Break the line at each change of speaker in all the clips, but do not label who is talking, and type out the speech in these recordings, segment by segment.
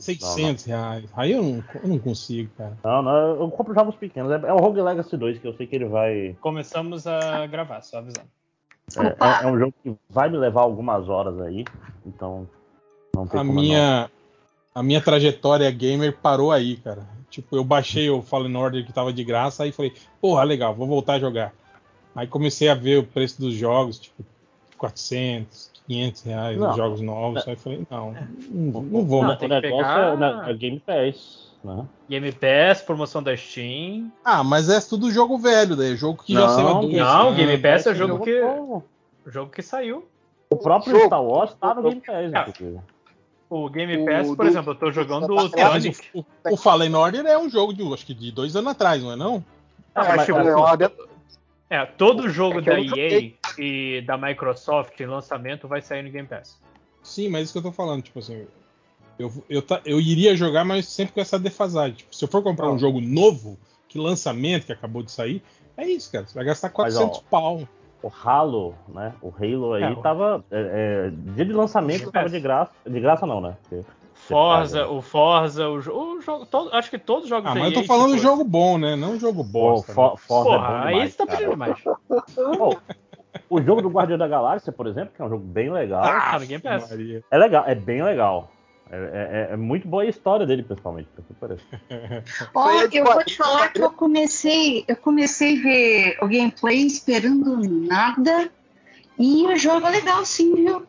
600 não, não. reais. Aí eu não, eu não consigo, cara.
Não, não, eu compro jogos pequenos. É, é o Rogue Legacy 2 que eu sei que ele vai.
Começamos a gravar, só avisando.
É, é, é, um jogo que vai me levar algumas horas aí, então
não tem a minha não. a minha trajetória gamer parou aí, cara. Tipo, eu baixei o Fallen Order que tava de graça, aí falei, porra, legal, vou voltar a jogar. Aí comecei a ver o preço dos jogos, tipo, 400, 500 reais não. os jogos novos. Aí falei, não, não, não vou. Não,
o negócio pegar... é, é Game Pass. Né?
Game Pass, promoção da Steam.
Ah, mas é tudo jogo velho, daí. Jogo que não, já saiu há
dois Não, Game Pass é, é jogo que. Jogo que saiu.
O próprio jogo. Star Wars tá no Game Pass, né?
O Game Pass, o, por do, exemplo, eu tô jogando o Tonic.
O, o Fallen Order é um jogo de, acho que de dois anos atrás, não é não?
Ah, mas, tipo, é, todo jogo é da EA e da Microsoft em lançamento vai sair no Game Pass.
Sim, mas isso que eu tô falando, tipo assim, eu, eu, eu iria jogar, mas sempre com essa defasagem. Tipo, se eu for comprar um jogo novo, que lançamento, que acabou de sair, é isso, cara. Você vai gastar 400 mas, ó, pau.
O Halo, né? O Halo aí é, tava. É, é, dia de lançamento tava de graça. De graça não, né? Porque
Forza, o Forza, o, o jogo. Todo, acho que todos os jogos
Ah, mas eu tô falando tipo... jogo bom, né? Não jogo bom.
For, Forza Porra, é bom
demais, aí você tá pedindo demais.
o jogo do Guardião da Galáxia, por exemplo, que é um jogo bem legal.
Ah, Game Pass.
É legal, é bem legal. É, é, é, muito boa a história dele, pessoalmente.
Ó, oh, eu vou te falar que eu comecei, eu comecei a ver o gameplay esperando nada. E o jogo é legal, sim, viu?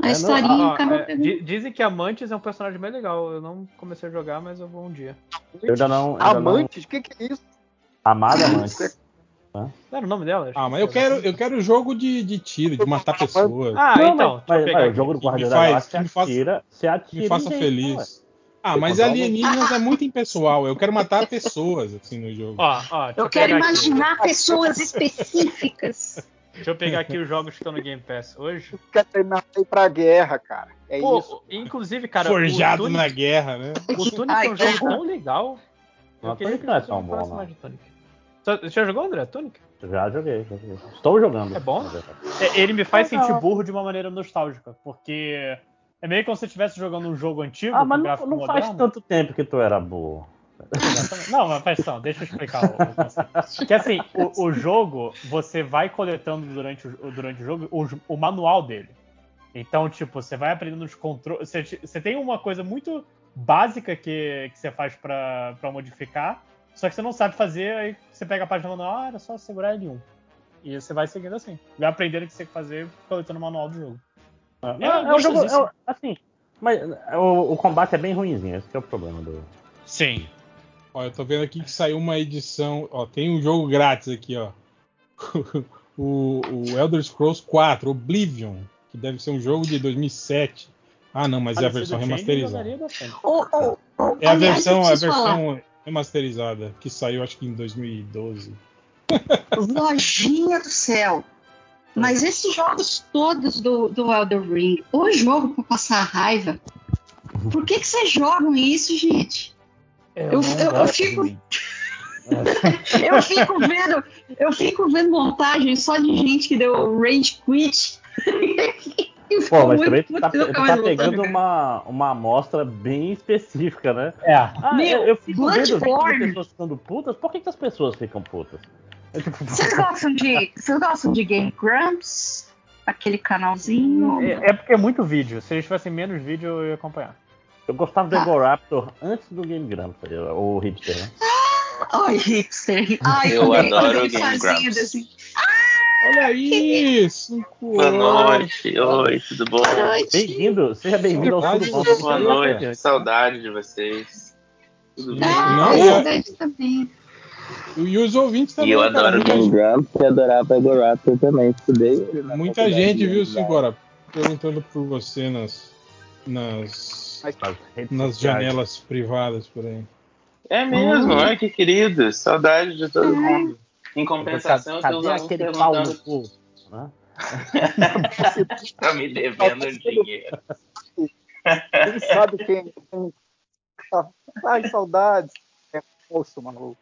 A é, historinha não, ah,
é, Dizem que Amantes é um personagem bem legal. Eu não comecei a jogar, mas eu vou um dia.
Eu ainda não.
Amantes? O que, que é isso?
Amada Amantes.
Não era o nome dela?
Ah, mas eu quero, eu quero jogo de, de tiro, de matar pessoas.
Ah, não, então.
Mas, mas, mas o jogo do Guardião da Galáxia
me atira, você atira. Me faça feliz. Ah, mas alienígenas é muito impessoal. Eu quero matar pessoas assim no jogo.
Ó, ó,
eu quero imaginar aqui. pessoas específicas.
Deixa eu pegar aqui os jogos que estão no Game Pass hoje.
Quer treinar aí pra guerra, cara. É Pô, isso.
Inclusive, cara.
Forjado Tunic, na guerra, né?
O Tunic é um jogo tão legal.
Eu não, queria que não é tão bom, não.
Você já jogou, André? Tunic?
Já joguei, já joguei. Estou jogando.
É bom? É, ele me faz sentir burro de uma maneira nostálgica, porque é meio como se você estivesse jogando um jogo antigo.
Ah, mas não, não faz tanto tempo que tu era burro.
Não, mas faz só, deixa eu explicar o, o conceito. Que assim, o, o, jogo, você vai coletando durante o, durante o jogo o, o manual dele. Então, tipo, você vai aprendendo os controles. Você, você tem uma coisa muito básica que, que você faz para modificar, só que você não sabe fazer, aí você pega a página manual, ah, era só segurar L1. E você vai seguindo assim. Vai aprendendo o que você tem que fazer coletando o manual do jogo.
É, é, é um jogo, é, assim, mas o, o, combate é bem ruimzinho, esse é o problema do.
Sim.
Ó, eu tô vendo aqui que saiu uma edição. Ó, tem um jogo grátis aqui, ó. o, o Elder Scrolls 4, Oblivion, que deve ser um jogo de 2007. Ah, não, mas é a versão remasterizada. Oh, oh, oh, é a versão, a versão remasterizada que saiu acho que em 2012.
Lojinha do céu. Mas esses jogos todos do, do Elder Ring, o jogo para passar raiva, por que, que vocês jogam isso, gente?
Eu, eu, eu, eu fico.
eu fico vendo, eu fico vendo montagem só de gente que deu rage quit.
Pô, mas também tu tá, tu tá pegando uma, uma amostra bem específica, né?
É.
Ah, Meu, eu, eu fico vendo pessoas ficando putas. Por que, que as pessoas ficam putas?
Tipo, vocês gostam de. Vocês gostam de Game Grumps? Aquele canalzinho?
É, é, porque é muito vídeo. Se eles tivessem menos vídeo, eu ia acompanhar.
Eu gostava do tá. Egoraptor antes do Game Grumps, o hipster, né?
Ai, hipster.
Ai, eu adoro o Game Grumps.
Assim.
Olha isso!
Boa noite, oi, tudo bom?
Bem-vindo, seja bem-vindo ao
Tudo Bom. Boa noite, saudade de vocês.
Tudo bem? Ah, saudade também.
E os ouvintes também.
E eu adoro o Game Grumps
e adorava Egoraptor também, estudei.
Muita gente, viu, Sigora, perguntando por você nas, nas nas janelas privadas por aí.
É mesmo, hum. ai que querido, saudade de todo mundo. Em compensação,
cadê, cadê aquele pau no cu?
tá me devendo dinheiro.
Quem sabe quem. Ai, saudades. É poço, maluco.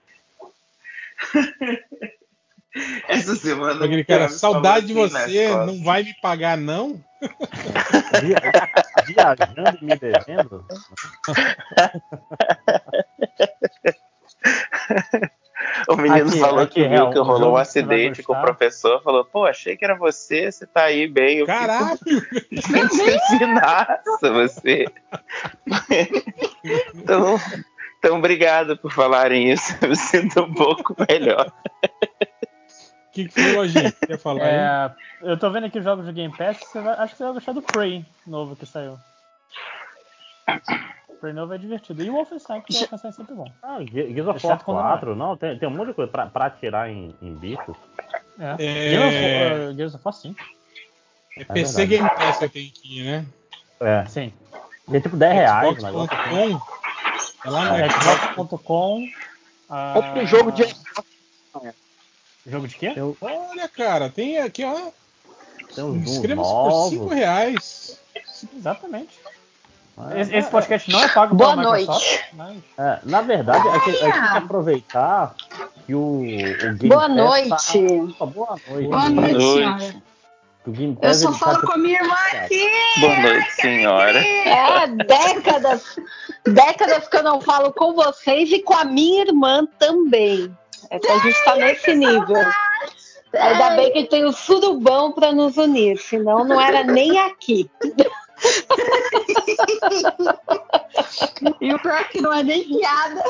Essa semana.
Aquele cara, saudade de assim você, não vai me pagar, não?
viajando e me devendo.
O menino aqui, falou aqui, que viu que rolou um acidente com o professor, falou, pô, achei que era você, você tá aí bem. Eu
Caralho!
Nossa, você. então, então, obrigado por falarem isso. Eu me sinto um pouco melhor.
O que, que foi, Lojinha? Quer falar
é, Eu tô vendo aqui os jogos de Game Pass, vai, acho que você vai gostar do Prey novo que saiu. Prey novo é divertido. E o Wolfenstein, que o Wolfenstein é sempre bom.
Ah, Gears of War 4, não, tem, tem um monte de coisa pra, pra atirar em, em bichos.
É. é... Gears of War 5.
É, é PC Game Pass que tem aqui, né?
É.
Sim.
E é tipo 10 reais.
Xbox.com.
É lá no é, Xbox.com.
Compre um jogo de.
Jogo de quê?
Eu... Olha, cara, tem aqui, ó.
Inscreva-se
por 5 reais.
Exatamente. Esse, esse, podcast não é pago
Boa
pela
noite.
Microsoft. Mas...
É, na verdade, a gente tem que aproveitar que o, o Game
Boa
Pass
noite.
Tá... Boa noite.
Boa noite, senhora. Eu só falo tá... com a minha irmã aqui.
Boa noite, senhora.
É, décadas, décadas que eu não falo com vocês e com a minha irmã também. É que a gente está nesse nível. Ainda bem que tem o surubão para nos unir, senão não era nem aqui. E o pior é que não é nem piada.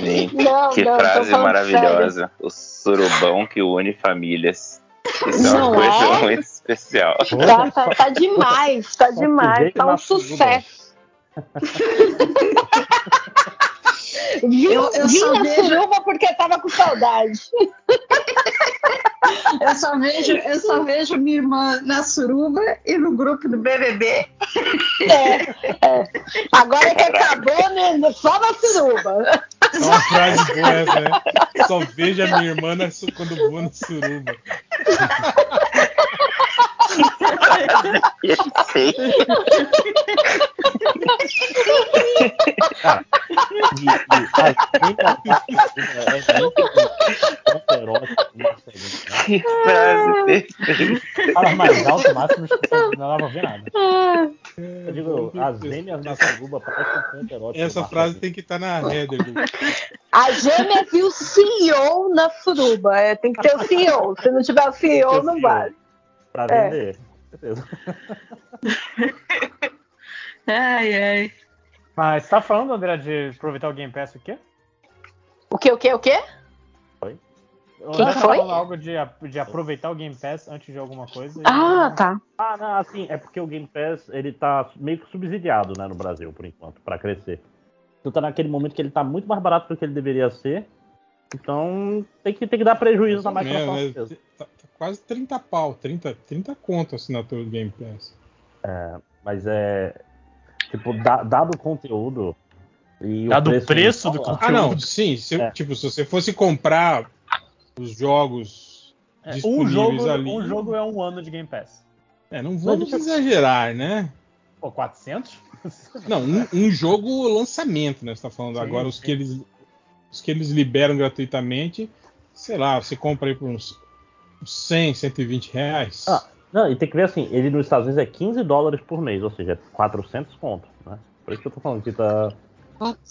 Gente, não, que não, frase maravilhosa. Sério. O surubão que une famílias. Isso é uma coisa é? muito especial.
Tá, tá, tá demais, tá demais. Tá um sucesso. Vim, eu, eu vim na vejo... suruba porque tava com saudade. eu, só vejo, eu só vejo minha irmã na suruba e no grupo do BBB. É, é. Agora que acabou, né? Só na suruba.
É uma frase boa essa, né? Só vejo a minha irmã na, quando vou na suruba.
Cara, e, e
Que frase perfeita.
Fala mais alto, máximo, não pra ver nada.
Eu digo, as gêmeas na suruba parecem um ponto erótico.
Essa frase tem que estar tá na header.
A gêmea viu o CEO na suruba. É, tem que ter o CEO. Se não tiver o CEO, não vale.
Pra vender. É
ai, ai.
Mas tá falando, André, de aproveitar o Game Pass o quê?
O quê, o quê, o quê?
Foi?
O que, que foi?
algo de, de aproveitar o Game Pass antes de alguma coisa.
Ah, e... tá.
Ah, não, assim, é porque o Game Pass, ele tá meio que subsidiado, né, no Brasil, por enquanto, para crescer. Então tá naquele momento que ele tá muito mais barato do que ele deveria ser. Então tem que, tem que dar prejuízo na Microsoft. É,
tá, tá quase 30 pau, 30, 30 conto a assinatura do Game Pass.
É, mas é. Tipo, dado o conteúdo.
E dado o preço, preço do conteúdo.
Ah, não, sim. Se, é. Tipo, se você fosse comprar os jogos
é, um jogo, ali. Um jogo é um ano de Game Pass.
É, não vamos exagerar, né?
Pô, 400?
Não, um, um, jogo lançamento, né? Você tá falando sim, agora, sim. os que eles os que eles liberam gratuitamente, sei lá, você compra aí por uns 100, 120 reais.
Ah, não, e tem que ver assim, ele nos Estados Unidos é 15 dólares por mês, ou seja, 400 conto, né? Por isso que eu tô falando que tá,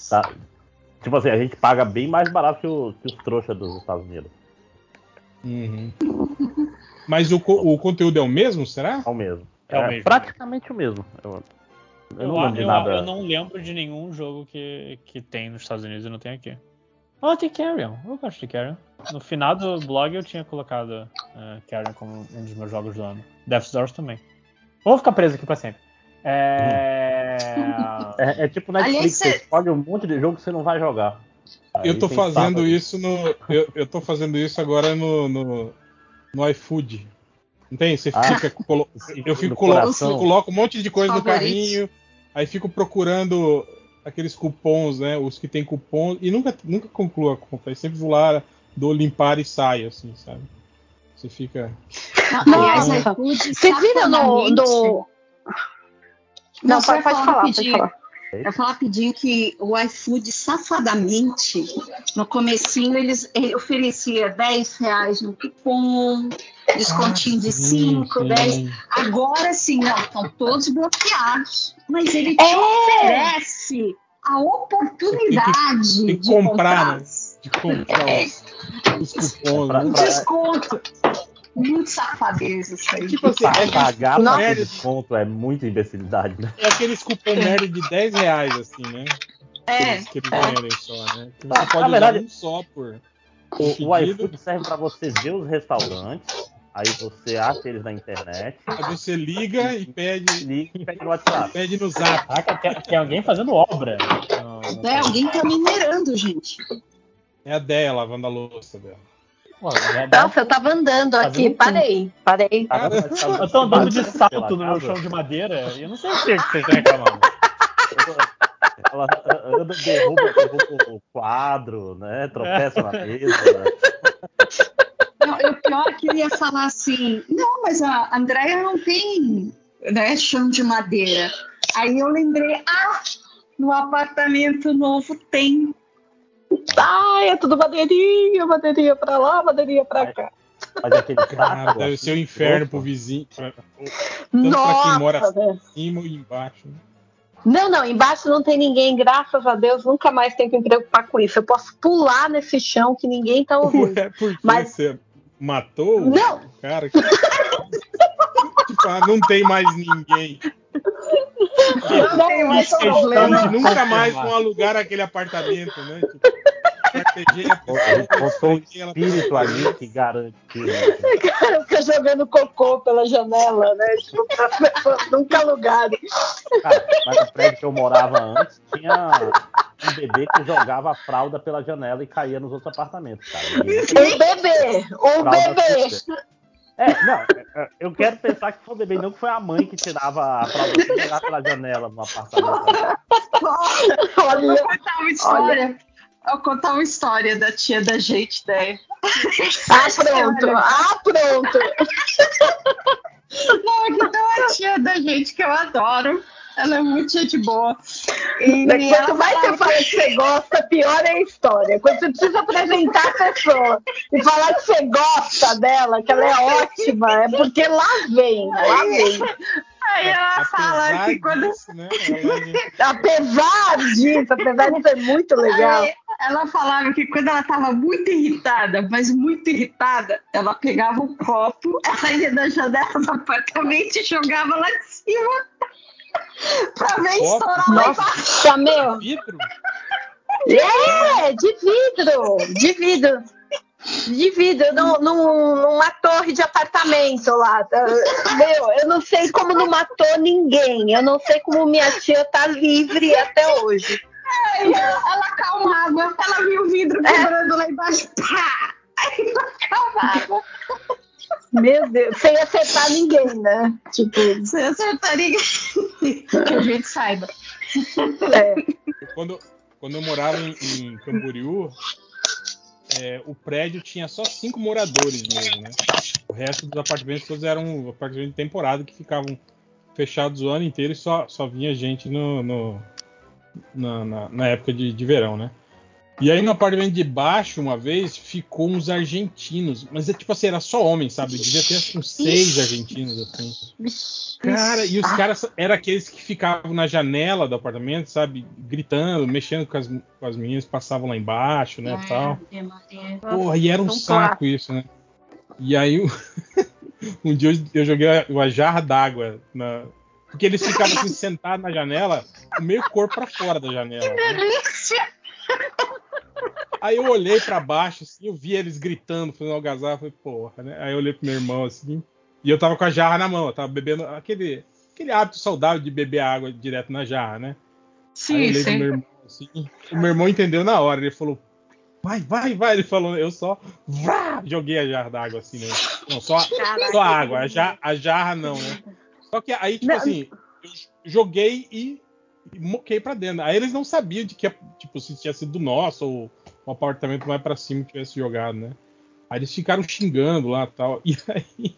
tá tipo assim, a gente paga bem mais barato que, o, que os trouxas dos Estados Unidos.
Uhum. Mas o, o conteúdo é o mesmo, será?
É o mesmo.
É, é o mesmo.
praticamente o mesmo. Eu, eu, eu não lembro de nada. Eu não lembro de nenhum jogo que, que tem nos Estados Unidos e não tem aqui. Oh, tem Carrion. Eu gosto de Carrion. No final do blog eu tinha colocado uh, Carrion como um dos meus jogos do ano. Death's Doors também. Vou ficar preso aqui pra sempre. É... é, é, tipo Netflix, Aliás, você escolhe um monte de jogo que você não vai jogar.
Aí eu tô fazendo isso no. Eu, eu tô fazendo isso agora no, no, no iFood. Não tem? Você ah, fica. Colo... Eu fico colo... coloco um monte de coisa no carrinho, aí fico procurando aqueles cupons, né? Os que tem cupom e nunca, nunca concluo a compra. Eu sempre vou lá, dou limpar e saio, assim, sabe? Você fica.
Não, aliás, você vira no. no... Não, Não pode, pode falar, pode falar. Eu falar rapidinho que o iFood, safadamente, no comecinho, eles ele oferecia 10 reais no cupom,
Descontinho de 5, 10. Ah, Agora sim, não, estão todos bloqueados. Mas ele te é. oferece a oportunidade
tem que, tem que de comprar, comprar. Né? De comprar é. Os, cupons.
Né? Um desconto. Muito safadeza isso aí.
Tipo assim, é pagar pra desconto é muita imbecilidade, né?
É aqueles cupom médio de 10 reais, assim, né?
É.
Que eles vendem só, né? Que você ah, pode verdade, um só por.
O, o iFood serve para você ver os restaurantes, aí você acha eles na internet.
Aí você liga e pede.
Liga e pede no WhatsApp.
Pede no zap.
Caraca, tem, tem alguém fazendo obra.
É, alguém tá minerando, gente.
É a Déia lavando a louça dela.
Nossa, eu tava andando aqui, parei, parei.
Eu tô andando de salto no meu chão de madeira e eu não sei o que vocês estão reclamando.
Ela anda, derruba, derruba o quadro, né? Tropeça na mesa.
Não, o pior é que eu ia falar assim, não, mas a Andréia não tem né, chão de madeira. Aí eu lembrei, ah, no apartamento novo tem. Ah, é tudo madeirinha, madeirinha pra lá, madeirinha pra cá.
Mas aquele cara deve ser o um inferno pro vizinho. Pra, tanto Nossa, pra quem mora né? cima e embaixo. Né?
Não, não, embaixo não tem ninguém, graças a Deus, nunca mais tenho que me preocupar com isso. Eu posso pular nesse chão que ninguém tá ouvindo.
Ué, por que Mas... você matou
não.
o cara? tipo, ah, não tem mais ninguém. Não, não tem mais problema. Nunca mais vão alugar aquele apartamento, né? Tipo,
Botou um espírito ali que garante. Né?
Cara, fica jogando cocô pela janela, né? Tipo, nunca alugaram.
Cara, mas no prédio que eu morava antes tinha um bebê que jogava a fralda pela janela e caía nos outros apartamentos, cara.
Um bebê! Um bebê!
É, não, é, eu quero pensar que foi o bebê, não que foi a mãe que tirava a fralda pela janela no apartamento.
Olha, eu vou contar uma história. Olha. Vou contar uma história da tia da gente, né? Ah, pronto! Ah, pronto! Não, aqui tem uma tia da gente que eu adoro. Ela é muito gente boa. E Quanto mais você fala que você gosta, pior é a história. Quando você precisa apresentar a pessoa e falar que você gosta dela, que ela é ótima, é porque lá vem, lá vem. Aí ela fala que quando. Disso, né? apesar disso, apesar disso, é muito legal. Aí ela falava que quando ela estava muito irritada, mas muito irritada, ela pegava um copo, saía da janela do apartamento e jogava lá de cima. pra ver estourar lá embaixo. meu. Vidro? É, de vidro, de vidro. De vidro, num, num, numa torre de apartamento lá. Meu, eu não sei como não matou ninguém. Eu não sei como minha tia tá livre até hoje. Aí ela, ela acalmava, ela viu o vidro é. quebrando é. lá embaixo, pá! Aí ela acalmava. Meu Deus, sem acertar ninguém, né? Tipo, sem acertar ninguém. que a gente saiba.
É. Quando, quando eu morava em, em Camboriú, é, o prédio tinha só cinco moradores mesmo, né? O resto dos apartamentos todos eram apartamentos de temporada que ficavam fechados o ano inteiro e só, só vinha gente no, no na, na, na, época de, de verão, né? E aí no apartamento de baixo, uma vez, ficou uns argentinos. Mas é tipo assim, era só homem, sabe? Devia ter uns seis argentinos, assim. Cara, e os caras eram aqueles que ficavam na janela do apartamento, sabe? Gritando, mexendo com as, com as meninas passavam lá embaixo, né? É, tal. Porra, e era um saco isso, né? E aí um dia eu joguei uma jarra d'água na. Porque eles ficavam assim, sentados na janela, com meio corpo pra fora da janela. Que né? Aí eu olhei para baixo, assim, eu vi eles gritando, fazendo algazarra, falei, porra, né? Aí eu olhei pro meu irmão, assim, e eu tava com a jarra na mão, eu tava bebendo aquele, aquele hábito saudável de beber água direto na jarra, né?
Sim, Aí eu olhei sim. Pro meu irmão,
assim, o meu irmão entendeu na hora, ele falou, vai, vai, vai, ele falou, eu só vrá, joguei a jarra d'água, assim, né? Não, só, só a água, a jarra, a jarra não, né? Só que aí, tipo não. assim, eu joguei e e moquei pra dentro. Aí eles não sabiam de que, tipo, se tinha sido nosso ou o apartamento mais para cima que tivesse jogado, né? Aí eles ficaram xingando lá tal. E aí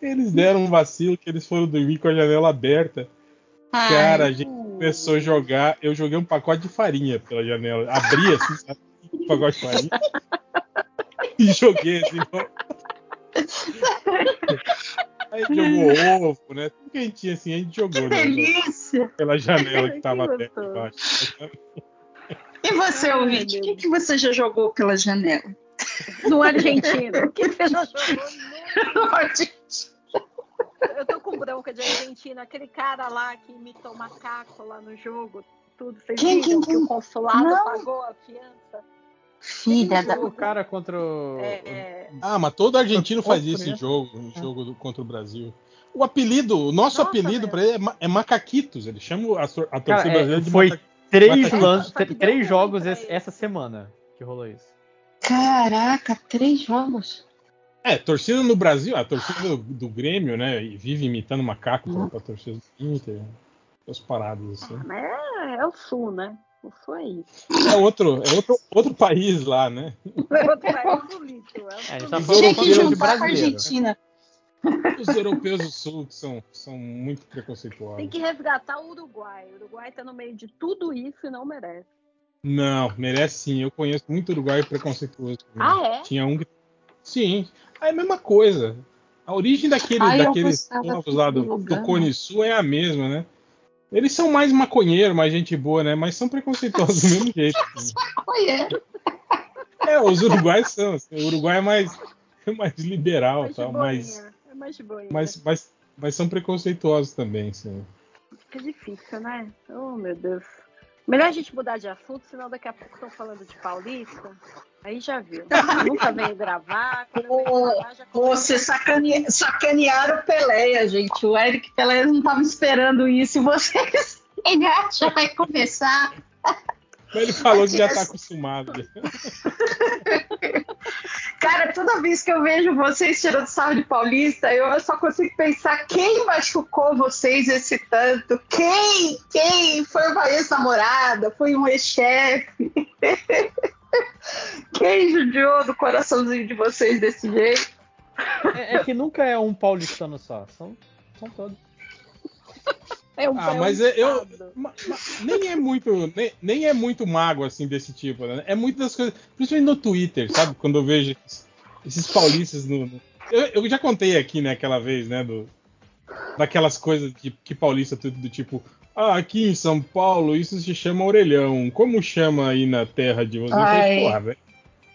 eles deram um vacilo que eles foram dormir com a janela aberta. Ai. Cara, a gente começou a jogar. Eu joguei um pacote de farinha pela janela. Abri assim, sabe? Um pacote de farinha. e joguei assim. Aí jogou ovo, né? Tudo que a gente tinha assim, a gente jogou.
Que né? delícia!
Pela janela que tava até embaixo.
E você, ouvinte, o que, que você já jogou pela janela?
No Argentina. O que você já jogou no, no Argentina? Eu tô com bronca de Argentina. Aquele cara lá que imitou macaco lá no jogo. Tudo. Vocês quem, viram quem, quem? que o consulado Não. pagou a fiança?
Filha da.
O cara contra o. É,
é... Ah, mas todo argentino faz isso em jogo, em jogo do, contra o Brasil. O apelido, o nosso Nossa, apelido para ele é, é, Macaquitos. Ele chama a, a torcida cara, é, brasileira de
Foi três, lances, três jogos essa semana que rolou isso.
Caraca, três jogos.
É, torcida no Brasil, a torcida do, do Grêmio, né? Vive imitando macaco uhum. pra torcida do Inter. As paradas assim.
É, é o sul, né? O sul é isso.
É outro, é outro, outro país lá, né?
É outro país bonito. É, é, a gente tá
falando de juntar com a Argentina.
Os europeus do sul são, são muito preconceituosos.
Tem que resgatar o Uruguai. O Uruguai tá no meio de tudo isso e não merece.
Não, merece sim. Eu conheço muito Uruguai preconceituoso.
Ah, é?
Tinha um que. Sim, é a mesma coisa. A origem daquele, Ai, daqueles povos lá do, do Cone Sul é a mesma, né? Eles são mais maconheiro, mais gente boa, né? Mas são preconceituosos do mesmo jeito. Assim. Maconheiro. É, os uruguaios são. Assim, o Uruguai é mais, é mais liberal, mais tal, mais,
mais,
mas, mas, mas são preconceituosos também, sim.
Fica difícil, né? Oh, meu Deus. Melhor a gente mudar de assunto, senão daqui a pouco estão falando de Paulista. Aí já viu. Nunca veio gravar.
Você sacane... sacanearam o Peleia, gente. O Eric Peleia não estava esperando isso. E vocês já vai começar.
Mas ele falou que já está acostumado.
Cara, toda vez que eu vejo vocês tirando sarro de Paulista, eu só consigo pensar quem machucou vocês esse tanto? Quem? Quem? Foi uma ex-namorada? Foi um ex-chefe? quem judiou do coraçãozinho de vocês desse jeito?
É, é que nunca é um paulistano só, são, são todos.
É um, ah, é mas um eu, nem é muito nem, nem, é muito mago assim desse tipo, né? É muito das coisas, principalmente no Twitter, sabe? Quando eu vejo esses paulistas no, no eu, eu, já contei aqui, né, aquela vez, né, do daquelas coisas de, que paulista tudo do tipo, ah, aqui em São Paulo isso se chama orelhão. Como chama aí na terra de vocês? Porra, velho.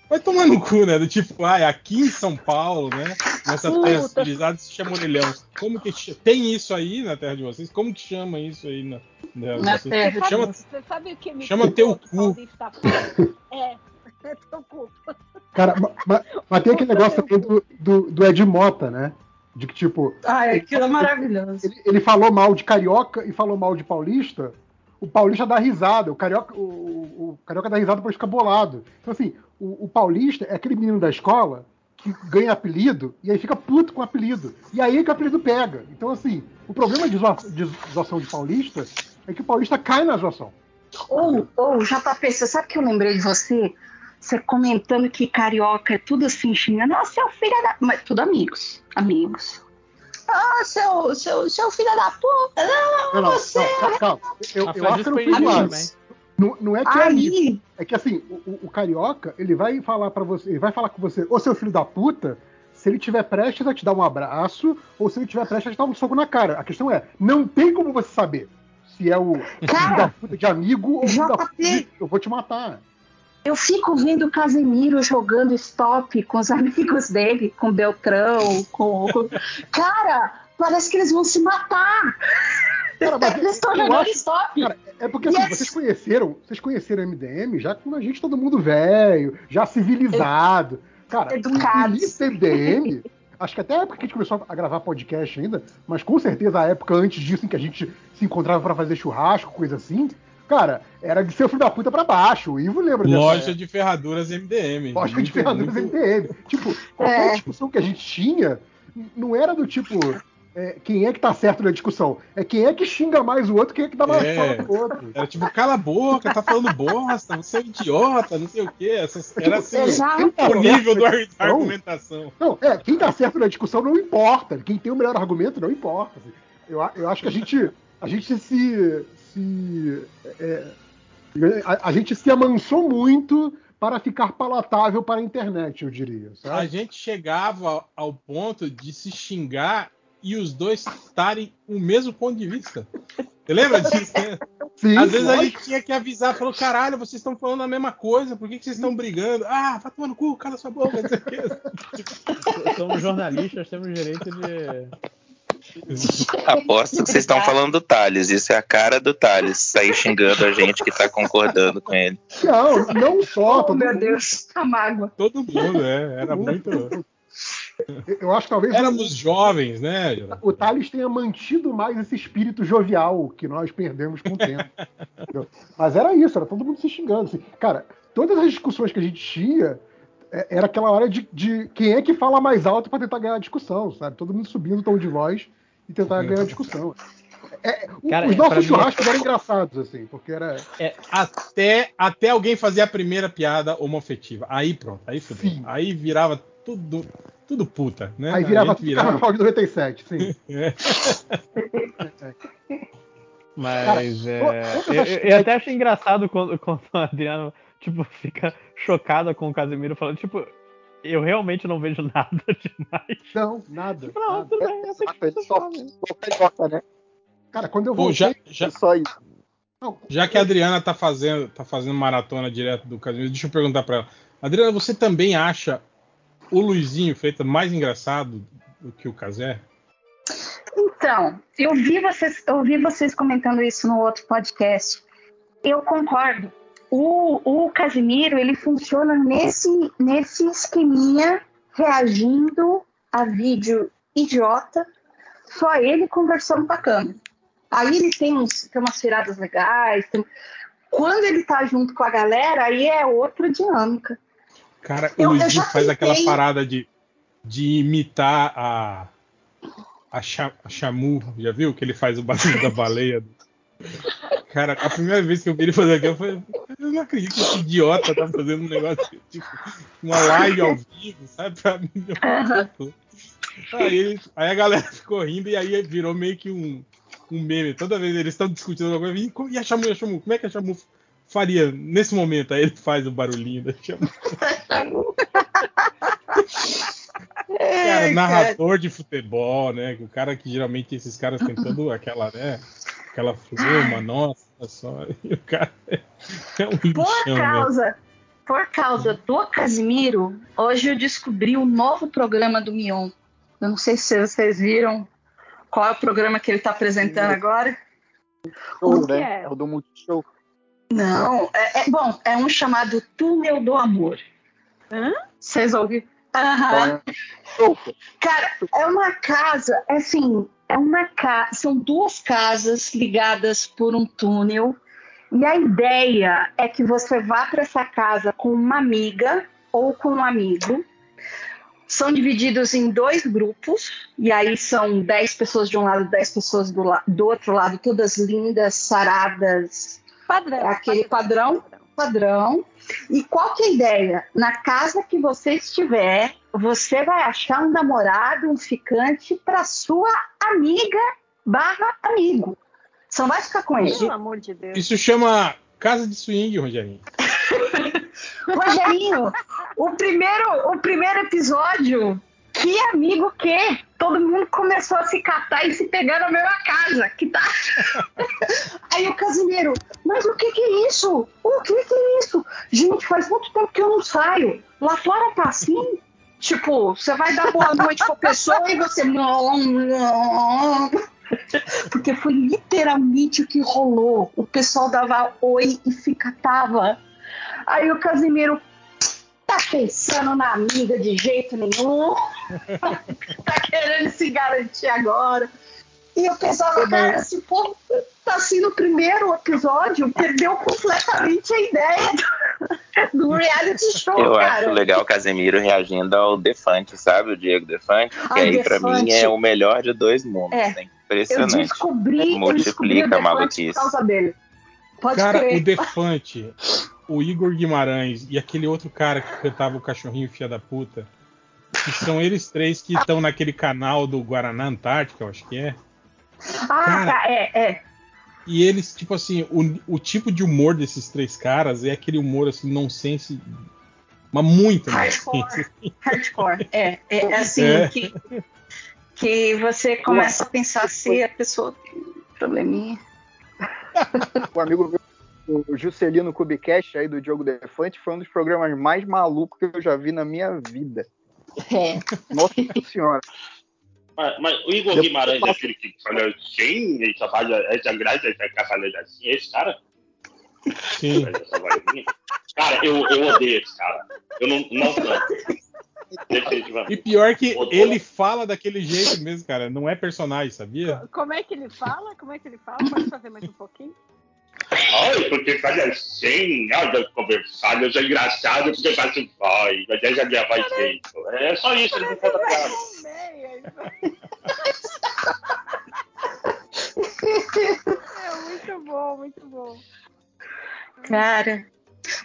Vai tomar no cu, né? Do tipo, ah, aqui em São Paulo, né? Nessa terra civilizada se chama orelhão. Como que tem isso aí na terra de vocês? Como que chama isso aí na,
na, na terra? Chama, você sabe o que me
chama teu cu.
É, é teu cu.
Cara, mas, mas tem aquele negócio aqui do, do, do Ed Mota, né? De que, tipo.
Ah, aquilo é maravilhoso.
Ele, ele, falou mal de carioca e falou mal de paulista. O paulista dá risada, o carioca, o, o, o carioca dá risada depois fica bolado. Então, assim, o, o, paulista é aquele menino da escola que ganha apelido e aí fica puto com o apelido. E aí é que o apelido pega. Então, assim, o problema de, zoa, de zoação de paulista é que o paulista cai na zoação.
Ou, ou JP, você sabe que eu lembrei de você? Você comentando que carioca é tudo assim, xingando. Ah, seu filho da. Mas tudo amigos. Amigos. Ah, seu, seu, seu filho da puta. Não, não você. Não, calma,
Eu, eu acho que não fez isso. Não, não é que é isso. É que assim, o, o, carioca, ele vai falar para você, ele vai falar com você, ô seu filho da puta, se ele tiver prestes a te dar um abraço, ou se ele tiver prestes a te dar um soco na cara. A questão é, não tem como você saber se é o cara, filho da puta de amigo ou filho da puta de, eu vou te matar.
Eu fico vendo o Casemiro jogando stop com os amigos dele, com Beltrão, com. Cara, parece que eles vão se matar. Cara, mas Eles estão jogando acho, stop. Cara,
é porque assim, yes. vocês conheceram, vocês conheceram MDM já com a gente todo mundo velho, já civilizado. Cara,
Educado.
MDM, acho que até a época que a gente começou a gravar podcast ainda, mas com certeza a época antes disso em que a gente se encontrava para fazer churrasco, coisa assim, cara, era de ser filho da puta pra baixo. O Ivo lembra
dessa Loja de ferraduras MDM.
Loja muito, de ferraduras muito... MDM. Tipo, qualquer é. discussão que a gente tinha, não era do tipo, é, quem é que tá certo na discussão. É quem é que xinga mais o outro, quem é que dá mais é, fala pro outro.
Era tipo, cala a boca, tá falando bosta, você é um idiota, não sei o quê. Essas, é, era assim, tá o nível da argumentação.
Não, é, quem tá certo na discussão não importa. Quem tem o melhor argumento não importa. Assim. Eu, eu acho que a gente, a gente se. se é, a, a gente se amansou muito para ficar palatável para a internet, eu diria. Sabe?
A gente chegava ao ponto de se xingar e os dois estarem o mesmo ponto de vista. Você lembra disso, né? Sim, Às vezes lógico. a gente tinha que avisar, falou, caralho, vocês estão falando a mesma coisa, por que, que vocês estão brigando? Ah, vai tomar no cu, cala sua boca, não sei o
quê. Somos jornalistas, temos direito de
Aposto que vocês estão falando do Thales. Isso é a cara do Thales. Sair xingando a gente que tá concordando com ele.
Não, não só.
Oh, meu Deus, a mágoa.
Todo mundo, é. Era muito.
Eu acho que talvez.
Éramos jovens, né?
O Thales tenha mantido mais esse espírito jovial que nós perdemos com o tempo. Mas era isso, era todo mundo se xingando. Assim. Cara, todas as discussões que a gente tinha é, era aquela hora de, de quem é que fala mais alto para tentar ganhar a discussão, sabe? Todo mundo subindo o tom de voz e tentar ganhar a discussão. É, Cara, os nossos churrascos eram engraçados, assim, porque era.
É, até, até alguém fazer a primeira piada homofetiva. Aí pronto, aí fudeu. Aí virava tudo, tudo puta, né?
Aí virava tudo virava... Carnaval de 97, sim. é.
Mas Cara, é, eu, eu, até acho engraçado quando, quando o Adriano tipo, fica chocada com o Casemiro falando, tipo, eu realmente não vejo nada demais.
Não, nada. Tipo, não, nada. tudo bem, é, é só, só né? Cara, quando eu vou
já, já, só isso. Já que a Adriana tá fazendo, tá fazendo maratona direto do Casemiro, deixa eu perguntar para ela. Adriana, você também acha o Luizinho feito mais engraçado do que o Casé?
Então, eu vi vocês, eu vi vocês comentando isso no outro podcast. Eu concordo o, o Casimiro ele funciona nesse, nesse esqueminha reagindo a vídeo idiota, só ele conversando bacana. Aí ele tem, uns, tem umas tiradas legais. Tem... Quando ele tá junto com a galera, aí é outra dinâmica.
Cara, eu, o Luizinho faz aquela parada de, de imitar a, a, a Chamu, já viu? Que ele faz o barulho da baleia. Cara, a primeira vez que eu vi ele fazer aquilo, eu falei, eu não acredito que esse idiota tá fazendo um negócio, tipo, uma live ao vivo, sabe? Pra mim, uhum. aí, aí a galera ficou rindo e aí virou meio que um, um meme. Toda vez eles estão discutindo alguma coisa, e a Chamu, a Chamu, como é que a Chamu faria nesse momento? Aí ele faz o barulhinho da Chamu. cara, narrador de futebol, né? O cara que geralmente esses caras têm todo aquela, né? Aquela fluma, nossa só. E o cara é um
Por lixão, causa, né? por causa do Casimiro, hoje eu descobri o um novo programa do Mion. Eu não sei se vocês viram qual é o programa que ele está apresentando agora.
Show, né? É? é o do Multishow.
Não, é, é, bom, é um chamado Túnel do Amor. Hã? Vocês ouviram? Aham. Cara, é uma casa, é assim, é uma casa, são duas casas ligadas por um túnel. E a ideia é que você vá para essa casa com uma amiga ou com um amigo. São divididos em dois grupos, e aí são 10 pessoas de um lado, 10 pessoas do, do outro lado, todas lindas, saradas. Padrão. Aquele padrão. Padrão. E qual que é a ideia? Na casa que você estiver, você vai achar um namorado, um ficante para sua amiga barra amigo. Você não vai ficar com ele.
Pelo amor de Deus.
Isso chama casa de swing, Rogerinho.
Rogerinho, o primeiro, o primeiro episódio, que amigo que? Todo mundo começou a se catar e se pegar na mesma casa. Que tá. Aí o Casimiro, mas o que que é isso? O que que é isso? Gente, faz muito tempo que eu não saio. Lá fora tá assim? Tipo, você vai dar boa noite pra pessoa e você. Porque foi literalmente o que rolou. O pessoal dava oi e se catava. Aí o Casimiro tá pensando na amiga de jeito nenhum. Tá querendo se garantir agora. E eu pensava, cara, se for tá assim no primeiro episódio, perdeu completamente a ideia do, do reality show.
Eu
cara.
acho legal o Casemiro reagindo ao Defante, sabe? O Diego Defante. Que aí, Defante. pra mim, é o melhor de dois mundos. É. Né? Impressionante.
Eu descobri, Multiplica eu descobri a maluquice. Por causa dele.
Pode cara, crer. o Defante, o Igor Guimarães e aquele outro cara que cantava o cachorrinho fia da puta. Que são eles três que estão naquele canal do Guaraná Antártica, eu acho que é.
Ah, cara, tá, é, é.
e eles, tipo assim, o, o tipo de humor desses três caras é aquele humor assim, nonsense. Mas muito
Hardcore. Hardcore. É, é assim, é. Que, que você começa a pensar se a pessoa tem probleminha.
O amigo meu, o Juscelino Kubicast aí do Diogo Defante, foi um dos programas mais malucos que eu já vi na minha vida.
É.
Nossa senhora.
Mas, mas, o Igor Depois Guimarães é aquele que falou assim, ele só faz essa graça, essa falando assim, esse cara?
Sim.
Cara, eu, eu odeio esse cara. Eu não, não
E pior que ele fala daquele jeito mesmo, cara. Não é personagem, sabia?
Como é que ele fala? Como é que ele fala? Pode fazer mais um pouquinho?
Ai, porque faz assim, olha, conversar, eu sou engraçado porque faz assim, vai, mas já minha voz feito. É só isso, ele não conta piada.
É muito bom, muito bom.
Cara,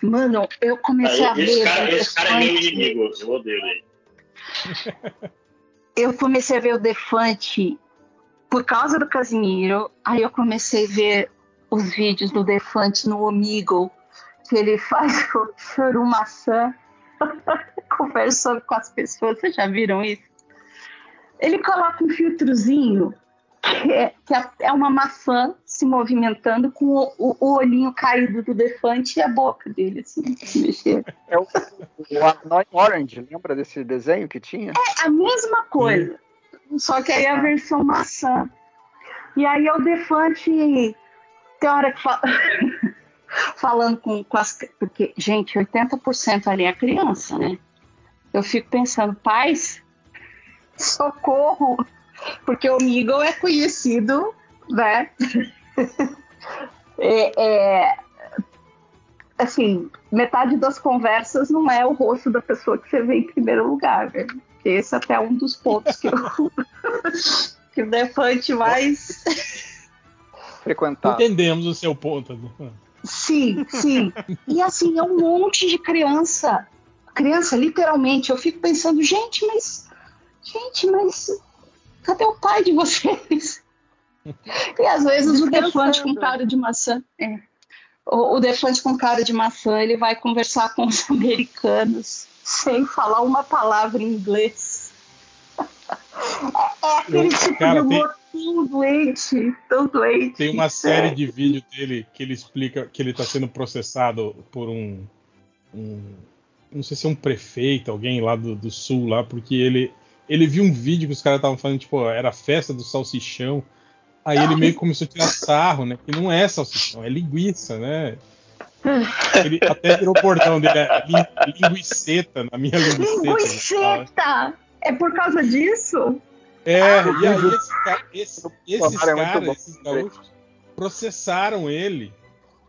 mano, eu comecei
ah,
a ver.
Cara, esse cara é meu inimigo, eu odeio ele.
Eu comecei a ver o Defante por causa do Casimiro. Aí eu comecei a ver os vídeos do Defante no Omegle, que ele faz o choro maçã conversando com as pessoas. Vocês já viram isso? Ele coloca um filtrozinho que é, que é, é uma maçã se movimentando com o, o, o, olhinho caído do Defante e a boca dele, assim, se mexer.
É o, o Orange, lembra desse desenho que tinha?
É a mesma coisa, hum. só que aí é a versão maçã. E aí é o Defante tem hora que fala. falando com, com as. Porque, gente, 80% ali é criança, né? Eu fico pensando, pais, socorro! Porque o Miguel é conhecido, né? é, é, assim, metade das conversas não é o rosto da pessoa que você vê em primeiro lugar, né? Esse é até um dos pontos que, eu, que o Defante mais
frequentado.
Entendemos o seu ponto.
Sim, sim. E assim, é um monte de criança. Criança, literalmente. Eu fico pensando, gente, mas. Gente, mas. Cadê o pai de vocês? E às vezes o defante com cara de maçã. É. O, o defante com cara de maçã, ele vai conversar com os americanos sem falar uma palavra em inglês. É, é aquele tipo cara, de humor tão doente, tão doente.
Tem uma série de vídeos dele que ele explica que ele está sendo processado por um, um, Não sei se é um prefeito, alguém lá do, do sul, lá, porque ele, ele viu um vídeo que os caras estavam falando, tipo, era a festa do salsichão. Aí ele meio que começou a tirar sarro, né? Que não é salsichão, é linguiça, né? Ele até virou o portão dele, é linguiceta, na minha linguiceta.
Linguiceta! É por causa disso?
É, ah, e aí esse, esse, esses é caras, esses gaúchos, processaram ele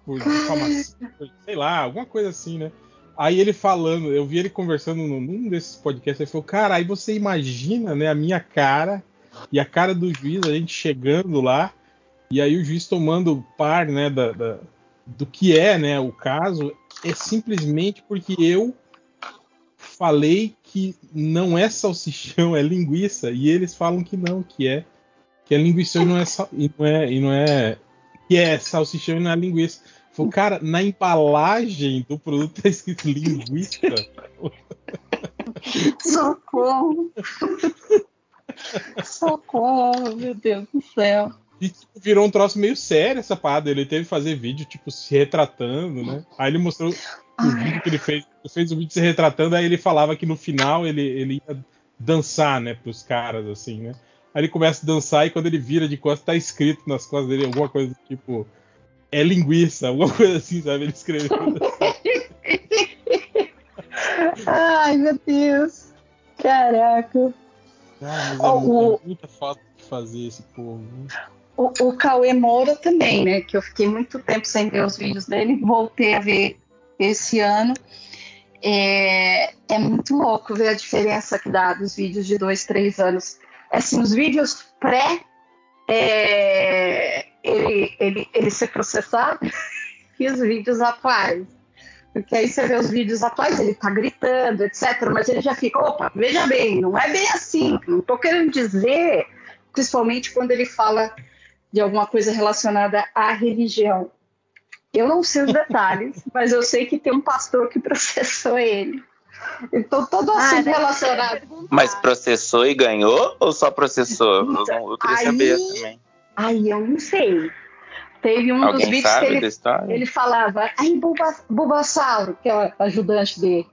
por difamação, sei lá, alguma coisa assim, né? Aí ele falando, eu vi ele conversando num desses podcasts, ele falou, cara, aí você imagina, né, a minha cara e a cara do juiz, a gente chegando lá, e aí o juiz tomando par, né, da, da do que é, né, o caso, é simplesmente porque eu falei que não é salsichão, é linguiça, e eles falam que não, que é que é linguiça e não é e não é, e não é que é salsichão e não é linguiça. Falei, cara, na embalagem do produto tá escrito linguiça.
Socorro! Socorro, meu Deus do céu.
E tipo, virou um troço meio sério essa parada. Ele teve que fazer vídeo, tipo, se retratando, né? Aí ele mostrou o vídeo que ele fez, ele fez o vídeo se retratando, aí ele falava que no final ele, ele ia dançar, né, pros caras, assim, né? Aí ele começa a dançar e quando ele vira de costas, tá escrito nas costas dele alguma coisa tipo. É linguiça, alguma coisa assim, sabe? Ele escreveu.
Ai, meu Deus. Caraca.
Ah, mas é, o, é muita falta de fazer esse povo. Né?
O, o Cauê Moura também, né? Que eu fiquei muito tempo sem ver os vídeos dele, voltei a ver esse ano. É, é muito louco ver a diferença que dá dos vídeos de dois, três anos. Assim, os vídeos pré é, ele, ele, ele ser processado e os vídeos atuais. Porque aí você vê os vídeos atuais, ele tá gritando, etc. Mas ele já fica, opa, veja bem, não é bem assim. Não tô querendo dizer, principalmente quando ele fala de alguma coisa relacionada à religião. Eu não sei os detalhes, mas eu sei que tem um pastor que processou ele. Então, todo ah, assunto ah, relacionado.
Mas processou e ganhou ou só processou? eu, não, eu, queria aí, saber também.
Aí eu não sei. Teve um
Alguém
dos vídeos
que
ele, ele falava, aí Bulbasauro, que é o ajudante dele,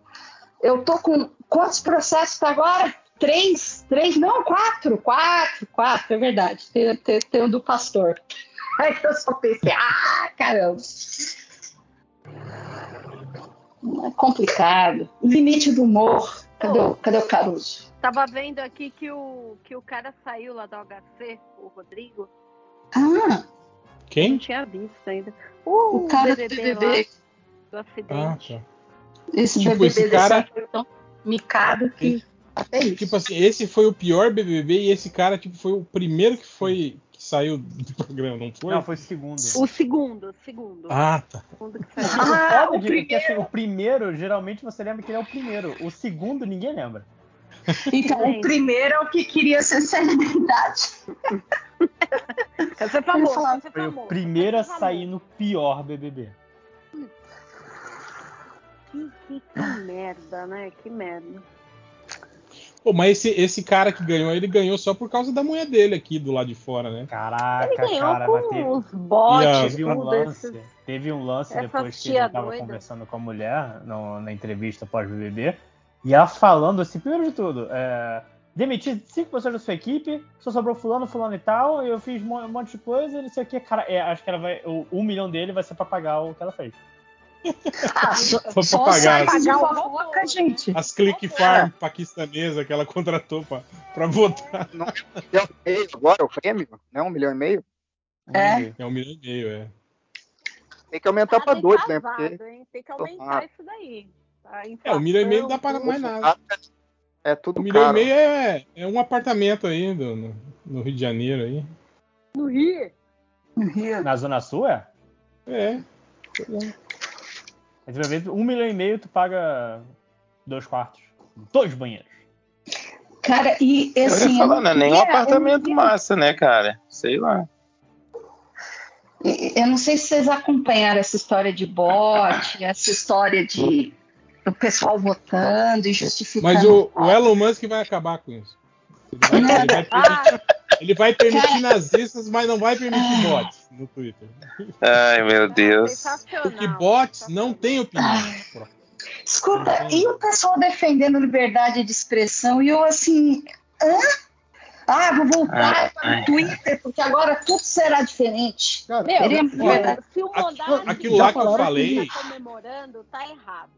eu tô com quantos processos tá agora? Três? Três? Não, quatro. Quatro, quatro, é verdade. Tem, tem, tem um do pastor. Aí eu só pensei, ah, caramba. É complicado. Limite do humor. Cadê, o, cadê o Caruso?
Tava vendo aqui que o, que o cara saiu lá do HC, o Rodrigo.
Ah!
Quem?
Não tinha visto ainda. Uh,
o cara BBB, do BBB.
do acidente. Ah, tá.
Esse tipo, BBB esse cara foi tão micado que até isso.
Tipo assim, esse foi o pior BBB e esse cara tipo foi o primeiro que foi saiu do programa, não foi?
Não, foi o segundo.
O segundo, o segundo.
Ah, tá.
O segundo que
saiu. Ah, o, primeiro. Assim, o primeiro, geralmente você lembra que ele é o primeiro. O segundo, ninguém lembra.
Então, o primeiro é o que queria ser celebridade.
Essa é famoso,
Foi famoso. o primeiro a sair no pior BBB.
Que, que, que merda, né? Que merda.
Pô, mas esse, esse cara que ganhou, ele ganhou só por causa da mulher dele aqui do lado de fora, né?
Caraca,
ele ganhou
cara,
com teve, os bots,
teve um lance, teve um lance depois que ele tava doida. conversando com a mulher no, na entrevista pós-BBB, e ela falando assim, primeiro de tudo, é, demiti cinco pessoas da sua equipe, só sobrou fulano, fulano e tal, eu fiz um monte de coisa, não sei o que, cara, é, acho que ela vai, o um milhão dele vai ser pra pagar o que ela fez.
Ah, só, só pagar, as, fofoca, gente.
As Click Farm é. paquistanesa que ela contratou pra, pra votar.
Não, é um meio agora o prêmio? Não é um milhão e meio?
É.
É um milhão e meio, é.
Tem que aumentar ah, pra dois, né? Porque...
Tem que aumentar ah. isso daí.
É, um milhão e meio não dá para mais nada.
É tudo
um milhão
caro.
e meio é, é um apartamento aí no, no Rio de Janeiro aí.
No Rio?
No Rio.
Na Zona Sul, é?
É.
Mas vai ver, um milhão e meio tu paga dois quartos. Dois banheiros.
Cara, e assim.
Eu ia falar, não é nem um apartamento massa, né, cara? Sei lá.
Eu não sei se vocês acompanharam essa história de bot, essa história de o pessoal votando e justificando.
Mas o, o Elon Musk vai acabar com isso. Ele vai, ele vai ele vai permitir nazistas, mas não vai permitir bots no Twitter.
Ai, meu Deus.
Porque bots não têm opinião.
Escuta, e o pessoal defendendo liberdade de expressão e eu assim, hã? Ah, vou voltar para o Twitter, porque agora tudo será diferente.
Cara, Meu, olha, se o
aquilo, aquilo lá que eu falei.
Tá comemorando, tá errado.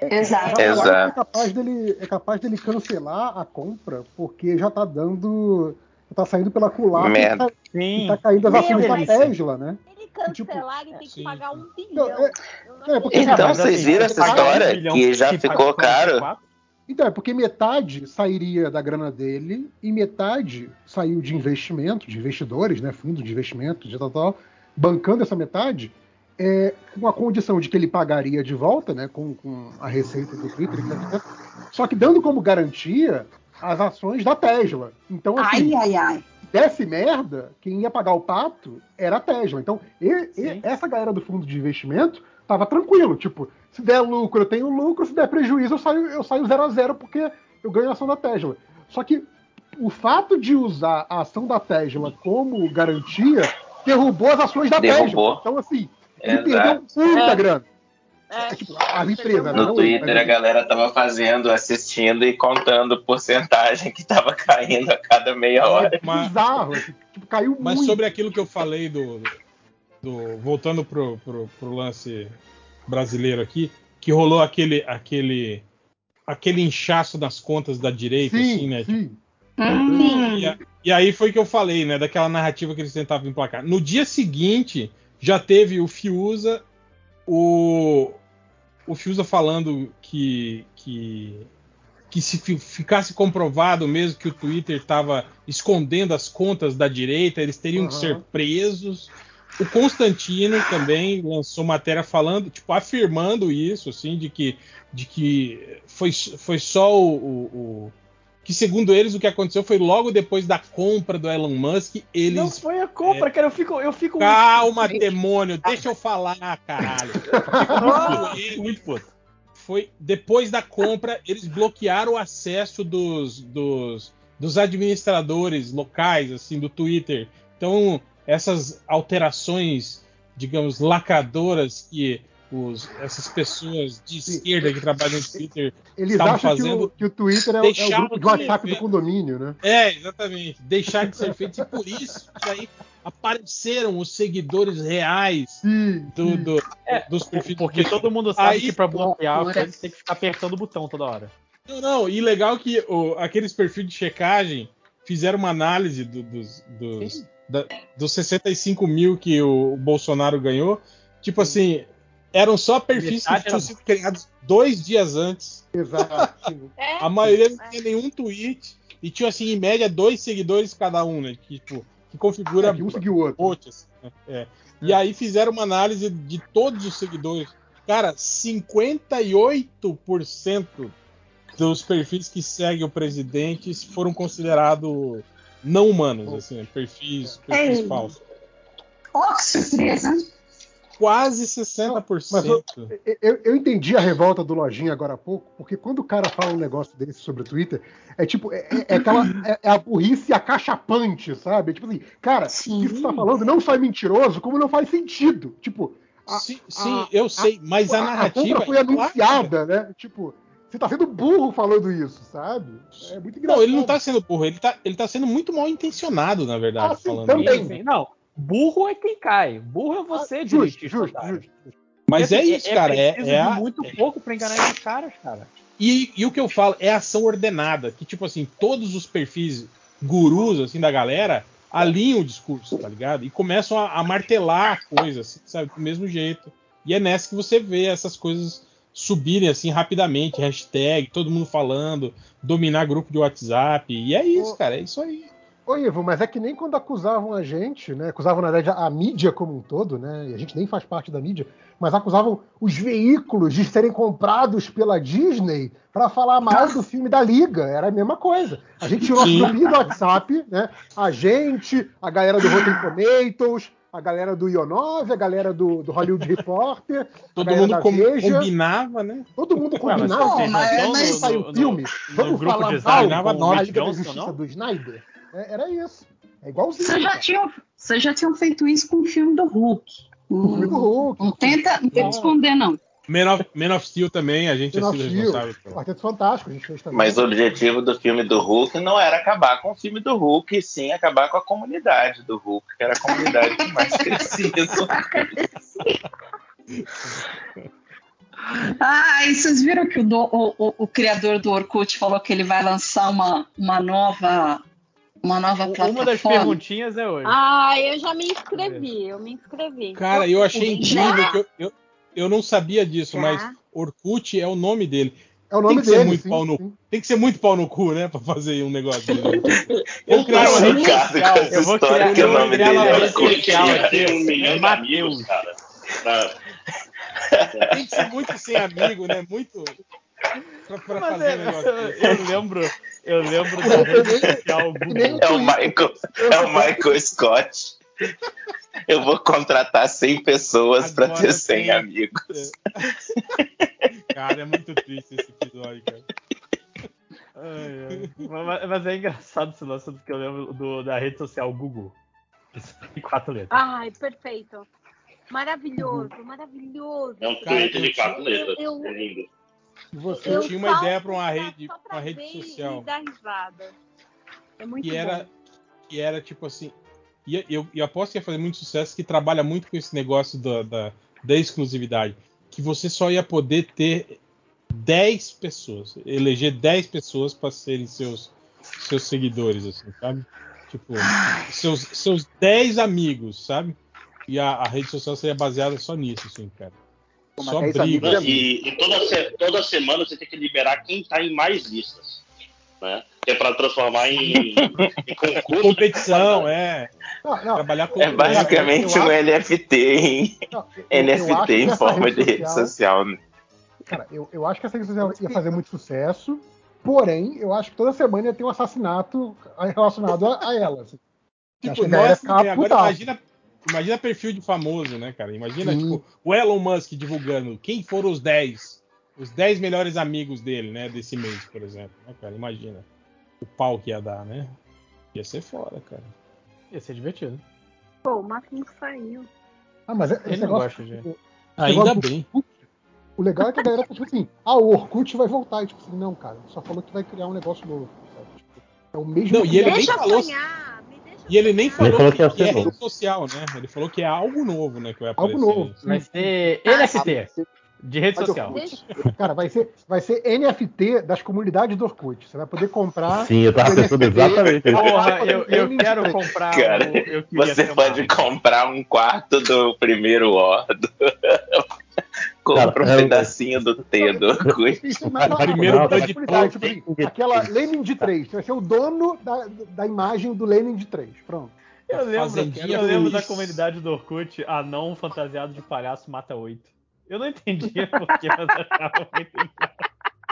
Exato.
Exato.
É capaz, dele, é capaz dele cancelar a compra, porque já tá dando. Tá saindo pela culatra e tá, e tá caindo as ações da Tesla, né?
Ele cancelar, ele tem que pagar um bilhão. É,
é, então, vocês viram essa história? Que já ficou caro?
Então, é porque metade sairia da grana dele e metade saiu de investimento, de investidores, né? Fundo de investimento, de tal, tal, bancando essa metade é, com a condição de que ele pagaria de volta, né, com, com a receita do Twitter, só que dando como garantia as ações da Tesla. Então, assim,
ai, ai, ai.
desse merda, quem ia pagar o pato era a Tesla. Então, e, e, essa galera do fundo de investimento tava tranquilo, tipo, se der lucro, eu tenho lucro, se der prejuízo, eu saio, eu saio zero a zero porque eu ganho a ação da Tesla. Só que o fato de usar a ação da Tesla como garantia derrubou as ações da
derrubou.
Tesla. Então, assim, ele perdeu muita é. grana.
É,
tipo, as empresas,
no
não,
Twitter a galera tava fazendo, assistindo e contando porcentagem que tava caindo a cada meia é hora.
É bizarro, assim, tipo, caiu
Mas
muito.
sobre aquilo que eu falei do, do voltando pro, pro, pro, lance brasileiro aqui, que rolou aquele aquele aquele inchaço nas contas da direita,
sim,
assim, né?
Sim.
E, e aí foi que eu falei, né? Daquela narrativa que eles tentavam emplacar. No dia seguinte já teve o Fiuza, o, o Fiuza falando que, que, que se ficasse comprovado mesmo que o Twitter estava escondendo as contas da direita, eles teriam uhum. que ser presos. O Constantino também lançou matéria falando, tipo, afirmando isso, assim, de que, de que foi, foi só o, o, que segundo eles o que aconteceu foi logo depois da compra do Elon Musk, eles Não
foi a compra, é... cara, eu fico eu fico
Calma, muito... demônio, deixa eu falar, caralho. muito, muito puto. Foi depois da compra, eles bloquearam o acesso dos, dos, dos administradores locais assim do Twitter. Então, essas alterações, digamos, lacradoras que os, essas pessoas de esquerda que trabalham no Twitter
Eles estavam fazendo. Que o, que o Twitter é o, é o grupo de WhatsApp do condomínio, né?
É, exatamente. Deixar de ser feito. E por isso aí apareceram os seguidores reais sim, do, sim. Do,
é, dos perfis. Porque todo mundo sabe aí, que para bloquear você tem que ficar apertando o botão toda hora.
Não, não, e legal que o, aqueles perfis de checagem fizeram uma análise do, dos, dos, da, dos 65 mil que o, o Bolsonaro ganhou. Tipo assim, eram só perfis que tinham sido criados dois dias antes.
Exato.
É, a maioria não tinha nenhum tweet e tinha assim em média dois seguidores cada um, né? Que, tipo, que configura
é, que um seguiu o outro.
Bots, né? é. E aí fizeram uma análise de todos os seguidores. Cara, 58% dos perfis que seguem o presidente foram considerados não humanos, assim, perfis, perfis falsos.
Oh, que surpresa!
Quase 60%. Mas
eu, eu, eu, entendi a revolta do Lojinha agora há pouco, porque quando o cara fala um negócio desse sobre o Twitter, é tipo, é, é, é aquela. É, é, a burrice acachapante, sabe? É tipo assim, cara, Sim. o que você tá falando não só é mentiroso, como não faz sentido. Tipo.
A, sim, sim a, eu sei, mas a, a narrativa.
A foi anunciada, né? Tipo. Você tá sendo burro falando isso, sabe?
É muito engraçado. Não, ele não tá sendo burro, ele tá, ele tá sendo muito mal intencionado, na verdade, ah, sim, falando
também. isso. Não, Burro é quem cai. Burro é você, ah, justo, justo, justo,
Mas é, é isso, é, cara. É, é
a... muito pouco para enganar esses caras, cara.
E, e, o que eu falo é ação ordenada, que tipo assim, todos os perfis gurus assim da galera alinham o discurso, tá ligado? E começam a, a martelar coisas, sabe, do mesmo jeito. E é nessa que você vê essas coisas subirem assim rapidamente, hashtag, todo mundo falando, dominar grupo de WhatsApp. E é isso, cara, é isso aí.
Ô Ivo, mas é que nem quando acusavam a gente, né? Acusavam, na verdade, a mídia como um todo, né? E a gente nem faz parte da mídia, mas acusavam os veículos de serem comprados pela Disney para falar mal do filme da Liga. Era a mesma coisa. A gente tinha o nosso grupinho do WhatsApp, né? A gente, a galera do Rotten Tomatoes, a galera do Ionov, a galera do, do Hollywood Reporter,
todo mundo com, combinava, né?
Todo mundo combinava. Não, mas, mas, saiu o filme. No, Vamos no falar mal da Liga da Justiça do Snyder. É, era isso. É igualzinho.
Vocês já, tinham, vocês já tinham feito isso com o filme do Hulk.
O filme do Hulk.
Não tenta, não tenta esconder, não.
Man of, Man of Steel também, a gente Man é sido responsável.
Quarteto Fantástico, a gente fez também.
Mas o objetivo do filme do Hulk não era acabar com o filme do Hulk, e sim acabar com a comunidade do Hulk, que era a comunidade que mais precisa.
Ah, e vocês viram que o, o, o, o, criador do Orkut falou que ele vai lançar uma, uma nova uma nova plataforma.
Uma das perguntinhas é hoje.
Ah, eu já me inscrevi, eu me inscrevi.
Cara, eu achei incrível que eu, eu, eu não sabia disso, mas Orkut é o nome dele.
É o nome
tem que
dele.
Ser muito sim, pau no, sim. Tem que ser muito pau no cu, né? Pra fazer um negócio dele. Eu,
criar uma rede social.
Eu vou criar, eu vou criar uma rede social aqui.
Tem que ser muito sem amigo, né? Muito. Pra, pra fazer é, negócio.
Eu lembro, eu lembro da rede social
Google. É o Michael, é o Michael Scott. Eu vou contratar 100 pessoas para ter 100 amigos.
Cara, é muito triste esse episódio, cara.
Ai, ai. Mas, mas, é engraçado esse lance que eu lembro do, da rede social Google. Em quatro letras.
Ai, perfeito. Maravilhoso, maravilhoso.
É um tweet de quatro letras. Eu, eu, é lindo.
Você eu tinha uma ideia para uma rede, uma rede social.
E dar risada. É muito
que
bom.
era que era tipo assim, e eu, eu aposto que ia fazer muito sucesso, que trabalha muito com esse negócio da, da, da exclusividade, que você só ia poder ter 10 pessoas, eleger 10 pessoas para serem seus seus seguidores, assim, sabe? Tipo, seus, seus 10 amigos, sabe? E a, a rede social seria baseada só nisso, assim, cara. Só briga.
E, e toda, toda semana você tem que liberar quem está em mais listas. Né? Que é para transformar em, em concurso.
Competição, é. Não, não. Trabalhar
com é basicamente um NFT não, eu, NFT eu em forma de rede social.
Né? Cara, eu, eu acho que essa rede social ia fazer muito sucesso. Porém, eu acho que toda semana ia ter um assassinato relacionado a, a ela. Assim.
Tipo, nossa, agora imagina, imagina perfil de famoso, né, cara? Imagina, tipo, o Elon Musk divulgando quem foram os 10, os 10 melhores amigos dele, né, desse mês, por exemplo. Né, cara? Imagina o pau que ia dar, né? Ia ser foda, cara.
Ia ser divertido.
Pô, o Máximo saiu.
Ah, mas ele não gosta de.
Ainda bem.
O legal é que a galera tá tipo assim, ah, o Orkut vai voltar. E tipo assim, não, cara, só falou que vai criar um negócio novo. Tipo,
é o mesmo. Não, e ele nem falou. Sonhar, e ele nem falou, ele falou que, que, que é rede social, né? Ele falou que é algo novo, né? Que vai
aparecer. Algo novo. Vai ser NFT. De rede social.
Cara, vai ser, vai ser NFT das comunidades do Orkut. Você vai poder comprar.
Sim, eu tava pensando exatamente.
Porra, eu, eu quero comprar.
Cara,
um,
você pode comprar um quarto do primeiro Ordo. Compra um é pedacinho do T do Orkut.
Primeiro não, de tipo, Aquela Lenin de 3. Você vai ser o dono da, da imagem do Lenin de 3. Pronto.
Eu lembro, eu lembro da comunidade do Orkut, anão fantasiado de palhaço mata 8. Eu não entendia porque, mas achava muito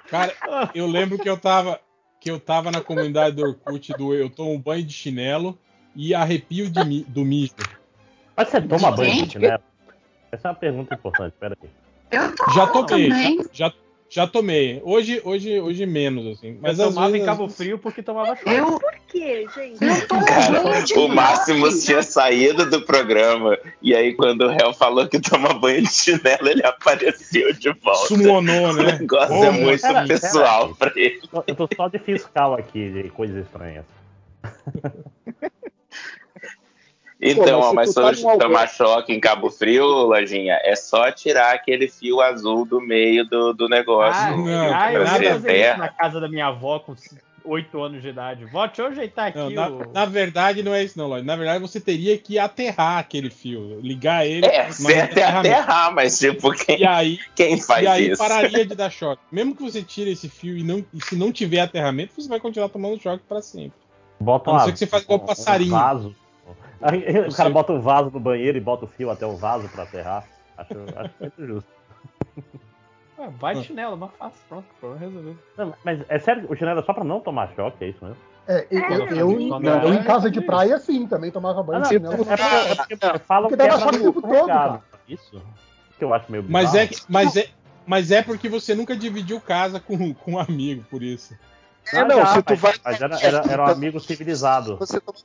Cara, eu lembro que eu tava que eu tava na comunidade do Orkut do eu tomo banho de chinelo e arrepio de, do mijo.
Mas você toma banho de chinelo? Essa é uma pergunta importante, peraí.
Eu tô
já tomei, já, já tomei. Hoje, hoje, hoje menos, assim. Mas
eu tomava vezes... em Cabo Frio porque tomava choque.
Eu... Por quê, gente?
Cara, o Máximo tinha saído do programa. E aí, quando o réu falou que toma banho de chinelo, ele apareceu de volta.
Sumonou, né?
O negócio é muito pera, pessoal pera pra ele.
Eu tô só de fiscal aqui, de coisas estranhas.
Então, Pô, mas, mas se tu tá tomar choque em Cabo Frio, Lojinha, é só tirar aquele fio azul do meio do, do negócio. Ah,
não, ah eu já isso na casa da minha avó com 8 anos de idade. Vó, deixa eu ajeitar aqui. Não,
na,
o...
na, verdade, não é isso, não, Lojinha. Na verdade, você teria que aterrar aquele fio, ligar ele.
É, certo é aterrar, mas tipo, quem, e aí, quem faz
isso? E aí
isso?
pararia de dar choque. Mesmo que você tire esse fio e, não, e se não tiver aterramento, você vai continuar tomando choque para sempre.
Bota
a não ser que você faça igual um, passarinho. Um
vaso O cara bota o vaso no banheiro e bota o fio até o vaso pra aterrar. Acho, acho muito justo.
Ah, vai de chinelo, mas fácil, pronto, problema resolvido.
Não, mas é sério, o chinelo é só pra não tomar choque, é isso mesmo?
É, eu, é, eu, eu, não, eu, em casa de praia, sim, também tomava banho ah, de chinelo. É, é porque,
é porque falam
porque
que
dava choque o tempo todo, cara.
Isso? Que eu acho meio
bizarro. Mas é, mas é, mas é porque você nunca dividiu casa com, com um amigo, por isso.
É, não, se tu vai. Mas era, era, era um amigo civilizado. Você toma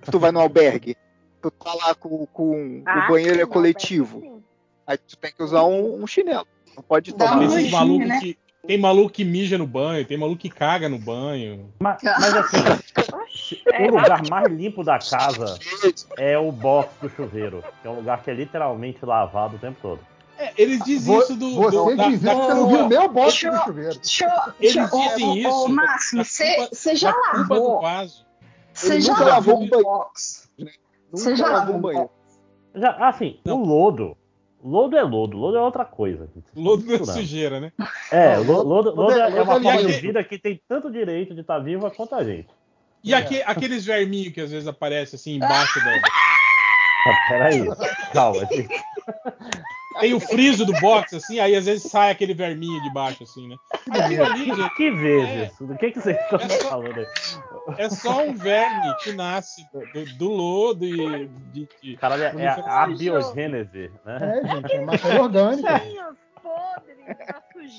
tu vai no albergue, tu tá lá com, com ah, o banheiro é coletivo. Aí tu tem que usar um, um chinelo. Não pode tomar.
Tem um maluco né? que tem maluco que mija no banho, tem maluco que caga no banho.
Mas, mas assim, o lugar mais limpo da casa é o box do chuveiro, que é um lugar que é literalmente lavado o tempo todo.
É, eles dizem isso do.
Você
do,
diz isso, você não viu meu box do chuveiro.
Eles dizem isso. Ô,
Márcio, você já lavou. Você já lavou um banheiro. Você já lavou um banheiro.
Já, assim, não. o lodo. Lodo é lodo, lodo é outra coisa.
Lodo é sujeira, né?
É, lodo, lodo, lodo é, é uma forma de vida que tem tanto direito de estar tá viva quanto a gente.
E aqui, aqueles verminhos que às vezes aparecem assim embaixo da.
Ah, peraí, calma.
Tem o friso do box, assim, aí às vezes sai aquele verminho de baixo, assim, né?
Aquilo ali, gente, que vezes? É, do que, que você está é falando aí?
É só um verme que nasce do, do lodo e. De, de,
Caralho, é a biogênese, né?
É, gente, é matéria orgânica.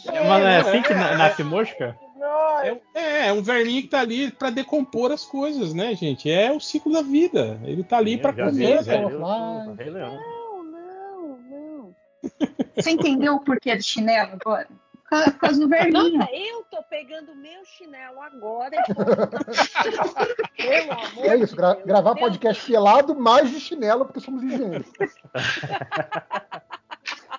Mas é assim que nasce mosca?
É, é, um verminho que tá ali para decompor as coisas, né, gente? É o ciclo da vida. Ele tá ali para comer.
Vi, não, não, não. Você entendeu o porquê do chinelo agora? Por causa do vermelho. Nossa, eu tô pegando meu chinelo agora.
Pelo amor é isso, gra Deus, gravar podcast pelado mais de chinelo, porque somos higiênicos.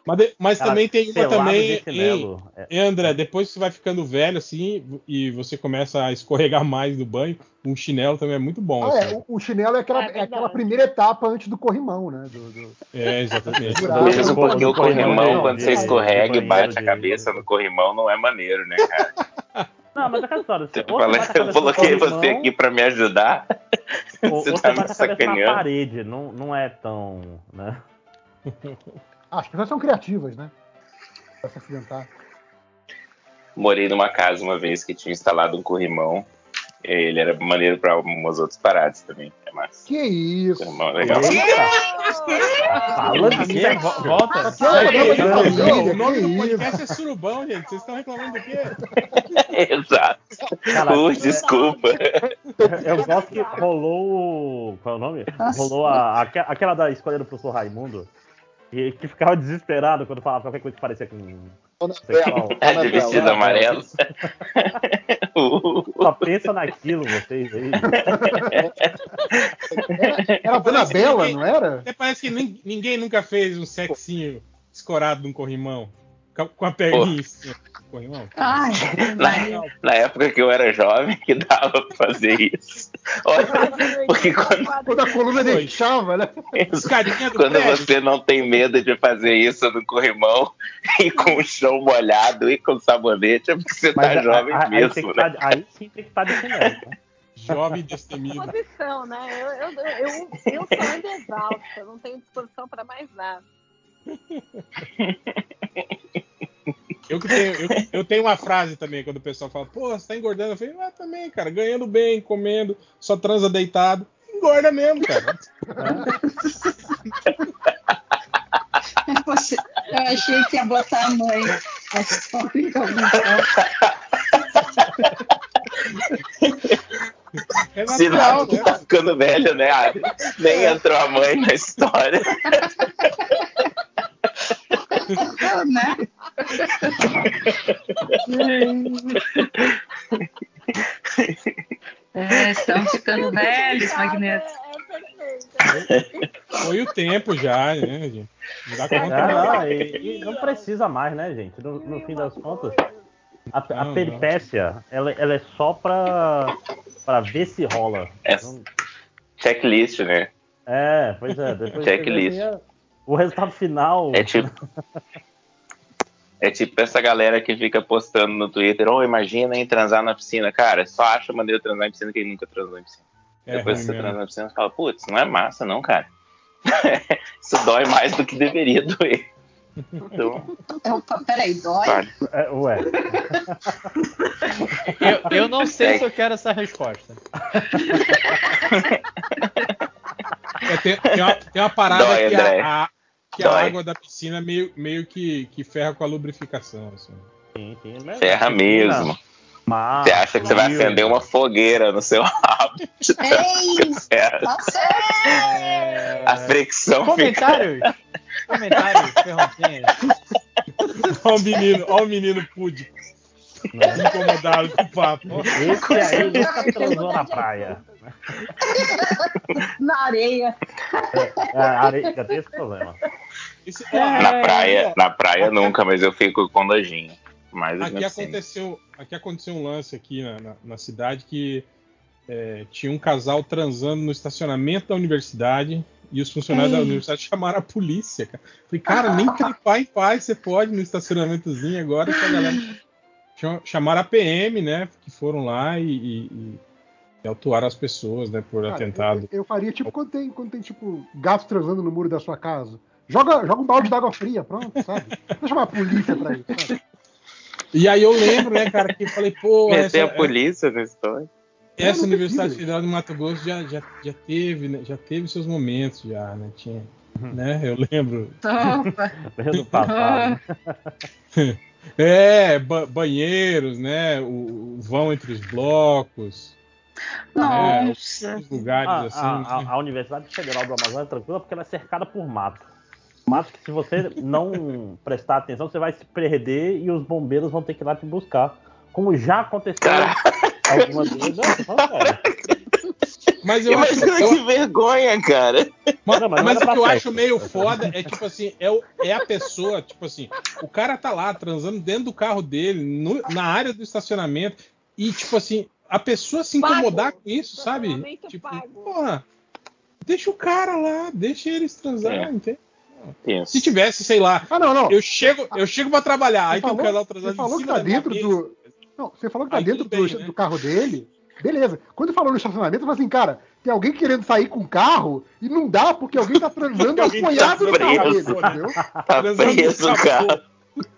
Mas, de, mas também tem uma também, em, em, André, depois que você vai ficando velho assim e você começa a escorregar mais no banho, um chinelo também é muito bom.
Ah,
é,
assim. é, o, o, chinelo é aquela, é, é aquela primeira etapa antes do corrimão, né? Do, do...
É, exatamente.
Mesmo porque o corrimão, quando você escorrega e bate a cabeça no corrimão, não é maneiro, né, cara?
Não, mas é aquela história. Você,
eu coloquei você aqui pra me ajudar.
Ou, você ou tá você bate a cabeça na parede, não, não é tão. Né?
As pessoas são criativas, né? Pra se acidentar.
morei numa casa uma vez que tinha instalado um corrimão. Ele era maneiro pra umas outras paradas também. É massa.
Que isso?
Corrimão é legal.
Fala de quê?
Volta.
O nome do podcast é Surubão, gente. Vocês estão reclamando do quê?
Exato.
Cara,
Ui, desculpa.
Eu gosto que rolou. o- Qual é o nome? Rolou a, aque- aquela da escolha do professor Raimundo. Que, que ficava desesperado quando falava qualquer coisa que parecia com. sexual.
É de vestido amarelo.
Só pensa naquilo, vocês aí.
Era a Dona Bela, não era?
Até parece que nin- ninguém nunca fez um sexinho escorado num corrimão. Com- a perninha em cima do corrimão.
Ai,
Na, na época que eu era jovem, que dava pra fazer isso. Olha, porque quando,
Quando a coluna
Foi.
deixava, né?
Quando você não tem medo de fazer isso no corrimão e com o chão molhado e com sabonete, é porque você tá
Mas a-
jovem
a- aí, tem
mesmo,
que
né?
tá- aí sim tem que estar de chinelo. né?
Jovem
É
destemido.
uma opção, né? Eu, eu, eu, eu sou ainda exausta, não tenho disposição para mais nada.
Eu, que tenho, eu, eu tenho uma frase também quando o pessoal fala, pô, você tá engordando. Eu falei, ah, também, cara, ganhando bem, comendo, só transa deitado. Engorda mesmo, cara.
Eu achei que ia botar a mãe. Mas só
É
Sinal
natural,
que
né?
tá ficando velho, né? Nem entrou a mãe na história.
né? É, estamos ficando velhos, Magneto.
É, é.
Foi o tempo já, né, gente? Não dá conta. Não.
não, e, e não precisa mais, né, gente? No, no fim das contas, a, a
Não, não.
peripécia, ela, ela é só pra, pra ver se rola.
É checklist, né?
É, pois é. Depois
Checklist.
O resultado final.
É tipo. É tipo essa galera que fica postando no Twitter, oh, imagina em transar na piscina. Cara, só acha maneiro transar em piscina quem nunca transou em piscina.
É
Depois você
mesmo.
transa na piscina, você fala, putz, não é massa, não, cara. Isso dói mais do que deveria doer. Então,
Opa, peraí, dói?
vale.
É, ué.
Eu, eu não sei se eu quero essa resposta.
É, tem, tem uma, tem uma parada
Dói,
que,
André.
a, a- que a
Dói.
água da piscina meio, meio que, que ferra com a lubrificação. Assim.
Sim, sim, mas-
Ferra mesmo.
Mas,
Você acha que você vai acender uma fogueira no seu rabo?
Tá certo.
A fricção fica.
Comentários? Comentários.
Olha o menino, olha o menino pude. Incomodado com o papo.
Esse aí nunca transou na praia.
Na areia.
É, a areia já tem esse problema.
Esse-
Na praia, na praia nunca, mas eu fico com nojinho. Mas
Aqui
assim,
aconteceu, aqui aconteceu um lance aqui na, na- na cidade que é, tinha um casal transando no estacionamento da universidade e os funcionários da
Ei.
universidade chamaram a polícia, cara. Falei, cara, nem trepar em paz você pode no estacionamentozinho agora que a galera chamaram a PM, né? Que foram lá e, e- e- autuaram as pessoas, né? Por
Cara,
atentado.
Eu, eu faria tipo quando tem, quando tem tipo gato transando no muro da sua casa. Joga, joga um balde d'água fria, pronto, sabe? Não precisa chamar a polícia pra isso. Sabe?
E aí eu lembro, né, cara, que eu falei, pô,
meter
essa,
a polícia na história.
essa Universidade. Federal do Mato Grosso já, já, já teve, né, já teve seus momentos, já, né? Tinha, né? Eu lembro.
Opa.
Desde o passado.
É, ba- banheiros, né? O, o vão entre os blocos. né,
Nossa.
Os lugares
A,
assim.
a- a- a Universidade Federal do Amazonas é tranquila porque ela é cercada por mato. Mato que se você não prestar atenção, você vai se perder e os bombeiros vão ter que ir lá te buscar. Como já aconteceu algumas vezes. Não.
Mas eu acho,
Imagina
eu,
que vergonha, cara.
mas,
Não, mas não
mas
era
o que eu
pra
acho
festa.
meio foda é tipo assim, é, o- é a pessoa, tipo assim, o cara tá lá transando dentro do carro dele, no- na área do estacionamento, e tipo assim, a pessoa se incomodar
Pago.
com isso, sabe? Tipo,
pago.
porra, deixa o cara lá, deixa eles transar,
É.
entende?
Isso.
Se tivesse, sei lá,
Ah, não, não.
eu chego, eu chego pra trabalhar, aí
Você
tem um
falou-
casal transando
você falou que tá dentro do. Não, você falou que tá
Aí
dentro
tudo
do,
bem, né?
do carro dele. Beleza. Quando falou no estacionamento, eu falei assim, cara, tem alguém querendo sair com o carro e não dá porque alguém tá transando
Alguém tá
apoiado no carro dele, entendeu?
Tá
Transando
preso
no
o cara.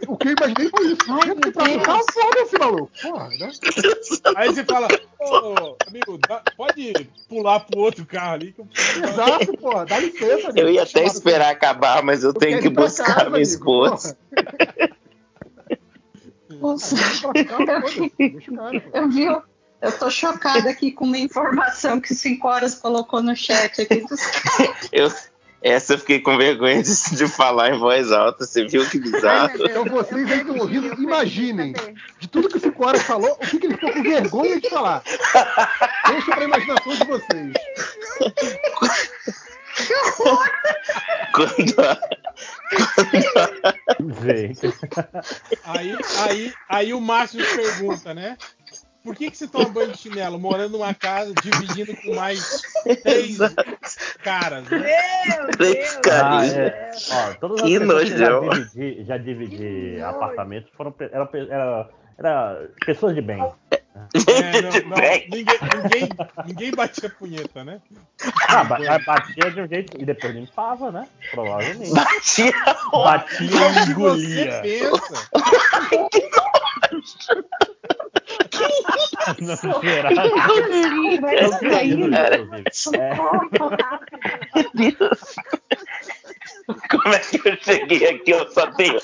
O que eu imaginei foi isso. Ai, meu Deus. Foda-se, maluco. Porra, né?
Aí você fala, ô, amigo, dá, pode pular pro outro carro ali. Que eu...
Exato, pô. Dá licença, amigo.
Eu ia até esperar acabar, mas eu, eu tenho que buscar casa, minha esposa.
Nossa. Eu vi, eu tô chocada aqui com uma informação que o 5 horas colocou no chat aqui.
eu, essa eu fiquei com vergonha de, de falar em voz alta. Você viu que bizarro?
Ai, então vocês aí estão ouvindo, imaginem. De tudo que o 5 horas falou, o que, que ele ficou com vergonha de falar? Deixa pra imaginação de vocês.
Quando a,
aí, aí, aí o Márcio pergunta, né? Por que, que você toma banho de chinelo morando numa casa dividindo com mais três caras? Né?
Meu Deus!
Ah, é. Ó, todas as que pessoas que já dividi, já dividi apartamentos foram era, era, era pessoas de bem.
É, não, não, ninguém, ninguém, ninguém batia punheta, né?
Ah, batia de um jeito. E depois limpava, né? Provavelmente.
Batia,
batia e engolia.
Você pensa?
Não, será?
Como é que eu cheguei aqui? Eu só tenho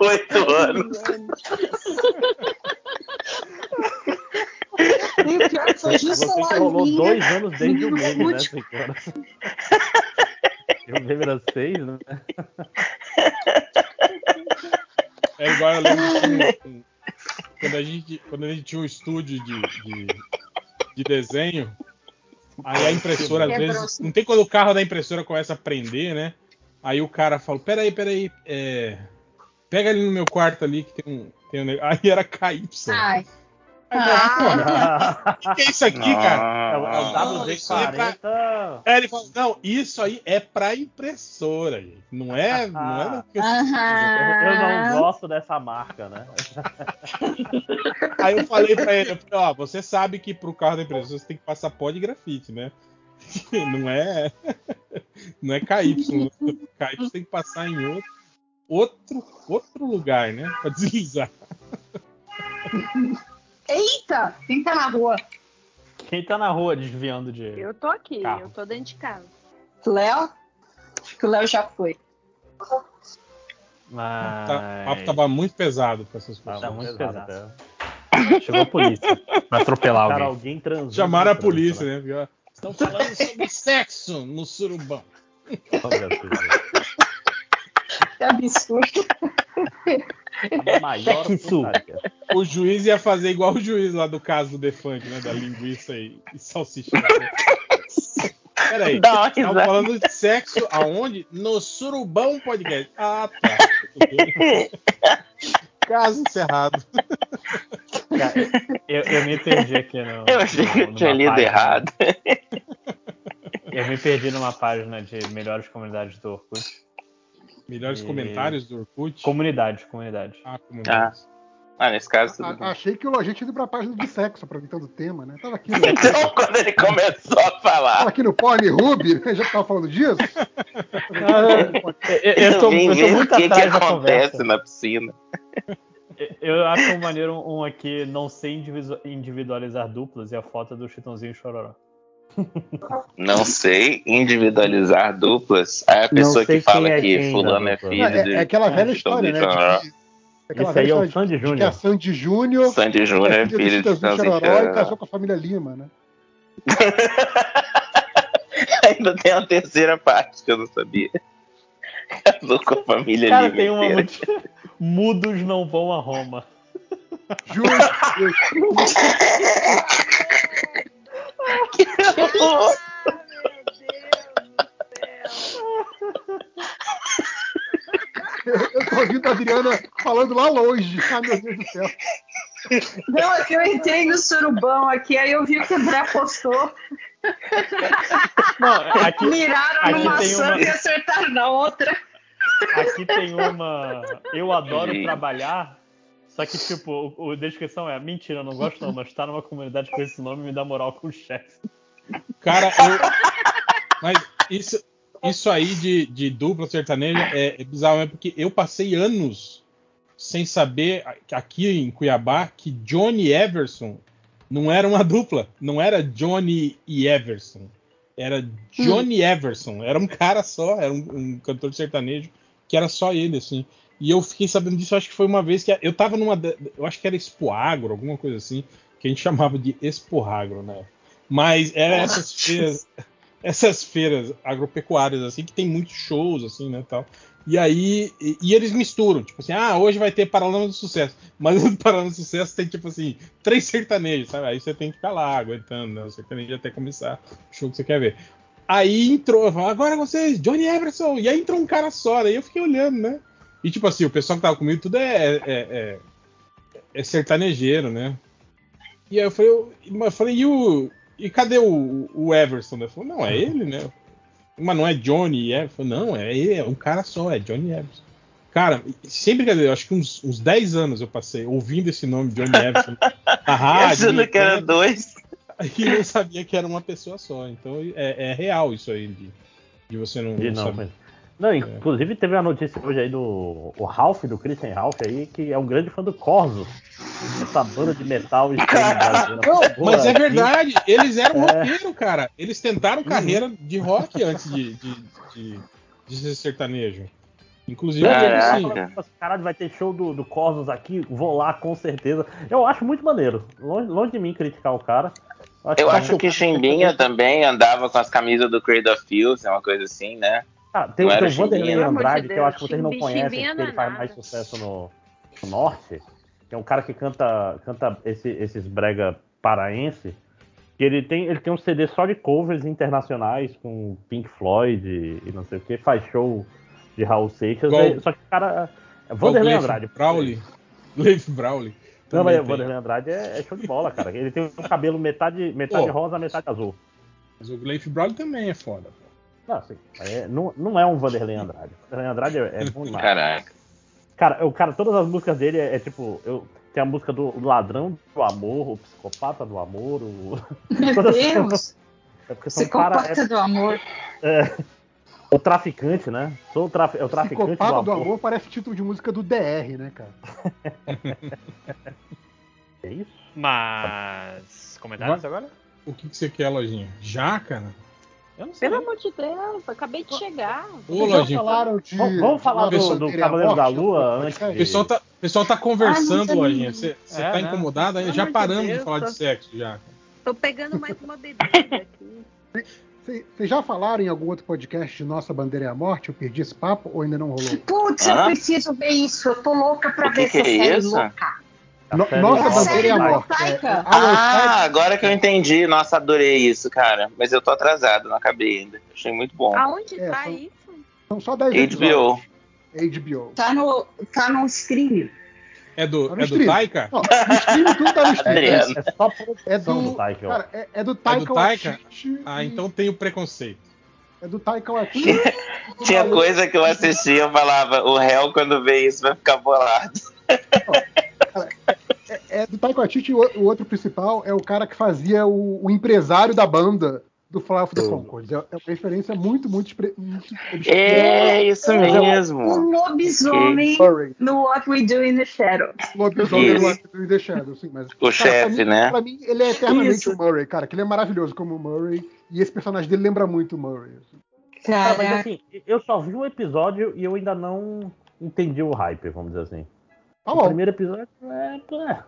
oito anos.
E o pior foi
justo Você rolou dois anos desde o meme, né, senhora? o meme era seis, né?
É igual eu lembro quando a gente, quando a gente tinha um estúdio de, de, de desenho, aí a impressora, às vezes. Não tem quando o carro da impressora começa a prender, né? Aí o cara fala: Peraí, peraí, é, pega ali no meu quarto ali que tem um. Tem um aí era KY.
Ai.
Ah. O que, é isso aqui, cara?
É o, é o WD-40.
É, ele falou, não, isso aí é pra impressora, gente. Não é. Não é
eu, eu não gosto dessa marca, né?
Aí eu falei pra ele, ó, você sabe que pro carro da impressora você tem que passar pó de grafite, né? Não é. Não é KY. KY tem que passar em outro, outro, outro lugar, né? Pra deslizar.
Eita! Quem tá na rua?
Quem tá na rua desviando de.
Eu tô aqui, carro. eu tô dentro de casa.
Léo? Acho que o Léo já foi.
Mas...
Tá, o papo tava muito pesado pra essas pessoas.
Tá muito pesado. pesado. Chegou a polícia pra atropelar
Cara,
alguém.
alguém
Chamaram a polícia, né? né? Estão falando sobre sexo no surubão.
Que absurdo.
A maior
o juiz ia fazer igual o juiz lá do caso do Defante, né? Da linguiça e, e salsicha. Peraí, estamos falando de sexo aonde? No Surubão Podcast. Ah, tá. Caso encerrado.
Eu, eu, me perdi aqui no.
Eu achei que eu tinha lido página. errado.
Eu me perdi numa página de melhores comunidades do Orkut.
Melhores e... comentários do Orkut?
Comunidade, comunidade.
Ah, comunidade.
Ah. Ah, nesse caso. Tudo
a, achei que o Lojinha ido pra página de sexo, aproveitando o tema, né? Tava aqui
no. Então, quando ele começou a falar.
Tava aqui no Pornhub, né? já tava falando disso.
eu, eu, tô, eu tô muito que atrás que acontece na piscina.
Eu acho maneiro um aqui não sei individualizar duplas e a foto do Chitãozinho Chororó.
Não sei individualizar duplas. Aí a pessoa que fala é que fulano é filho
é, de. É aquela velha história, né? De,
Aquela Esse aí é o Sandy Júnior. Que
a Sandy Júnior.
Sandy Júnior é filho de
Chororó e casou com a família Lima, né?
Ainda tem uma terceira parte que eu não sabia. Casou com a família
Cara,
Lima.
tem uma muito... Mudos não vão a Roma.
Justo.
que horror!
Eu tô ouvindo a Adriana falando lá longe. Ai, meu Deus do céu.
Não, é que eu entrei no surubão aqui, aí eu vi que o André postou.
Não, aqui,
Miraram
aqui
numa
tem
uma... e acertaram na outra.
Aqui tem uma. Eu adoro trabalhar. Só que, tipo, a descrição é mentira, não gosto não, mas tá numa comunidade com esse nome me dá moral com o chefe.
Cara, eu... Mas isso, isso aí de, de dupla sertaneja é, é bizarro, é porque eu passei anos sem saber aqui em Cuiabá que Johnny Everson não era uma dupla, não era Johnny e Everson, era Johnny hum. Everson, era um cara só, era um, um, cantor sertanejo que era só ele, assim. E eu fiquei sabendo disso, acho que foi uma vez que eu tava numa, eu acho que era Expoagro, alguma coisa assim, que a gente chamava de Exporagro, né? Mas era essas feiras, essas feiras agropecuárias assim que tem muitos shows assim, né, tal. E aí, e, e, eles misturam, tipo assim, ah, hoje vai ter Paralama do Sucesso. Mas no Paralama do Sucesso tem, tipo assim, três sertanejos, sabe? Aí você tem que ficar lá aguentando, né? O sertanejo até começar o show que você quer ver. Aí entrou, agora vocês, Johnny Everson, e aí entrou um cara só, aí eu fiquei olhando, né? E tipo assim, o pessoal que tava comigo tudo é, é, é, é sertanejeiro, né? E aí eu falei, eu, eu falei e, o, e cadê o, o Everson? Ele falou, não, é ele, né? Mas não é Johnny Everson. Não, é ele, é um cara só, é Johnny Everson. Cara, sem brincadeira, acho que uns, uns 10 anos eu passei ouvindo esse nome, Johnny Everson, na rádio.
Achando que era dois.
E não sabia que era uma pessoa só. Então é, é real isso aí de, de você não,
não, não saber. Não, é. inclusive teve uma notícia hoje aí do o Ralph, do Christian Ralph aí, que é um grande fã do Corso. Essa banda de metal
extremo Não, mas é verdade, eles eram é. roqueiro, cara. Eles tentaram carreira de rock antes de, de, de, de ser sertanejo. Inclusive,
assim, caralho, vai ter show do, do Cosmos aqui, vou lá com certeza. Eu acho muito maneiro. Longe, longe de mim criticar o cara.
Acho eu que acho que Chimbinha também andava com as camisas do Creed of Fields, é uma coisa assim, né?
Ah, tem, tem o Vanderlei Andrade, que eu acho que vocês não conhecem, porque ele faz mais sucesso no, no, norte. Que é um cara que canta, canta esse, esses brega paraense. Que ele tem, ele tem um CD só de covers internacionais com Pink Floyd e, e não sei o que, faz show de Raul Seixas. Igual, só que o cara. É Vanderlei Andrade.
Brawley. Leif Brawley.
Não, mas o Vanderlei Andrade é, é, show de bola, cara. Ele tem um cabelo metade, metade oh, rosa, metade azul.
Mas o Leif Brawley também é foda.
Não, assim, é, não, não é um Vanderlei Andrade. Vanderlei Andrade é, é bom demais.
Caraca.
Cara, o cara, todas as músicas dele é, é, tipo. Eu, tem a música do Ladrão do Amor, o Psicopata do Amor, o.
Meu Deus! É porque são Psicopata cara, do Amor.
É, o traficante, né? Sou o, traf, é o traficante Psicopata
do amor. do amor. parece título de música do DR, né, cara?
é isso?
Mas. Comentários agora?
O que, que você quer, Lojinha? Já, cara?
Eu não sei. Pelo amor de Deus, acabei de chegar.
Ô, Lojinha.
Falaram de... Vamos falar do, do Cavaleiro da Lua antes.
O pessoal tá, pessoal tá conversando, ah, Lojinha. Você é, tá né? incomodado ainda? Já paramos de, Deus, de falar tô... de sexo, já.
Tô pegando mais uma bebida aqui.
Vocês já falaram em algum outro podcast de Nossa Bandeira é a Morte? Eu perdi esse papo ou ainda não rolou?
Putz, ah? eu preciso ver isso. Eu tô louca pra ver
que essa
que é
série isso?
louca.
No, nossa bandeira é a morte.
É, ah, agora que eu entendi. Nossa, adorei isso, cara. Mas eu tô atrasado, não acabei ainda. Achei muito bom.
Aonde é, tá são, isso?
São só 10
HBO.
HBO.
Tá no, tá no stream.
É do, tá é do Taika? Não,
no stream tudo tá no stream.
É,
só é do, do Taika. Cara, é, é, do Taika. É do Taika?
Ah, então tem o preconceito.
É do Taika Waititi.
Tinha coisa que eu assistia, eu falava, o réu quando vê isso vai ficar bolado.
Cara, é, é, do Taika Waititi, o, o, outro principal é o cara que fazia o, o empresário da banda do Fly of the Concords. É, é uma referência muito, muito, muito
É isso mesmo.
O lobisomem okay. no What We Do in the Shadows.
Lobisomem no What We Do in the Shadows, sim. Mas,
o chefe, né?
Pra mim, ele é eternamente isso. o Murray, cara. Que ele é maravilhoso como o Murray. E esse personagem dele lembra muito o Murray. Assim.
Cara, mas assim, eu só vi um episódio e eu ainda não entendi o hype, vamos dizer assim. Tá o primeiro episódio é, é,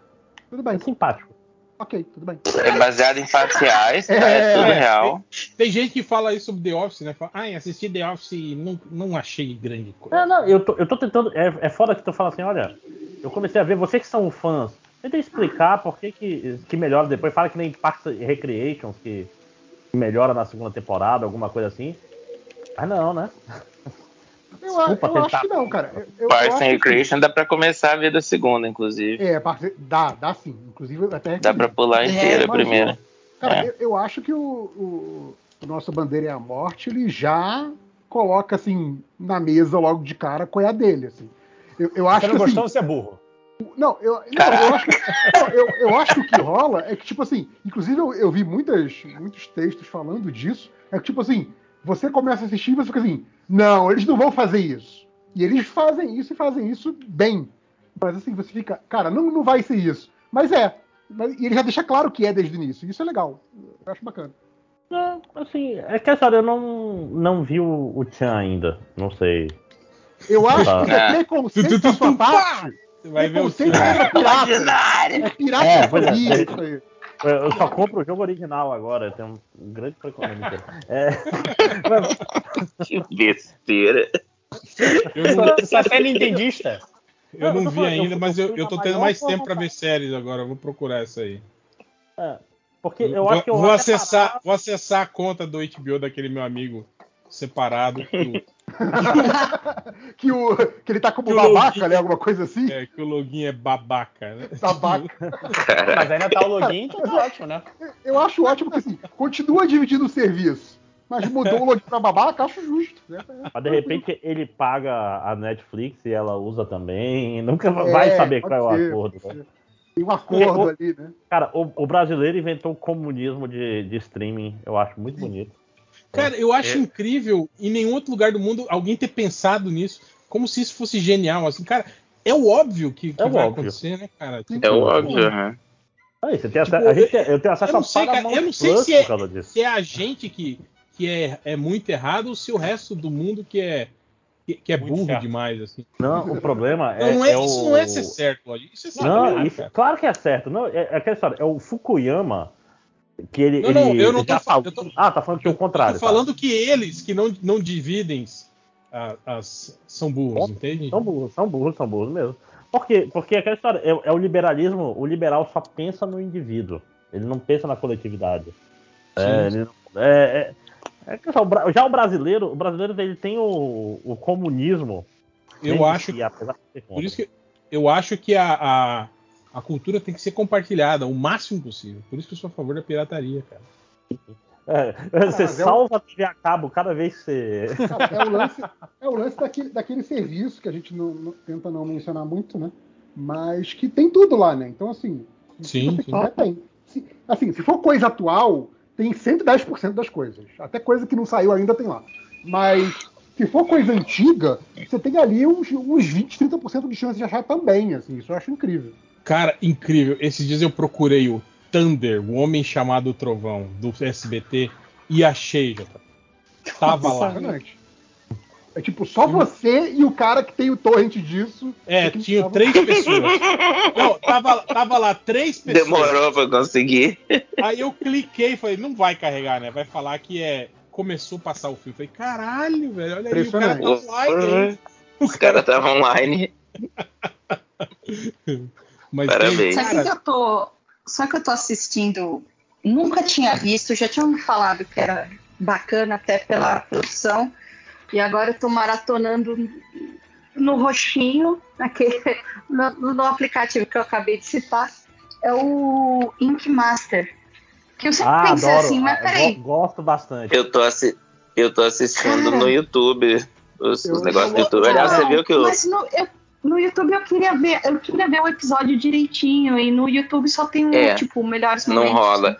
tudo bem.
É simpático.
Ok, tudo bem.
É baseado em fatos reais, tá? é, é tudo real.
Tem, tem, gente que fala isso sobre The Office, né? Fala, ah, assisti The Office e não, não achei grande coisa.
É, não, eu tô, eu tô tentando. É, é foda que tu fala assim, olha, eu comecei a ver, vocês que são fãs, tenta explicar por que, que, que melhora depois. Fala que nem Parks Recreations, que melhora na segunda temporada, alguma coisa assim. Mas não, né?
Eu, Desculpa, eu acho que não, cara. Eu,
Parks and Recreation dá pra começar a ver da segunda, inclusive.
É, dá, dá sim. Inclusive até.
Dá pra pular inteira é, primeiro.
Cara, é. eu, eu, acho que o, o, o, nosso Bandeira é a Morte, ele já coloca assim na mesa logo de cara qual é a dele. Assim. Eu, eu acho
você não gostou,
assim,
você é burro.
Não, eu, não, eu, acho eu, eu, acho que o que rola é que, tipo assim, inclusive eu, eu vi muitas, muitos textos falando disso. É que, tipo assim, você começa a assistir e você fica assim, não, eles não vão fazer isso. E eles fazem isso e fazem isso bem. Mas assim, você fica, cara, não, não vai ser isso. Mas é. Mas, e ele já deixa claro que é desde o início. Isso é legal. Eu acho bacana.
É, assim, é que essa hora eu não, não vi o, o Chan ainda. Não sei.
Eu acho tá. que é preconceito da sua parte.
Você vai ver o Chan.
É pirata. É pirata é, pois é, isso aí.
Eu só compro o jogo original agora, tem um grande preconceito. É...
que besteira.
Eu não... Você é nintendista?
Eu não vi ainda, mas eu, eu tô tendo mais tempo pra ver séries agora. Eu vou procurar essa aí.
É, porque eu acho que eu
vou acessar, parar... vou acessar a conta do HBO daquele meu amigo separado.
Que, o, que ele tá como que babaca, login, né? Alguma coisa assim?
É, que o login é babaca, né?
Babaca.
Mas ainda tá o login, então tá ótimo, né?
Eu acho ótimo que assim, continua dividindo o serviço. Mas mudou o login pra babaca, acho justo. Né?
Mas de repente ele paga a Netflix e ela usa também. Nunca é, vai saber qual é o acordo. Né?
Tem um acordo o, ali, né?
Cara, o, o, brasileiro inventou o comunismo de, de streaming. Eu acho muito bonito.
Cara, eu acho é. incrível em nenhum outro lugar do mundo alguém ter pensado nisso, como se isso fosse genial. Assim, cara, é o óbvio que, que é vai óbvio. acontecer, né, cara?
Tipo, é o óbvio, né?
Aí, você tem tipo, acesso, a gente, eu tenho acesso
eu não sei, cara, eu não sei se é, se é a gente que, que é, é muito errado ou se o resto do mundo que é que, que é burro certo. demais, assim.
Não, o problema
é. Não, não é, é isso o... não é ser certo, Isso é
certo. Não, isso, claro que é certo. Não, é, é aquela história. É o Fukuyama que ele.
Não, não, eu não tô
falando. Ah, tá falando que é o contrário.
Eu tô falando tá. que eles que não, não dividem as, as, são burros, entende?
São burros, são burros, são burros mesmo. Por quê? Porque aquela história é, é, o liberalismo, o liberal só pensa no indivíduo. Ele não pensa na coletividade. É, ele, é, é, é já o brasileiro, o brasileiro ele tem o, o comunismo.
Eu acho. Si, por isso que eu acho que a, a a cultura tem que ser compartilhada o máximo possível. Por isso que eu sou a favor da pirataria, cara.
É, você salva é o... a TV a cabo cada vez que você.
é o lance, é o lance daquele, daquele serviço que a gente não, não, tenta não mencionar muito, né? Mas que tem tudo lá, né? Então, assim.
Sim, sim.
tem. Se, assim, se for coisa atual, tem 110% das coisas. Até coisa que não saiu ainda tem lá. Mas se for coisa antiga, você tem ali uns, uns 20, 30% de chance de achar também. Assim, isso eu acho incrível.
Cara, incrível. Esses dias eu procurei o Thunder, o Homem Chamado Trovão, do SBT, e achei, já. Tava lá.
É tipo, só você e o cara que tem o torrent disso.
É, tinha tava... três pessoas. Não, tava, tava lá três pessoas.
Demorou pra conseguir.
Aí eu cliquei e falei, não vai carregar, né? Vai falar que é. Começou a passar o filme. Falei, caralho, velho, olha aí, o cara tá online.
Os caras estavam online.
Mas Parabéns. Sabe que eu tô. Só que eu tô assistindo. Nunca tinha visto, já tinham me falado que era bacana até pela produção. E agora eu tô maratonando no roxinho, naquele, no, no, aplicativo que eu acabei de citar. É o Ink Master. Que eu sempre ah, pensei adoro. assim, mas ah, peraí.
Gosto bastante.
Eu tô, assi eu tô assistindo Cara, no YouTube. Os, os negócios do YouTube. Aliás, você viu que eu.
Mas no, eu no YouTube eu queria ver, eu queria ver o episódio direitinho e no YouTube só tem um, é, tipo, melhores
momentos. Não rola.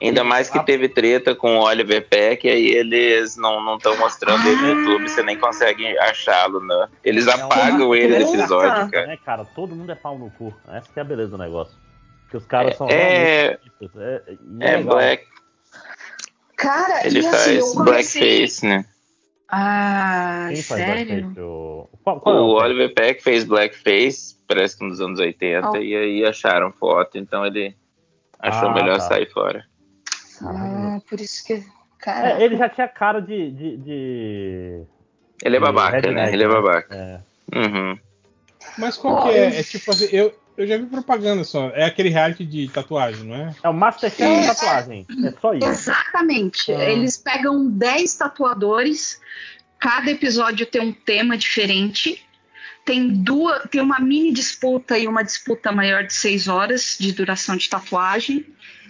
Ainda mais que teve treta com o Oliver Peck, aí eles não estão mostrando ah. ele no YouTube, você nem consegue achá-lo, né? Eles apagam ele no episódio, cara.
É, cara, todo mundo é pau no cu. Essa é a beleza do negócio. Que os caras é, são
é, é, é, é black.
Cara,
ele faz assim, blackface, né?
Ah, Quem sério?
O, qual, qual é o, Oliver Peck fez blackface, parece que nos anos 80, oh. e aí acharam foto, então ele achou ah, melhor tá. sair fora.
Ah, por isso que.
É, ele já tinha cara de. de, de...
Ele é babaca, de né? Ele é babaca. É. Uhum.
Mas qual que é? É tipo assim, eu, eu já vi propaganda só. É aquele reality de tatuagem, não é?
É o Masterchef de tatuagem. É só isso.
Exatamente. Ah. Eles pegam 10 tatuadores, cada episódio tem um tema diferente. Tem duas, tem uma mini disputa e uma disputa maior de 6 horas de duração de tatuagem.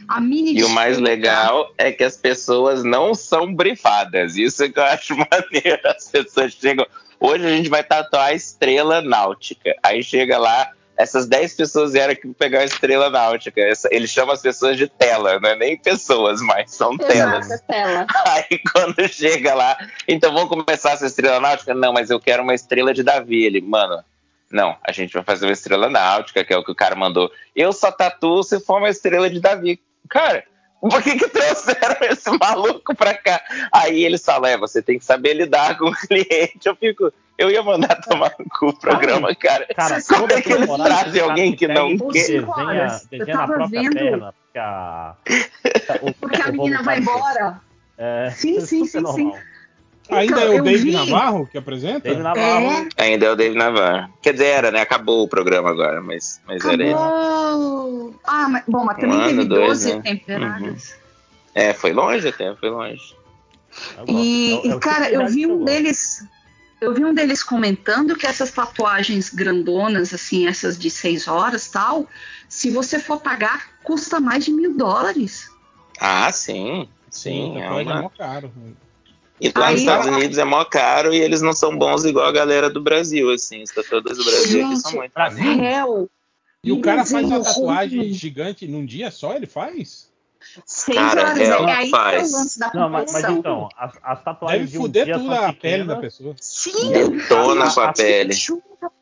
A mini
e disputa... o mais legal é que as pessoas não são brifadas. Isso é que eu acho maneiro. As pessoas chegam. Hoje a gente vai tatuar a estrela náutica. Aí chega lá, essas 10 pessoas vieram aqui pegar a estrela náutica. Essa, ele chama as pessoas de tela, não é nem pessoas, mas são Exato, telas. É tela. Aí quando chega lá, então vamos começar essa estrela náutica? Não, mas eu quero uma estrela de Davi. Ele, mano, Não, a gente vai fazer uma estrela náutica, que é o que o cara mandou. Eu só tatuo se for uma estrela de Davi. Cara, por que, que trouxeram esse maluco pra cá? Aí eles falam: é, você tem que saber lidar com o cliente. Eu fico. Eu ia mandar tomar no cu o programa, cara. cara Como é que eles trazem alguém que não quer?
Desenha, desenha na própria vendo... perna, porque a, porque a menina vai embora. É, sim, sim, sim, sim.
Ainda então, é o David vi... Navarro que apresenta? David
Navarro. É. Ainda é o David Navarro. Quer dizer, era, né? Acabou o programa agora, mas, mas
era
ele.
Ah, mas, bom, mas também um teve ano, 12 né? temporadas. Uhum.
É, foi longe até, foi longe.
E, é, é, cara, eu vi um deles. Eu vi um deles comentando que essas tatuagens grandonas, assim, essas de seis horas tal, se você for pagar, custa mais de mil dólares.
Ah, sim. Sim, sim é, uma...
é caro.
E lá Aí, nos Estados Unidos é mó caro e eles não são bons igual a galera do Brasil, assim. Os tatuadores do Brasil gente, aqui são muito
Brasil.
E o cara faz uma tatuagem gigante num dia só, ele faz?
Seis cara, horas, é, é aí
faz.
que é o lance da
Não, mas, mas, então, as, as tatuagens
Deve fuder tudo a pele da pessoa.
Sim!
Detona com a, a pele.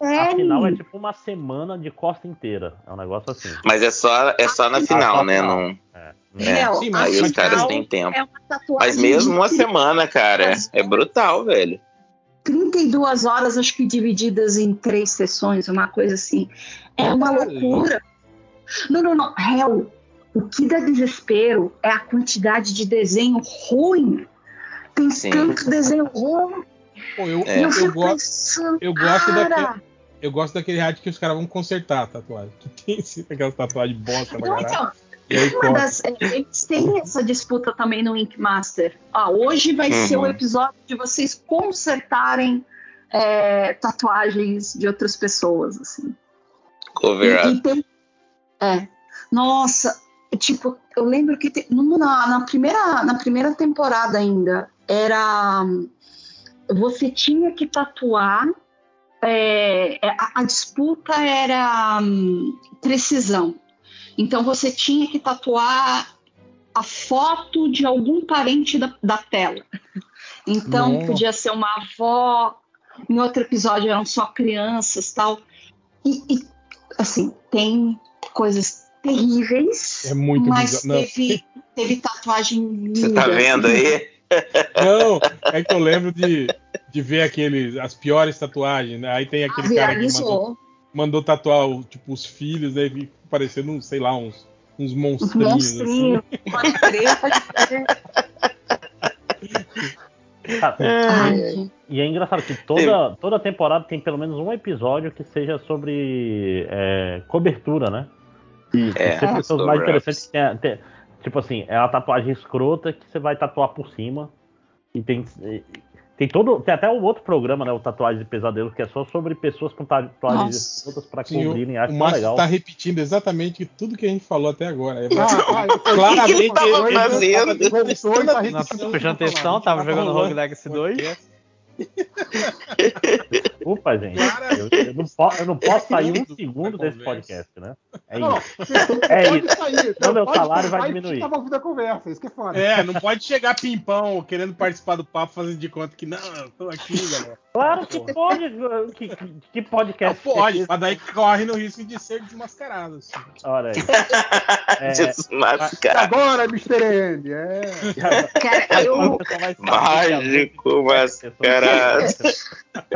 Afinal, é tipo uma semana de costa inteira. É um negócio assim.
Mas é só, é só na final, né? Não... É. É, Sim, mas aí os caras têm tempo. É mas mesmo uma semana, cara, é brutal, velho.
32 horas, acho que divididas em três sessões, uma coisa assim. É uma loucura. Não, não, não. Hell, o que dá desespero é a quantidade de desenho ruim. Tem Sim. tanto desenho ruim.
Pô, eu, é. eu, eu, gosto, eu gosto daquele. Eu gosto daquele rádio que os caras vão consertar a tatuagem. Que tem aquelas tatuagens bosta pra caralho. Então,
das, eles têm essa disputa também no Ink Master. Ah, hoje vai uhum. ser o episódio de vocês consertarem é, tatuagens de outras pessoas, assim.
Cover e, e tem,
é, Nossa, tipo, eu lembro que te, na, na, primeira, na primeira temporada ainda era você tinha que tatuar é, é a, a, disputa era hum, precisão. Então você tinha que tatuar a foto de algum parente da, da tela. Então Nossa. podia ser uma avó, em outro episódio eram só crianças tal. E, e assim, tem coisas terríveis.
É muito
Mas teve, teve tatuagem linda. Você
tá vendo aí?
Não, é que eu lembro de, de ver aqueles, as piores tatuagens, né? Aí tem aquele ah, cara que mandou, mandou tatuar tipo, os filhos, aí né? parecendo, sei lá, uns, uns monstrinhos. Monstrinho. Assim. Pode crer, pode crer.
e é engraçado que toda, toda temporada tem pelo menos um episódio que seja sobre é, cobertura, né? E é, sempre são os mais interessantes que tem, tem, Tipo assim, é a tatuagem escrota que você vai tatuar por cima. E tem, tem todo. Tem até um outro programa, né? O Tatuagem de Pesadelo, que é só sobre pessoas com tatuagens todas para cobrirem. Acho
o Márcio legal. tá repetindo exatamente tudo que a gente falou até agora. É, ah, ah, claramente ele
tava fazendo.
Tá prestando atenção, tava jogando Rogue Legacy 2.
Desculpa, gente. Eu, eu, não posso, eu, não posso, sair um segundo desse podcast, né? É não, isso. É isso. Sair, então meu salário vai diminuir.
Tava ouvindo a conversa, isso que é foda.
É, não pode chegar pimpão querendo participar do papo fazendo de conta que não, eu tô aqui, galera.
Claro que pode. Que, que podcast?
Não pode, é mas daí corre no risco de ser desmascarado. Assim.
Olha aí.
É, desmascarado.
Agora, Mr. M. É.
Cara, eu...
Mágico mascarado.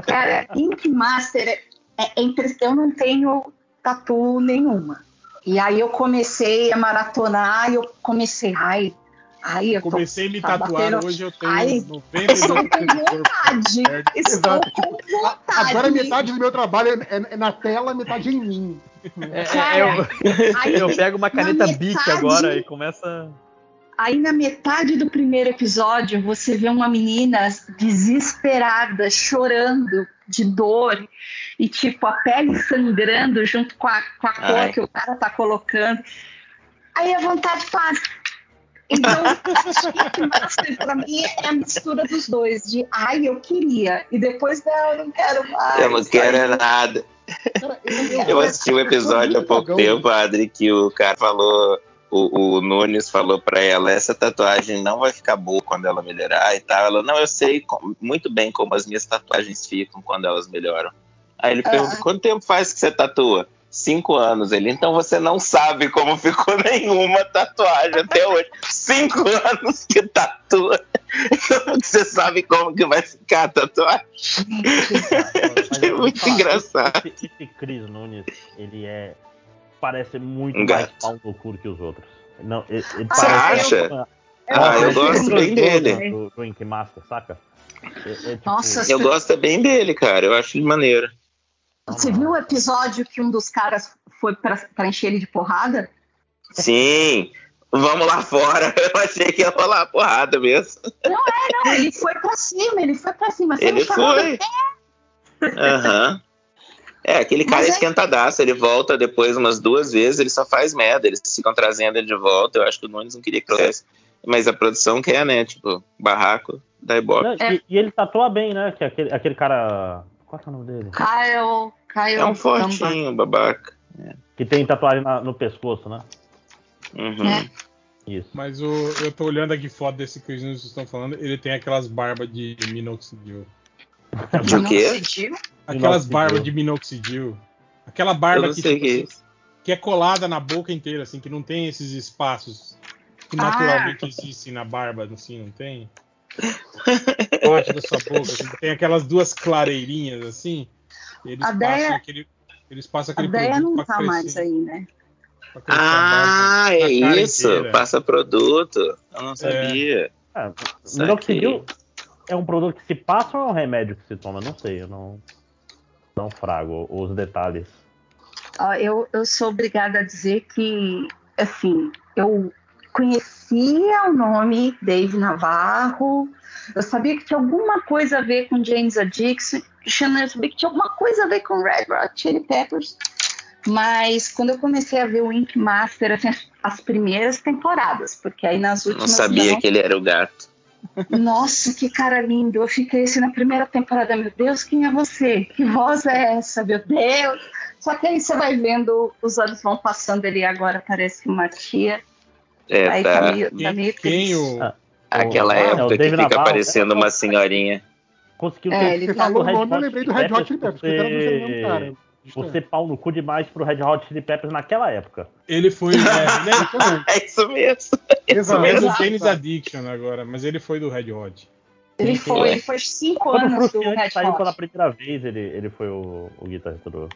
Cara, Ink Master, é, é, eu não tenho tatu nenhuma. E aí eu comecei a maratonar e eu comecei, ai, Ai, eu
comecei a me tá tatuar, batendo... hoje eu tenho
Ai, 92 Estou com vontade. Estou com vontade.
Agora metade do meu trabalho é, é na tela, metade é em mim.
É, Cara, eu, aí, eu pego uma caneta Bic agora e começa.
Aí na metade do primeiro episódio você vê uma menina desesperada, chorando de dor e tipo a pele sangrando junto com a, com a cor que o cara tá colocando. Aí a vontade passa então, Master pra mim é a mistura dos dois, de ai, eu queria, e depois não, eu não quero mais.
Eu não quero nada. eu assisti um episódio há pouco tempo, Adri, que o cara falou, o, o, Nunes falou pra ela, essa tatuagem não vai ficar boa quando ela melhorar e tal. Ela, não, eu sei muito bem como as minhas tatuagens ficam quando elas melhoram. Aí ele pergunta: ah. quanto tempo faz que você tatua? Cinco anos. Ele, então você não sabe como ficou nenhuma tatuagem até hoje. Cinco anos que tatua. Como que você sabe como que vai ficar a tatuagem? é muito engraçado.
Esse, esse Cris Nunes, ele é. Parece muito mais pau no cu que os outros. Não, ele, ele
Você acha? Uma, ah, eu gosto bem dele.
Do, do Ink Master, saca?
É, é, tipo... Nossa, eu gosto bem dele, cara. Eu acho ele maneiro.
Você viu o episódio que um dos caras foi para encher ele de porrada?
Sim. Vamos lá fora. Eu achei que ia rolar porrada mesmo.
Não é, não. Ele foi pra cima, ele foi pra cima. Você
ele foi. Aham. É, aquele cara é esquentadaço, ele volta depois umas duas vezes, ele só faz merda, eles ficam trazendo ele de volta. Eu acho que o Nunes não queria que trouxesse, mas a produção quer, né? Tipo, barraco da Ibope.
É. E, e, ele tatua bem, né? Que aquele, aquele cara. Qual é o nome dele?
Kyle. Kyle
é um fortinho, babaca.
É. Que tem tatuagem na, no pescoço, né?
Uhum. É.
Isso. Mas o, eu tô olhando aqui foto desse que vocês estão falando, ele tem aquelas barbas de minoxidil.
De o quê?
Aquelas barbas de minoxidil. Aquela barba que, tipo, que, é que, é colada na boca inteira, assim, que não tem esses espaços que ah. naturalmente ah. existem na barba, assim, não tem? Parte da sua boca. Assim, tem aquelas duas clareirinhas, assim. Eles a passam Deia... aquele. Eles passam aquele
a Deia não tá mais aí, né?
Ah, é isso. Inteira. Passa produto. Eu não sabia. É.
É, minoxidil é um produto que se passa ou é um remédio que se toma? Não sei, eu não não frago os detalhes.
eu, eu sou obrigada a dizer que, assim, eu conhecia o nome Dave Navarro, eu sabia que tinha alguma coisa a ver com James Addiction, eu sabia que tinha alguma coisa a ver com Red Hot Chili Peppers, mas quando eu comecei a ver o Ink Master, assim, as primeiras temporadas, porque aí nas últimas...
Não sabia não... que ele era o gato.
Nossa, que cara lindo. Eu fiquei assim na primeira temporada, meu Deus, quem é você? Que voz é essa, meu Deus? Só que aí você vai vendo, os olhos vão passando ali agora, parece que uma tia.
É, aí tá, tá meio, tá meio quem, o... Ah, Aquela ah, época que fica Navarro, aparecendo uma senhorinha.
Conseguiu é, ele tá falou o nome, eu lembrei do Red Hot Chili Peppers, porque era do mesmo cara. Você pau no cu demais pro Red Hot Chili Peppers naquela época.
Ele foi. É,
ele é, é isso mesmo.
Isso mesmo, James Addiction agora, mas ele foi do Red Hot.
Ele foi, ele foi cinco Quando anos
do Red saiu Hot. pela primeira vez, ele, ele foi o, o guitarrista do,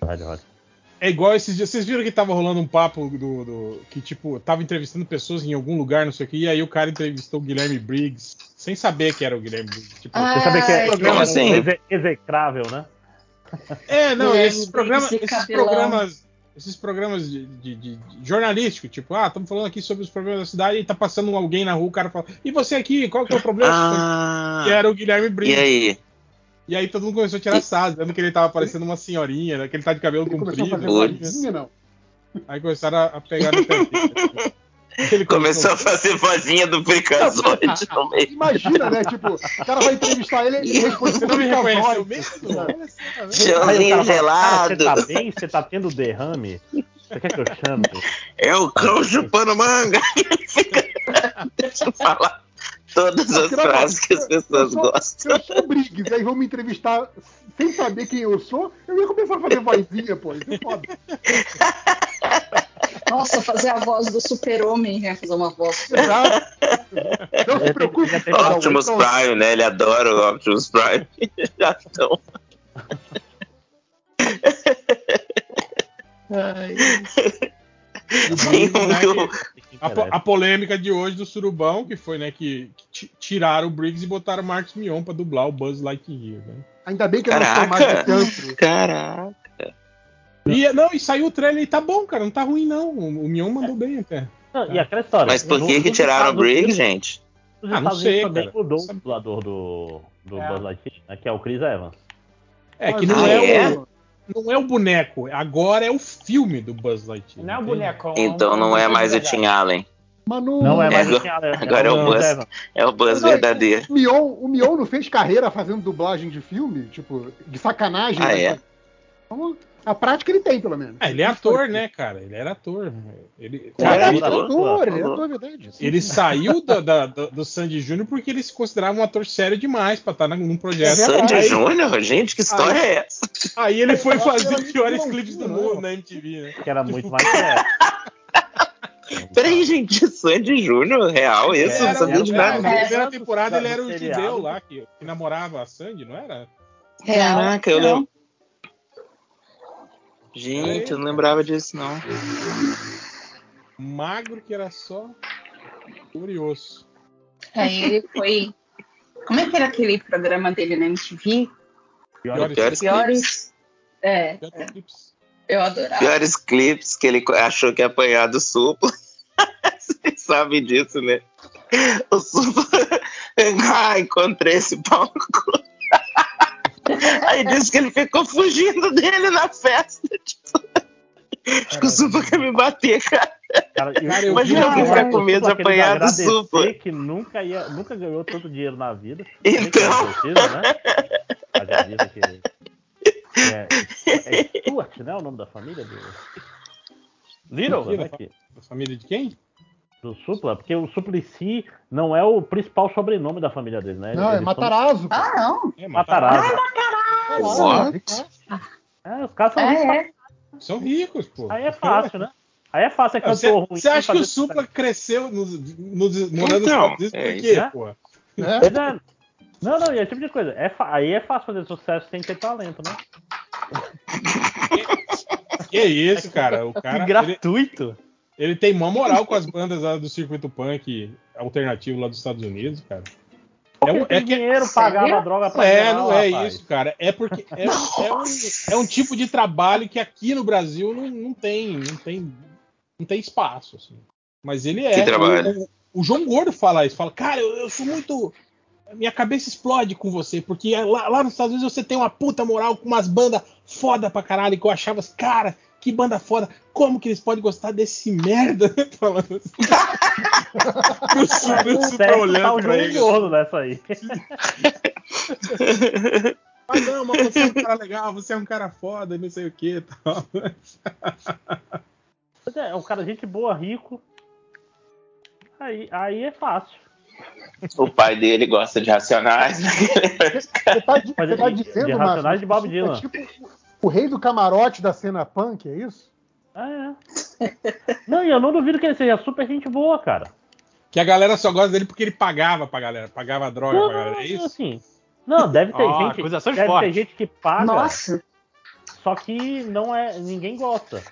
do Red Hot.
É igual esses dias. Vocês viram que tava rolando um papo do, do, Que, tipo, tava entrevistando pessoas em algum lugar, não sei o que, e aí o cara entrevistou o Guilherme Briggs, sem saber que era o Guilherme Briggs. Tipo,
ah, sem saber que é programa assim? execrável, né?
É, não, esses programas, esses programas, esses programas de, de, de, de jornalístico, tipo, ah, estamos falando aqui sobre os problemas da cidade e tá passando alguém na rua, o cara fala, e você aqui, qual que é o problema?
Ah,
e era o Guilherme Brito.
E aí?
E aí todo mundo começou a tirar sarro, dizendo que ele tava parecendo uma senhorinha, né, que ele tá de cabelo ele comprido. Não. Aí começaram a, a pegar no pé.
Ele começou, a fazer vozinha do Freakazoid
meio. Imagina, né? Tipo, o cara vai entrevistar ele e responde
Você não me reconheceu mesmo?
Chãozinho gelado.
Você tá bem? Você tá tendo derrame? Você quer que eu chame?
É o cão chupando manga. Deixa eu falar todas as frases que as pessoas
eu
sou, gostam.
Eu sou Briggs, e aí vão me entrevistar sem saber quem eu sou, eu ia começar a fazer vozinha, pô. Isso é foda.
Nossa, fazer a voz do super-homem, né? Fazer uma voz. Exato.
Não se preocupe. Optimus Prime, né? Ele adora o Optimus Prime. Já estão.
Ai. Tem um, a, a, polêmica de hoje do Surubão, que foi, né, que, que tiraram o Briggs e botaram o Marcos Mion pra dublar o Buzz Lightyear, né?
Ainda bem que eu Caraca. não sou mais tanto.
Caraca.
E, não, e saiu o trailer e tá bom, cara, não tá ruim não. O, o Mion mandou bem até.
Não, e aquela história.
Mas por que, que tiraram o Briggs, gente?
Os ah, não sei, também cara. mudou o dublador do, do é. Buzz Lightyear, né, que é o Chris Evans.
É, que não ah, é, é, o não é o boneco, agora é o filme do Buzz Lightyear.
Não é o boneco. É
então não é mais o Tim Allen.
Manu, não é mais
é, o Tim Allen. Agora é o Buzz, é o Buzz verdadeiro.
O Mion, o Mion não fez carreira fazendo dublagem de filme? Tipo, de sacanagem?
Ah,
né?
é?
Então, A prática ele tem, pelo menos.
Ah, ele é ator, né, cara? Ele era ator. Ele,
é,
cara,
ele, é ator, ele é ator, verdade.
Ele saiu do, da, do, do Sandy Júnior porque ele se considerava um ator sério demais pra estar num projeto.
É Sandy Júnior? Gente, que história
aí,
é essa?
Aí ele foi fazer os piores clipes do mundo na MTV, né?
Que era muito mais sério.
Peraí, gente, Sandy Júnior, real, isso?
Era,
não sabia de nada.
Na primeira temporada ele era o judeu lá que, que namorava a Sandy, não era?
Caraca, eu lembro. Gente, eu não lembrava disso, não.
Magro que era só curioso.
Aí ele foi. Como é que era aquele programa dele na MTV?
Piores, piores,
piores... É,
piores
é. Eu adorava.
Piores clipes que ele achou que ia apanhar do Supla. Você sabe disso, né? O Supla. ah, encontrei esse pau no cu. Aí disse que ele ficou fugindo dele na festa. Tipo, acho que o Supla quer me bater, cara. cara eu, Imagina alguém ficar com medo de apanhar do Supla.
que nunca, ia, nunca ganhou tanto dinheiro na vida.
Então.
né? que é, é Stuart, né? O nome da família do.
Little, né? Da família de quem?
Do Supla, porque o Suplicy não é o principal sobrenome da família dele, né?
Não, é Matarazzo.
São... Ah, não.
É Matarazzo.
Ah, Matarazzo.
É, os caras são,
é, é.
são ricos, pô.
Aí é fácil, né? Aí é fácil, é cantor
você,
ruim.
Você acha que o Supla cresceu nos, nos, morando então, nos Estados Unidos por quê,
é,
pô?
É. Não, não, e é tipo de coisa. É aí é fácil fazer sucesso sem ter talento, né?
Que, que isso, cara? O cara.
Que gratuito.
Ele, ele tem uma moral com as bandas lá do circuito punk alternativo lá dos Estados Unidos, cara.
É, um, é que dinheiro pagava droga pra
É, não é rapaz. isso, cara. É porque é, é, um, é um tipo de trabalho que aqui no Brasil não, não tem, não tem, não tem espaço. Assim. Mas ele é.
Que trabalho.
O, o, João Gordo fala isso, fala, cara, eu, eu sou muito minha cabeça explode com você, porque lá, lá, nos Estados Unidos você tem uma puta moral com umas bandas foda pra caralho, que eu achava, cara, que banda foda, como que eles podem gostar desse merda? Falando assim.
eu super, super olhando tá pra ele. nessa aí.
Mas não, mas você é um cara legal, você é um cara foda, não sei o que tal.
É, é um cara gente boa, rico. Aí, aí é fácil.
O pai dele gosta de Racionais.
Você tá, você tá dizendo,
de Racionais de Bob Dylan.
É tipo o rei do camarote da cena punk, é isso?
Ah, é. Não, e eu não duvido que ele seja super gente boa, cara.
Que a galera só gosta dele porque ele pagava pra galera, pagava droga não, pra galera, é isso?
Assim, não, deve ter oh, gente, deve forte. ter gente que paga.
Nossa.
Só que não é, ninguém gosta.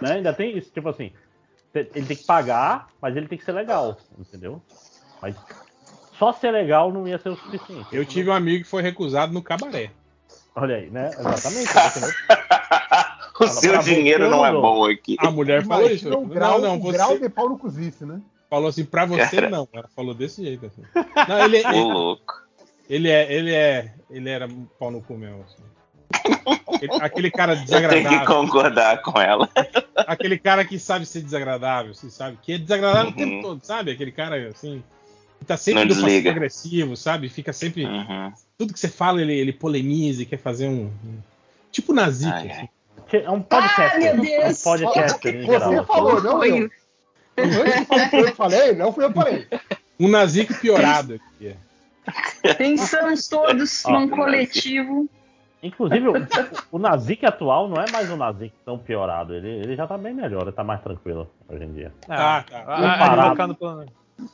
Né? Ainda tem isso, tipo assim, ele tem que pagar, mas ele tem que ser legal, entendeu? Mas só ser legal não ia ser o suficiente.
Eu tive um amigo que foi recusado no cabaré.
Olha aí, né? Exatamente.
o seu dinheiro não é bom aqui.
A mulher falou isso.
O grau, não, não, você... grau de pau no cozice, né?
Falou assim, pra você Cara. não. Ela falou desse jeito assim. Não, ele,
ele, louco.
Ele é, ele é, ele era pau no cu mesmo. Assim. Aquele, aquele cara desagradável.
Tem que concordar com ela.
Aquele cara que sabe ser desagradável, assim, sabe? Que é desagradável uhum. o tempo uhum. todo, sabe? Aquele cara assim tá sempre
no passivo
agressivo, sabe? Fica sempre.
Uhum.
Tudo que você fala, ele, ele polemiza e quer fazer um. um tipo Nazik. Assim.
É um podcast.
Ah, meu Deus.
Um podcast em geral.
Você falou, não eu. eu falei, não fui eu que falei.
Um Nazik piorado aqui.
Pensamos todos num coletivo.
Inclusive, o, o Nazik atual não é mais um Nazik tão piorado. Ele, ele já tá bem melhor, ele tá mais tranquilo hoje em dia.
Ah, tá.
Ah,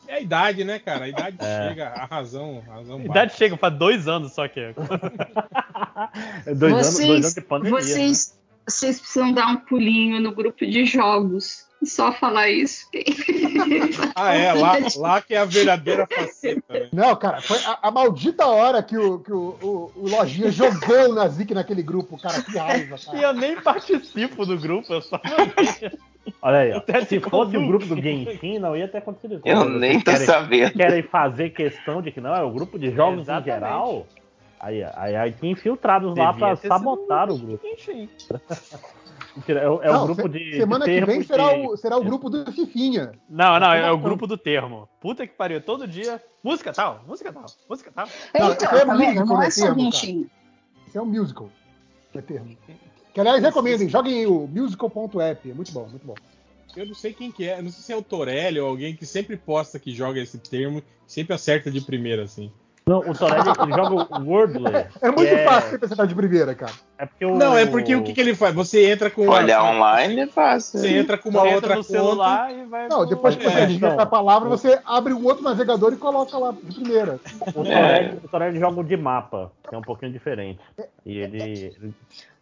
é a idade, né, cara? A idade é. chega, a razão. A, razão
a idade chega, faz dois anos só que.
É. dois, vocês, anos, dois anos de pandemia.
Vocês,
né?
vocês precisam dar um pulinho no grupo de jogos. Só falar isso.
ah, é, lá, lá que é a verdadeira faceta. Né?
Não, cara, foi a, a, maldita hora que o, que o, o, o Lojinha jogou o Nazik naquele grupo, cara. Que raiva, cara.
E eu nem participo do grupo, eu só
Olha aí, ó. se fosse o grupo do Genshin, não ia ter acontecido isso.
Eu nem tô querem, sabendo.
Querem fazer questão de que não, é o grupo de jogos Exatamente. em geral. Aí, aí, aí tinha infiltrados Devia lá pra sabotar o grupo. Mentira, é, é não, o grupo de.
Semana
de
que vem será, o, será o grupo do Fifinha.
Não, não, é o grupo do termo. Puta que pariu, todo dia. Música tal, música tal, música tal.
Não, então, é tá vendo? Não é só Isso
é um musical. É termo. Que aliás recomendem, joguem o musical.app, é muito bom, muito bom.
Eu não sei quem que é, não sei se é o Torelli ou alguém que sempre posta que joga esse termo, sempre acerta de primeira, assim.
Não, o Torelli ele joga o Wordler.
É muito é... fácil você acertar de primeira, cara.
É porque o... Não, é porque o que, que ele faz? Você entra com.
Olhar online é fácil.
Você entra com uma
você
outra
no celular e vai.
Não, depois que você é, digita então... a palavra, você abre um outro navegador e coloca lá de primeira.
O Torelli, é. o Torelli joga de mapa, que é um pouquinho diferente. E ele,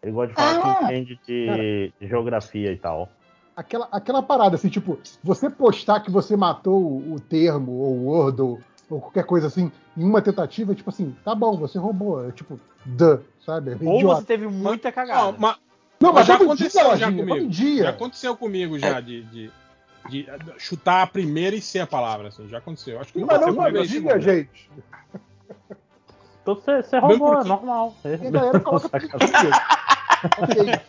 ele, gosta de falar ah, que entende de, de geografia e tal
aquela, aquela parada, assim, tipo, você postar que você matou o, o termo, ou o Word, ou, qualquer coisa assim, em uma tentativa, tipo assim, tá bom, você roubou. É tipo, duh, sabe? É
ou idiota. você teve muita cagada.
Não, mas, não, mas já aconteceu dia, já comigo. Dia. Já aconteceu comigo já é. de, de, de, chutar a primeira e ser a palavra, assim, já aconteceu. Acho que
mas não uma vez. Dia, gente.
Então você, você roubou, porque... é normal.
E a galera coloca okay.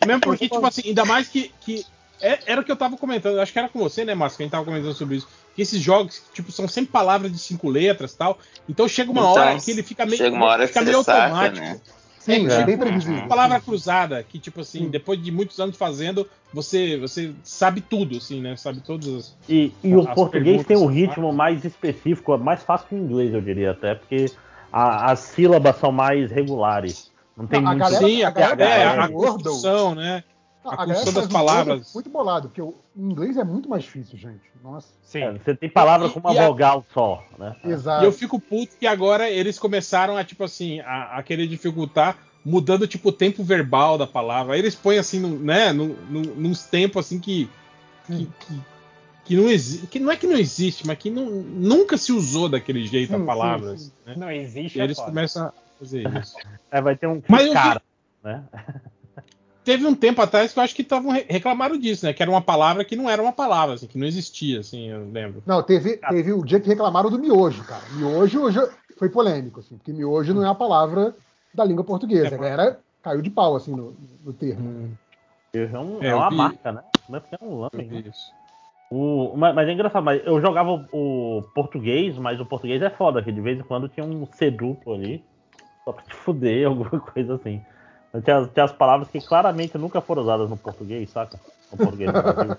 Mesmo porque, tipo assim, ainda mais que, que é, era o que eu tava comentando, acho que era com você, né, Márcio, que a gente tava comentando sobre isso. Que esses jogos, tipo, são sempre palavras de cinco letras tal. Então chega uma então, hora que ele fica meio,
chega uma hora
fica
meio automático.
Né? Sim, é, é bem previsível. Palavra cruzada, que, tipo assim, Sim. depois de muitos anos fazendo, você, você sabe tudo, assim, né? Sabe todas as.
E, e o português tem um ritmo mais específico, mais fácil que o inglês, eu diria, até, porque a, as sílabas são mais regulares. Não tem
Não,
muito...
a galera, Sim, a, a, galera, é, a, a construção, né?
A, a das palavras. Muito bolado, porque o inglês é muito mais difícil, gente. Nossa.
Sim. É, você tem palavra com uma vogal só, né?
Exato. E eu fico puto que agora eles começaram a, tipo assim, a, a querer dificultar mudando tipo o tempo verbal da palavra. Aí eles põem assim, no, né, nos tempos assim que que, que, que, não existe, que não é que não existe, mas que não, nunca se usou daquele jeito sim, a palavra. Sim, sim. Né?
Não existe.
E eles começam a fazer isso.
É, vai ter um
mas cara, eu, né? Teve um tempo atrás que eu acho que estavam reclamaram disso, né? Que era uma palavra que não era uma palavra, assim, que não existia, assim, eu lembro.
Não, teve, teve o dia que reclamaram do miojo, cara. Miojo hoje foi polêmico, assim, porque miojo não é a palavra da língua portuguesa. É, a galera caiu de pau, assim, no, no termo. Hum.
É, um, é, é uma vi... marca, né? Não é porque é um lame, né? Isso. O, mas, mas, é engraçado, mas eu jogava o, o, português, mas o português é foda, que de vez em quando tinha um sedupo ali, só pra te fuder, alguma coisa assim. Tinha, tinha, as palavras que claramente nunca foram usadas no português, saca? No português do Brasil.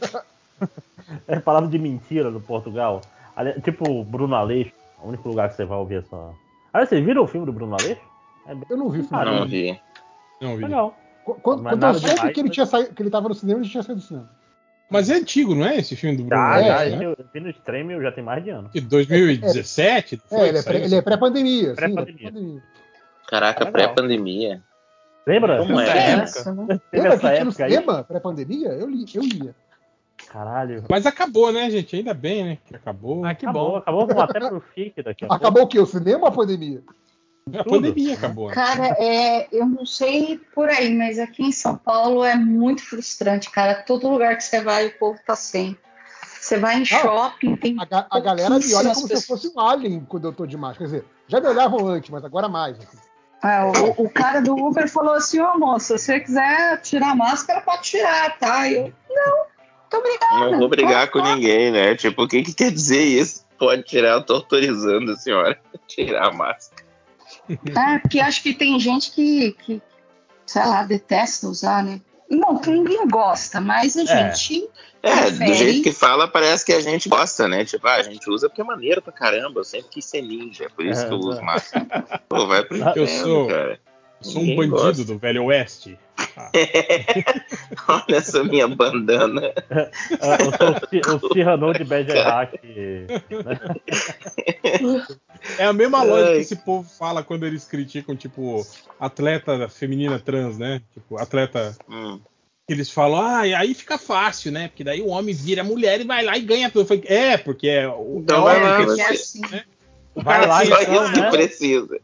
é palavra de mentira no Portugal. Tipo Bruno Aleixo, o único lugar que você vai ouvir essa. Ah, vocês viram o filme do Bruno Aleixo?
É Eu não vi o filme.
Não vi.
Não vi.
Legal. Quando, quando eu soube que ele, tinha saído, que ele tava no cinema, ele tinha saído do cinema.
Mas é antigo, não é esse filme do Bruno
ah, Aleixo? Já, né? eu vi no streaming já tem mais de ano.
De 2017?
É, é, ele, é ele é pré-pandemia. Pré-pandemia. Pré
Caraca, pré-pandemia.
Lembra?
Como é?
Essa, né? Lembra que tinha no cinema pré-pandemia? Eu, li, eu ia.
Caralho.
Mas acabou, né, gente? Ainda bem, né? Que acabou.
Ah, que acabou. bom. Acabou com até pro FIC daqui
a Acabou pouco. o quê? O cinema ou a pandemia?
A pandemia acabou.
Né? Cara, é, eu não sei por aí, mas aqui em São Paulo é muito frustrante, cara. Todo lugar que você vai, o povo tá sem. Você vai em shopping, tem.
A, a galera me olha como pessoas. se eu fosse um alien quando eu tô de máscara. Quer dizer, já me olhavam antes, mas agora mais. Assim.
É, o, o, cara do Uber falou assim, ô oh, moça, se você quiser tirar a máscara, pode tirar, tá? Eu, não, tô obrigada.
Não vou brigar com ninguém, né? Tipo, o que, que quer dizer isso? Pode tirar, eu tô autorizando a senhora a tirar a máscara.
É, porque acho que tem gente que, que sei lá, detesta usar, né? Não, ninguém gosta, mas a é. gente
é, do jeito que fala, parece que a gente gosta, né? Tipo, ah, a gente usa porque é maneiro pra caramba. Eu sempre quis ser ninja, por isso é, que eu uso máscara. Pô, vai pro inferno,
eu sou, cara. Sou um bandido gosta. do Velho Oeste.
Ah. Olha essa minha bandana.
eu sou o Cyrano de Bergerac.
É a mesma lógica que esse povo fala quando eles criticam, tipo, atleta feminina trans, né? Tipo, atleta. Hum eles falam, ah, aí fica fácil, né? Porque daí o homem vira mulher e vai lá e ganha tudo. Falei, é, porque é o
então vai lá, é assim, né?
O vai lá,
então, isso né? que precisa.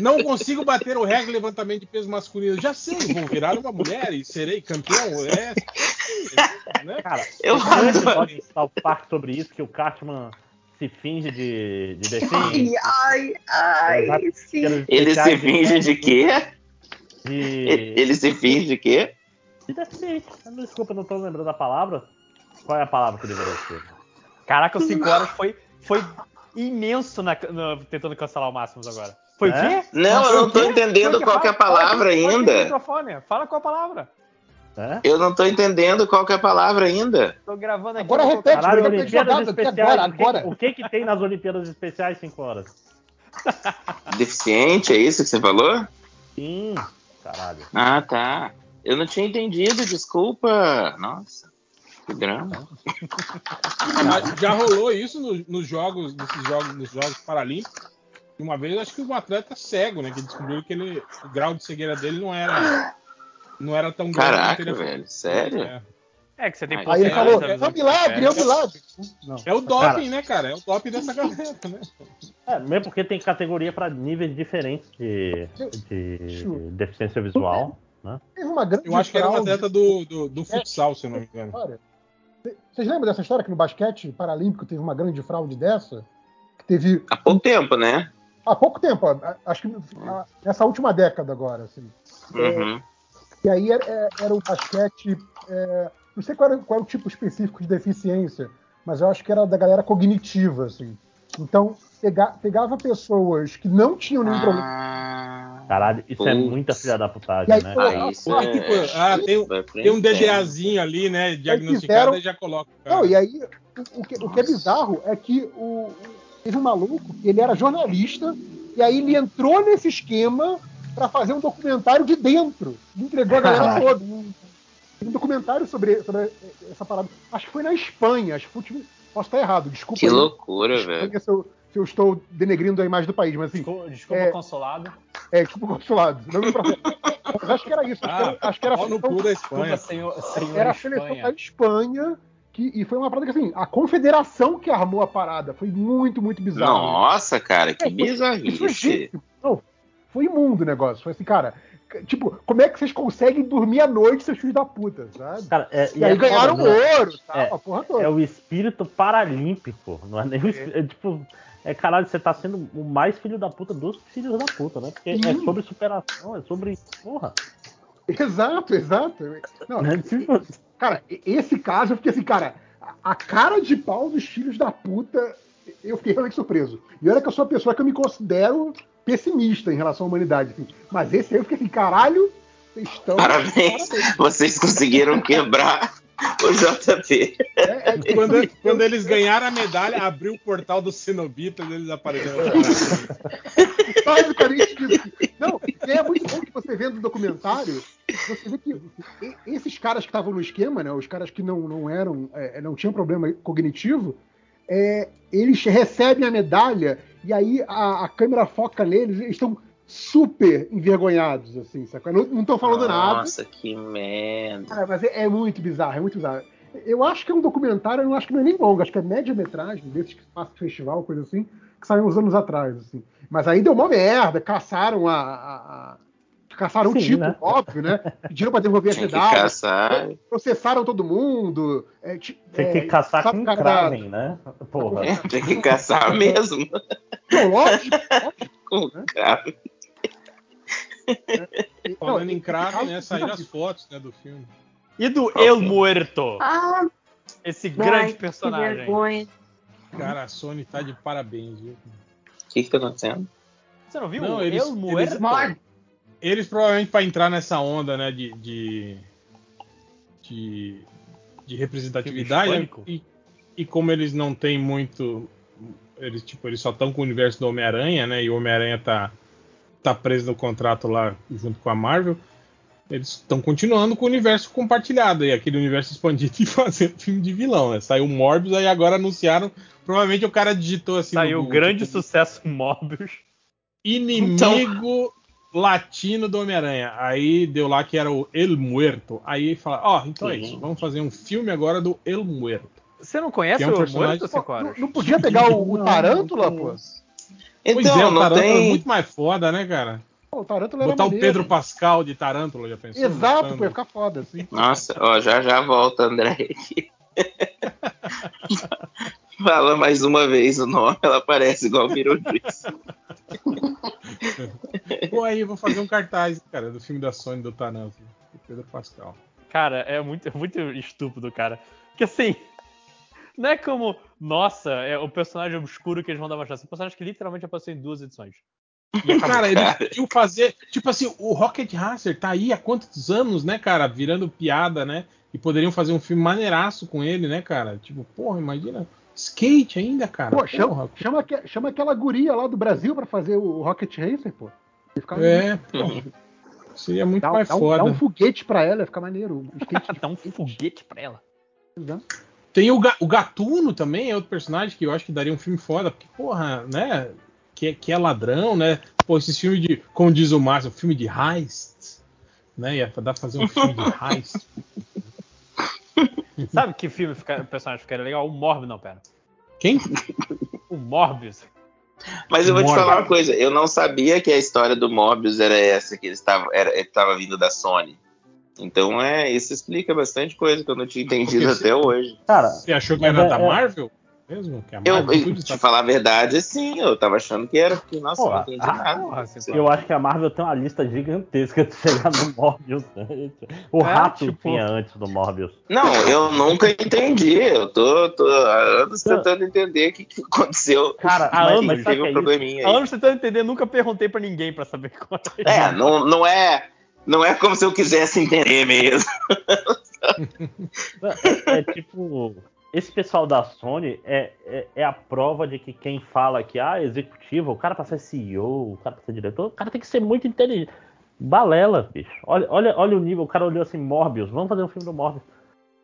Não consigo bater o recorde de levantamento de peso masculino. Já sei, vou virar uma mulher e serei campeão. É,
né? Cara, eu pode estar o parque sobre isso, que o Cartman se finge de, de
defender. Ai, ai, ai.
Ele se finge de quê? De... Ele se finge de quê?
Deficiente. Desculpa, não tô lembrando a palavra. Qual é a palavra que deveria ser?
Caraca, os 5 horas foi, foi imenso na, no, tentando cancelar o Máximos agora. Foi o é? quê?
Não, eu não tô entendendo qual é a palavra fala, ainda.
Fala, fala qual a palavra.
É? Eu não tô entendendo qual que é a palavra ainda.
Tô gravando aqui.
Agora repete,
Caralho, Olimpíadas Especiais. Agora, agora. O que, que tem nas Olimpíadas Especiais 5 horas?
Deficiente, é isso que você falou?
Sim, caralho.
Ah, tá. Eu não tinha entendido, desculpa. Nossa, que drama.
Já rolou isso nos, nos jogos, nesses jogos, nos jogos paralímpicos. Uma vez acho que um atleta cego, né? Que descobriu que ele, o grau de cegueira dele não era, não era tão
grande. Caraca, velho, sério?
É. é. que você tem
Aí ele falou, é um milagre, é um milagre.
Não. É o doping, cara, né, cara? É o doping dessa galera, né?
É, mesmo porque tem categoria para níveis diferentes de, de deficiência visual. Né?
uma grande Eu acho que era um atleta do, do, do futsal, se eu não me engano.
Vocês lembram dessa história que no basquete paralímpico teve uma grande fraude dessa? Que teve.
Há pouco tempo, né?
Há pouco tempo, acho que nessa última década agora, assim.
Uhum. É,
e aí era, é, era o basquete. É, não sei qual era, qual era o tipo específico de deficiência, mas eu acho que era da galera cognitiva, assim. Então, pega, pegava pessoas que não tinham nenhum ah,
problema. Caralho, isso é muita filha da putagem, aí, né?
Ah, isso é... tipo, ah, tem, tem, um DDAzinho ali, né? Diagnosticado e já coloca.
Não, e aí, o, o, que, o que é bizarro é que o, teve um maluco, ele era jornalista, e aí ele entrou nesse esquema para fazer um documentário de dentro. Entregou a galera toda. Um documentário sobre, sobre essa parada. Acho que foi na Espanha. Acho que foi, posso estar errado, desculpa.
Que aí, loucura, velho.
Se eu, estou denegrindo a imagem do país, mas assim.
Desculpa, desculpa é, consolado.
É, desculpa consolado. Não me mas acho que era isso. Acho que era, acho que era
a seleção, da Espanha.
Senhor, senhor era a seleção da Espanha que, e foi uma parada que, assim, a confederação que armou a parada. Foi muito, muito bizarro.
Nossa, cara, que é, bizarrice.
Não, foi imundo o negócio. Foi assim, cara. Tipo, como é que vocês conseguem dormir à noite, seus filhos da puta, sabe?
Cara, é,
e, aí é ganharam foda, né? ouro, tá?
É, a porra toda. É o espírito paralímpico, não é nem o é. espírito, é, tipo, é caralho, você tá sendo o mais filho da puta dos filhos da puta, né? Porque Sim. é sobre superação, é sobre. Porra.
Exato, exato. Não, é, tipo... Cara, esse caso eu fiquei assim, cara, a cara de pau dos filhos da puta, eu fiquei realmente surpreso. E olha que eu sou uma pessoa que eu me considero pessimista em relação à humanidade. Assim. Mas esse aí eu fiquei assim, caralho,
vocês estão. Parabéns. Parabéns. Vocês conseguiram quebrar o JP.
É, é, quando, quando, eles ganharam a medalha, abriu o portal dos Cenobitas e eles apareceram.
Basicamente isso. Não, é muito bom que você vendo o documentário, você vê que esses caras que estavam no esquema, né, os caras que não, não eram, é, não tinham problema cognitivo, é, eles recebem a medalha e aí a, a câmera foca neles, eles estão super envergonhados, assim? Não estão falando
Nossa,
nada.
Nossa, que merda.
É, mas é, é, muito bizarro, é muito bizarro. Eu acho que é um documentário, eu não acho que não é nem longo, acho que é média-metragem, desses que passa festival, coisa assim, que saiu uns anos atrás, assim. Mas aí deu uma merda, caçaram a. a, a caçaram Sim, o título, né? óbvio, né? Pediram pra devolver as medalhas. Processaram todo mundo. É,
tem que é, caçar com Kraven, né? Porra.
É, tem que caçar mesmo.
Não, lógico, lógico.
Com né? Kraven.
Falando em Kraven, né? Saíram as fotos né, do filme.
E do El Muerto? Ah, Esse grande personagem.
Cara, a Sony tá de parabéns, viu?
O que, que tá acontecendo?
Você não viu? Não, eles, El Muerto? Eles,
eles provavelmente para entrar nessa onda, né, de, de, de, de representatividade e, e como eles não têm muito eles tipo eles só estão com o universo do Homem-Aranha, né? E o Homem-Aranha tá tá preso no contrato lá junto com a Marvel. Eles estão continuando com o universo compartilhado e aquele universo expandido e fazendo filme de vilão, né? Saiu Morbius aí agora anunciaram, provavelmente o cara digitou assim
Saiu o grande tipo, sucesso Morbius.
Inimigo então... latino do Homem-Aranha. Aí deu lá que era o El Muerto. Aí fala, ó, oh, então Sim. é isso, vamos fazer um filme agora do El Muerto.
Você não conhece é um o personagem... Muerto,
não, não podia pegar o, o Tarântula, pô?
Então, pois é, o Tarântula tem... é muito mais foda, né, cara?
Pô, o Tarântula
Botar o Pedro Pascal de Tarântula, já pensou?
Exato, pô, ia ficar foda, assim.
Nossa, ó, já já volta, André aqui. Fala mais uma vez o nome, ela parece igual o Beetlejuice.
Pô, aí, vou fazer um cartaz, cara, do filme da Sony do Tarântula. Pedro Pascal.
Cara, é muito, é muito estúpido, cara. Porque assim, não é como, nossa, é o personagem obscuro que eles vão dar uma chance. É um personagem que literalmente apareceu em duas edições.
Cara, eles podiam fazer. Tipo assim, o Rocket Racer tá aí há quantos anos, né, cara? Virando piada, né? E poderiam fazer um filme maneiraço com ele, né, cara? Tipo, porra, imagina. Skate ainda, cara.
Pô, chama, chama, chama, aquela guria lá do Brasil pra fazer o Rocket Racer, pô.
É, pô. Seria muito dá, mais
dá
foda.
Um, dá um foguete pra ela, ia ficar maneiro. Um
dá um foguete pra ela.
Tem o, o Gatuno também, é outro personagem que eu acho que daria um filme foda, porque, porra, né? Que, é, que é ladrão, né? Pô, esses filmes de, como diz o Márcio, filme de heist, né? Ia dar pra fazer um filme de heist.
Sabe que filme fica, o personagem ficaria legal? O Morbius, não, pera.
Quem?
O Morbius.
Mas eu vou te falar uma coisa, eu não sabia que a história do Morbius era essa, que ele estava, era, ele estava vindo da Sony. Então é, isso explica bastante coisa que eu não tinha entendido Porque até hoje.
Cara, você achou que era é, da é- Marvel? mesmo? Que a
Marvel, eu, te tá... falar a verdade, sim, eu tava achando que era, porque, nossa, Pô, não entendi ah, nada. Porra,
eu acho que a Marvel tem uma lista gigantesca de chegar no Morbius. O é, rato tipo... tinha antes do Morbius.
Não, eu nunca entendi. Eu tô, tô há anos tentando entender o que, que aconteceu.
Cara, há anos teve um é probleminha Há anos tentando entender, nunca perguntei pra ninguém pra saber qual
é. É, não, não é. Não é como se eu quisesse entender mesmo.
é, é tipo esse pessoal da Sony é, é, é, a prova de que quem fala que ah, executivo, o cara pra ser CEO, o cara pra ser diretor, o cara tem que ser muito inteligente. Balela, bicho. Olha, olha, olha o nível, o cara olhou assim, Morbius, vamos fazer um filme do Morbius.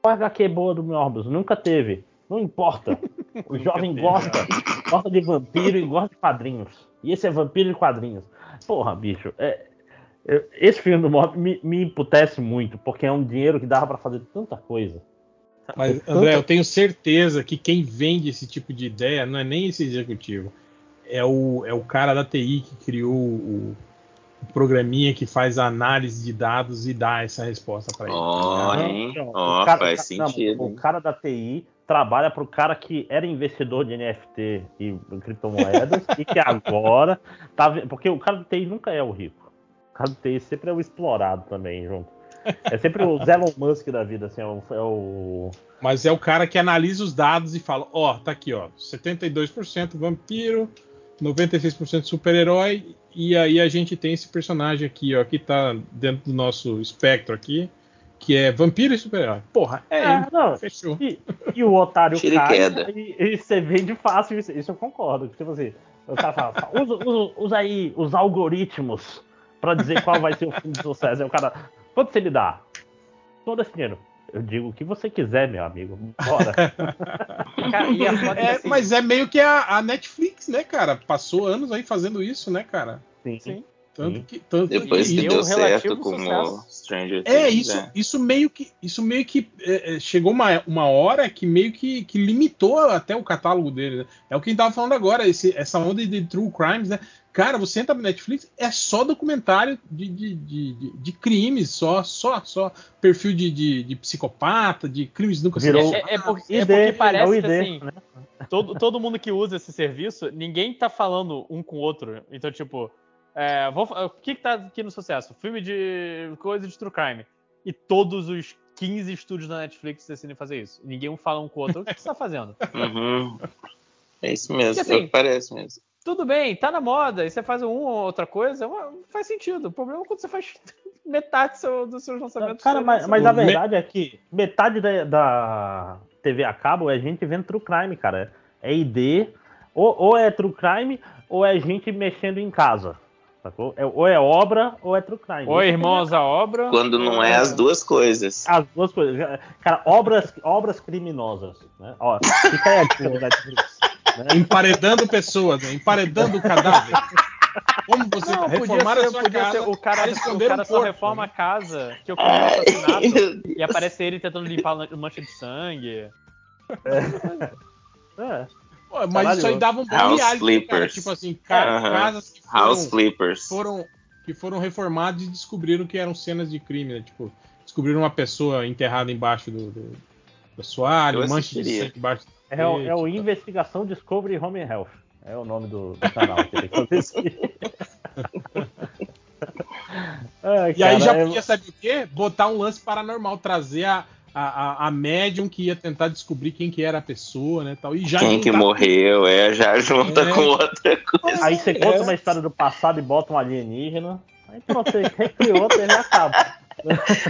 Qual a HQ boa do Morbius? Nunca teve. Não importa. O jovem gosta. Gosta de vampiro e gosta de quadrinhos. E esse é vampiro e quadrinhos. Porra, bicho. É, é, esse filme do Morbius me, me emputece muito, porque é um dinheiro que dava para fazer tanta coisa.
Mas, André, eu tenho certeza que quem vende esse tipo de ideia não é nem esse executivo. É o, é o cara da TI que criou o, o programinha que faz a análise de dados e dá essa resposta para ele.
Oh, hein? oh, cara, faz sentido.
Não, o cara da TI trabalha para o cara que era investidor de NFT e criptomoedas e que agora tá porque o cara do TI nunca é o rico. O cara do TI sempre é o explorado também junto. É sempre o Elon Musk da vida, assim, é o, é o,
Mas é o cara que analisa os dados e fala, ó, oh, tá aqui, ó, 72% vampiro, 96% super-herói, e aí a gente tem esse personagem aqui, ó, que tá dentro do nosso espectro aqui, que é vampiro e super-herói. Porra, é, é não, fechou.
E, e, o otário cai, e, e você vende fácil isso, isso eu concordo. Tipo assim, o cara fala, usa, usa, usa aí os algoritmos para dizer qual vai ser o filme de sucesso. Aí o cara, Quanto você me dá? Todo esse dinheiro. Eu digo o que você quiser, meu amigo. Bora.
cara, é, assim... Mas é meio que a, a, Netflix, né, cara? Passou anos aí fazendo isso, né, cara?
Sim. Sim.
Tanto que, tanto Depois que, que deu certo com o Stranger
Things. É, isso, é. isso meio que, isso meio que é, é, chegou uma, uma hora que meio que, que limitou até o catálogo dele. Né? É o que a gente tava falando agora, esse, essa onda de true crimes, né? Cara, você entra no Netflix, é só documentário de, de, de, de crimes, só, só, só perfil de, de, de psicopata, de crimes nunca
se é, é, porque, é porque parece é que assim, né? todo, todo mundo que usa esse serviço, ninguém tá falando um com o outro. Então, tipo, é, vou, o que, que tá aqui no sucesso? Filme de coisa de true crime. E todos os 15 estúdios da Netflix decidem fazer isso. Ninguém um fala um com o outro. O que você tá fazendo?
Uhum. É isso mesmo, Porque, assim, é parece mesmo
tudo bem, tá na moda, e você faz uma ou outra coisa, faz sentido. O problema é quando você faz metade do seu, dos seus lançamentos.
Cara, mas, mas a verdade é que metade da, da, TV a cabo é gente vendo True Crime, cara. É ID, ou, ou é True Crime, ou é gente mexendo em casa. Sacou? É, ou é obra ou é True Crime.
Ou irmãos a obra.
Quando não é, as duas coisas.
As duas coisas. Cara, obras, obras criminosas. Né? Ó, fica aí a Netflix.
Né? Emparedando pessoas, né? emparedando cadáver. Como você não, reformar ser, a sua casa?
o cara, o cara um só reforma a casa que eu assassinato e aparece ele tentando limpar mancha de sangue.
É. é. Mas isso aí dava um bom House reality, né, cara. Tipo assim, cara, uh -huh. casas que foram,
House Flippers.
foram que foram reformadas e descobriram que eram cenas de crime, né? Tipo, descobriram uma pessoa enterrada embaixo do, do, do assoalho, mancha de sangue embaixo
é, o, é o Investigação Discovery Home Health. É o nome do, do canal que tem que acontecer.
e aí já é podia, saber o quê? Botar um lance paranormal, trazer a, a, a, a médium que ia tentar descobrir quem que era a pessoa, né? Tal, e já
quem que morreu, é, já junta é. com outra coisa.
Aí você conta é. uma história do passado e bota um alienígena. Aí pronto, você recriou, e já acaba.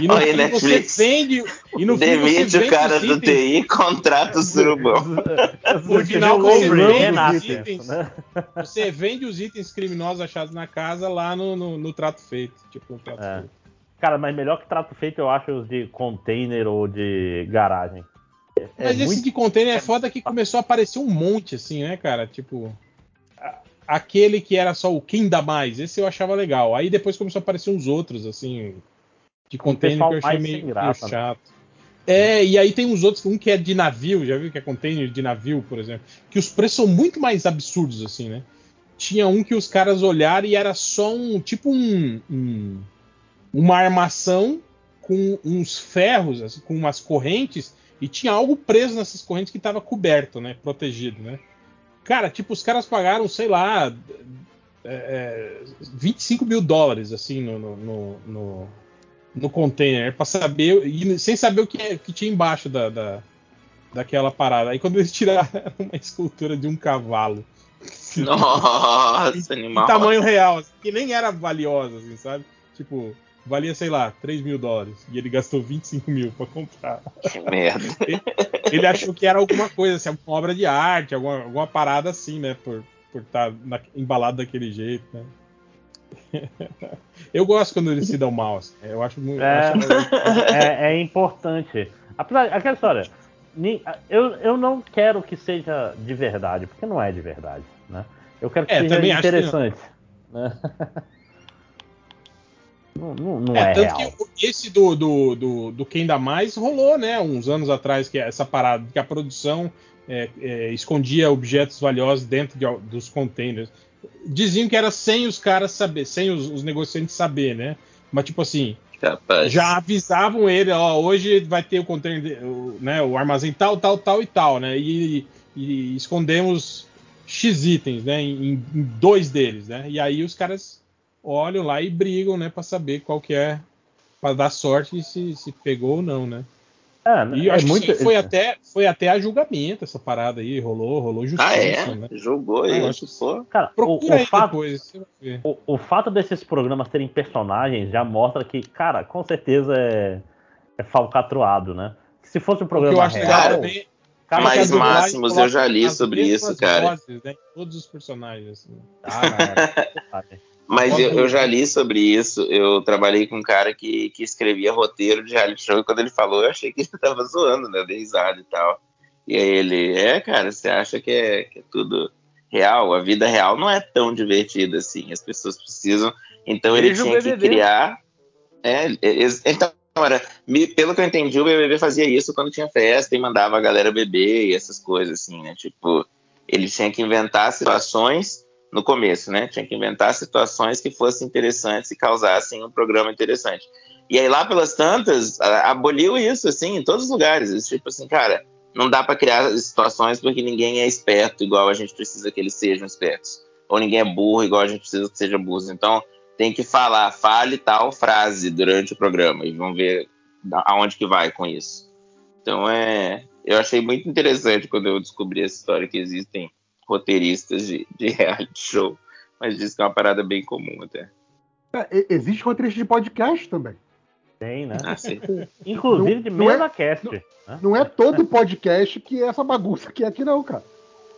E no Oi, fim Netflix. você vende. E no Demite o cara do TI contrata o surubão.
No final você vende, os itens, né? você vende os itens criminosos achados na casa lá no, no, no trato feito. Tipo, no trato é. feito.
Cara, mas melhor que trato feito eu acho os de container ou de garagem.
É mas esse muito... de container é foda que começou a aparecer um monte, assim, né, cara? Tipo. Aquele que era só o quem dá mais, esse eu achava legal. Aí depois começou a aparecer uns outros, assim, de container que eu achei meio, graça, meio chato. Né? É, e aí tem uns outros, um que é de navio, já viu que é container de navio, por exemplo, que os preços são muito mais absurdos, assim, né? Tinha um que os caras olharam e era só um, tipo um, um uma armação com uns ferros, assim, com umas correntes, e tinha algo preso nessas correntes que estava coberto, né? Protegido, né? Cara, tipo, os caras pagaram, sei lá, é, 25 é, mil dólares, assim, no, no, no, no container, para saber, e sem saber o que, é, que tinha embaixo da, da, daquela parada. Aí quando eles tiraram, uma escultura de um cavalo.
Nossa, animal.
Em tamanho real, assim, que nem era valiosa, assim, sabe? Tipo, valia, sei lá, 3 mil dólares. E ele gastou 25 mil pra comprar.
Que merda.
Ele, ele achou que era alguma coisa, assim, alguma obra de arte, alguma, alguma parada assim, né? Por estar tá embalado daquele jeito, né? Eu gosto quando eles se dão mal. Assim. Eu acho muito.
É, acho... é, é importante. Apesar, aquela história. Eu, eu não quero que seja de verdade, porque não é de verdade. Né? Eu quero que é, seja interessante. Que né? Não, não, não é, é, tanto real.
que esse do, do, do, do Quem Dá Mais rolou, né? Uns anos atrás, que é essa parada que a produção é, é, escondia objetos valiosos dentro de, dos containers. Diziam que era sem os caras saber, sem os, os negociantes saber, né? Mas tipo assim, Capaz. já avisavam ele, ó, hoje vai ter o container, o, né, o armazém tal, tal, tal e tal, né? E, e escondemos X itens, né? Em, em dois deles, né? E aí os caras olham lá e brigam, né, para saber qual que é, para dar sorte se, se pegou ou não, né? É, e é acho muito... que foi até foi até a julgamento essa parada aí, rolou, rolou justiça,
ah, é? né? Jogou ah, isso, pô.
Cara, Procura o, o fato, depois, o, o, fato desses programas terem personagens já mostra que, cara, com certeza é, é falcatruado, né? Se fosse um programa
eu acho real, também, Cara, Mas Máximos eu já li sobre isso, cara. Vozes,
né? Todos os personagens. Assim.
Ah, Mas eu, eu, já li sobre isso. Eu trabalhei com um cara que, que escrevia roteiro de reality show e quando ele falou, eu achei que ele tava zoando, né? Dei risada e tal. E aí ele, é, cara, você acha que é, que é tudo real? A vida real não é tão divertida assim. As pessoas precisam. Então ele tinha que criar. É, então, era, pelo que eu entendi, o BBB fazia isso quando tinha festa e mandava a galera beber e essas coisas, assim, né? Tipo, ele tinha que inventar situações no começo, né? Tinha que inventar situações que fossem interessantes e causassem um programa interessante. E aí lá pelas tantas, aboliu isso, assim, em todos os lugares. Tipo assim, cara, não dá para criar situações porque ninguém é esperto igual a gente precisa que eles sejam espertos. Ou ninguém é burro igual a gente precisa que seja burro. Então, tem que falar, fale tal frase durante o programa e vamos ver aonde que vai com isso. Então, é... Eu achei muito interessante quando eu descobri essa história que existem roteiristas de, de reality show, mas diz que é uma parada bem comum até.
É, existe roteirista de podcast também.
Tem, né? Ah, Inclusive de mesa é, cast.
Não, né? não, é todo podcast que é essa bagunça que é aqui, não, cara.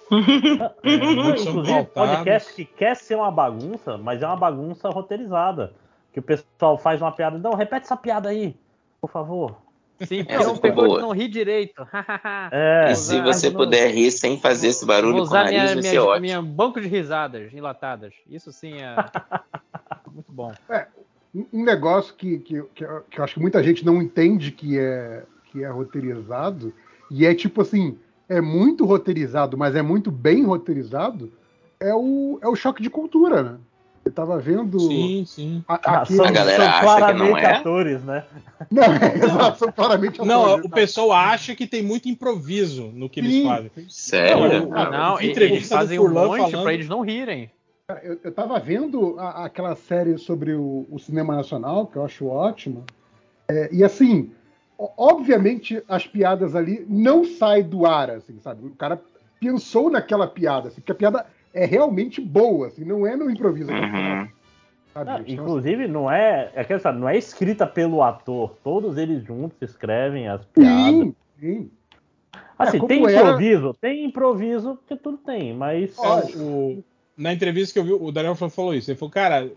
É, inclusive, podcast que quer ser uma bagunça, mas é uma bagunça roteirizada. Que o pessoal faz uma piada. Não, repete essa piada aí, por favor.
Sim, porque não pegou boa. de não rir direito.
é, e se você puder rir sem fazer esse barulho com o nariz, minha, vai ser ótimo.
Minha banco de risadas enlatadas. Isso sim é muito bom.
É, um negócio que, que, que, eu acho que muita gente não entende que é, que é roteirizado, e é tipo assim, é muito roteirizado, mas é muito bem roteirizado, é o, é o choque de cultura, né? Eu tava vendo.
Sim, sim.
A, são, a galera são acha que não é.
atores, né?
Não, é, são claramente
não, atores. Não, o pessoal acha que tem muito improviso no que sim. eles fazem.
Sério?
Não, não, não eles fazem um monte falando... pra eles não rirem.
Eu, eu tava vendo a, aquela série sobre o, o, cinema nacional, que eu acho ótima. É, e assim, obviamente as piadas ali não saem do ar, assim, sabe? O cara pensou naquela piada, assim, porque a piada é realmente boa, assim, não é no improviso.
Uhum. Não, inclusive, não é, é que, sabe, não é escrita pelo ator. Todos eles juntos escrevem as piadas. Sim, sim. Assim, é, tem improviso? Era... Tem improviso, porque tudo tem, mas.
É, o, na entrevista que eu vi, o Daniel falou isso. Ele falou, cara,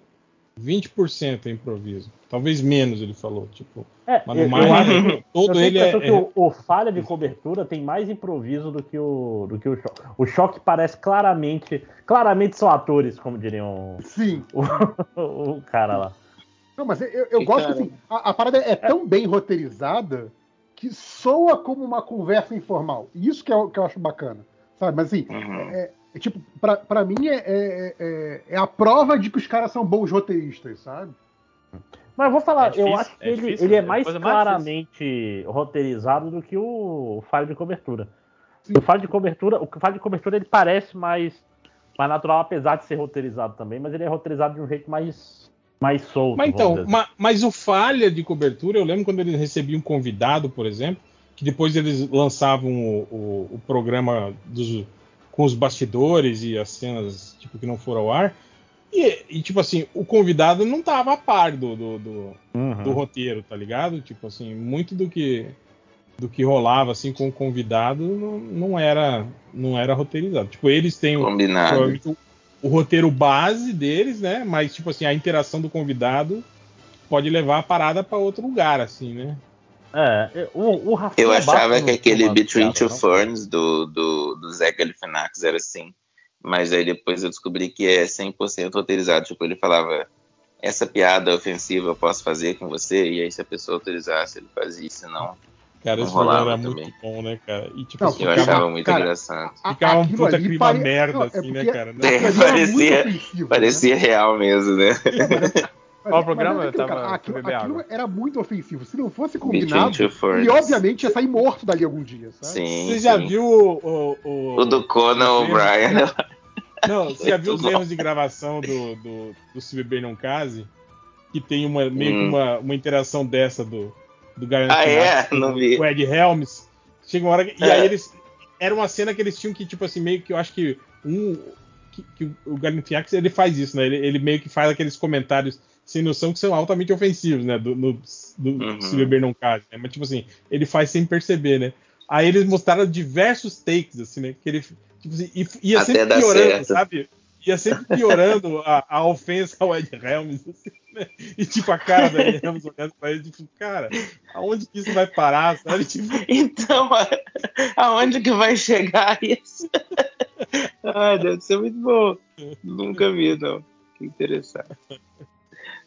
20% é improviso. Talvez menos, ele falou. Tipo,
é, mas no mais, todo ele é, que o, o, falha de cobertura tem mais improviso do que o, do que o choque. O choque parece claramente. Claramente são atores, como diriam.
Sim.
O, o cara lá.
Não, mas eu, eu gosto cara... assim. A, a, parada é tão bem roteirizada que soa como uma conversa informal. Isso que, é, que eu acho bacana. Sabe? Mas assim, uhum. é, é, tipo, pra, pra mim é, é, é, é, a prova de que os caras são bons roteiristas, sabe?
Mas eu vou falar, é difícil, eu acho que ele, difícil, ele é mais claramente mais roteirizado do que o falho de cobertura. Sim. O falho de cobertura, o falho de cobertura ele parece mais, mais natural, apesar de ser roteirizado também, mas ele é roteirizado de um jeito mais, mais solto.
Mas então, ma, mas o falha de cobertura, eu lembro quando eles recebiam um convidado, por exemplo, que depois eles lançavam o, o, o programa dos com os bastidores e as cenas tipo que não foram ao ar. E, e tipo assim, o convidado não tava a par do, do, do, uhum. do, roteiro, tá ligado? Tipo assim, muito do que do que rolava assim com o convidado não, não era não era roteirizado. Tipo, eles têm o, o, o, roteiro base deles, né? Mas tipo assim, a interação do convidado pode levar a parada para outro lugar, assim, né?
É, o, o
Eu achava que aquele Between Two Ferns do, do, do Zé Galifianakis era assim. Mas aí depois eu descobri que é 100% roteirizado. Tipo, ele falava, essa piada ofensiva eu posso fazer com você? E aí se a pessoa autorizasse, ele fazia, se não...
Cara, esse programa era também. muito bom, né, cara? E,
tipo, não, assim, eu achava muito cara, engraçado.
Ficava um puta clima pare... merda, não, é assim, né, cara?
É, parecia, parecia né? real mesmo, né?
Qual o programa? Aquilo,
cara, aquilo, aquilo era muito ofensivo. Se não fosse combinado, ele obviamente ia sair morto dali algum dia, sabe?
Sim, você já viu o, o, o,
o do Conan O'Brien?
Não, você já viu os erros de gravação do, do, do Se Beber Não Case? Que tem uma, meio hum. uma, uma interação dessa do, do Garant
Ah, é? Não vi.
O Ed Helms. Chega uma hora. Que, é. E aí eles. Era uma cena que eles tinham que, tipo assim, meio que eu acho que um. Que, que o Galifianakis ele faz isso, né? Ele, ele meio que faz aqueles comentários sem noção que são altamente ofensivos, né? Do, no, do uhum. Se Beber Não Case, né? Mas, tipo assim, ele faz sem perceber, né? Aí eles mostraram diversos takes, assim, né? Que ele tipo assim, ia Até sempre piorando, certo. sabe? Ia sempre piorando a, a ofensa ao Ed Helms, assim, né? E tipo, a cara do Ed Helms olhando pra ele, tipo, cara, aonde que isso vai parar, sabe? Tipo...
Então, aonde que vai chegar isso? ah, deve ser muito bom. Nunca vi, não. Que interessante.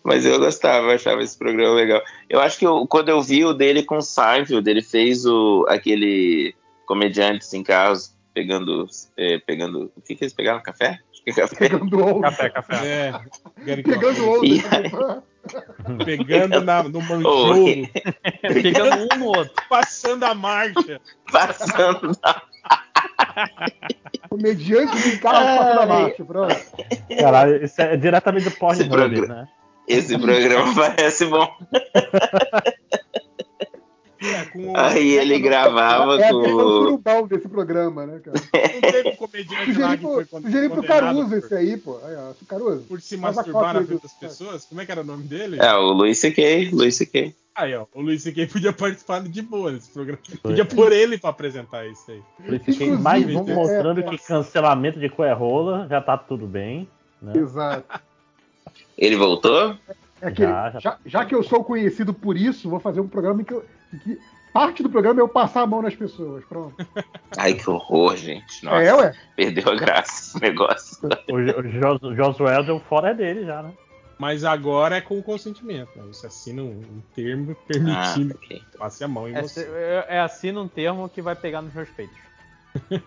Mas eu gostava, eu achava esse programa legal. Eu acho que eu, quando eu vi o dele com o Seinfeld, ele fez o, aquele Comediantes em Carros pegando. É, pegando. O que, que eles pegaram? Café?
É café? Pegando ovo.
Café, café. É,
pegando ovo.
pegando na, no mancholo.
pegando um no outro.
Passando a marcha.
Passando a
Comediante de carro passando a marcha, pronto.
Caralho, isso é diretamente do Pornhub, né?
Esse programa parece bom. É, Aí ele gravava
é,
com.
É o surubão desse programa, né, cara? Não teve um comediante lá que foi Sugeri pro Caruso por... esse aí, pô. Aí, ó, Caruso.
Por se masturbar na frente das pessoas? Como é que era o nome dele?
É, o Luiz C.K. Luiz C.K.
Aí, ó, o Luiz C.K. podia participar de boa nesse programa. Podia pôr ele pra apresentar isso aí.
Luiz C.K. mais um mostrando é, que cancelamento de coerrola já tá tudo bem. Né?
Exato.
Ele voltou?
É que, já, já. Já, já, que eu sou conhecido por isso, vou fazer um programa em que, eu, em que parte do programa é eu passar a mão nas pessoas. Pronto.
Ai, que horror, gente. Nossa, é, ué? Perdeu a graça esse negócio.
O, o Josué deu fora dele já, né?
Mas agora é com consentimento. Né? Você assina um, um termo permitindo ah, okay. que passe a mão em
é,
você.
É, é assina um termo que vai pegar nos meus peitos.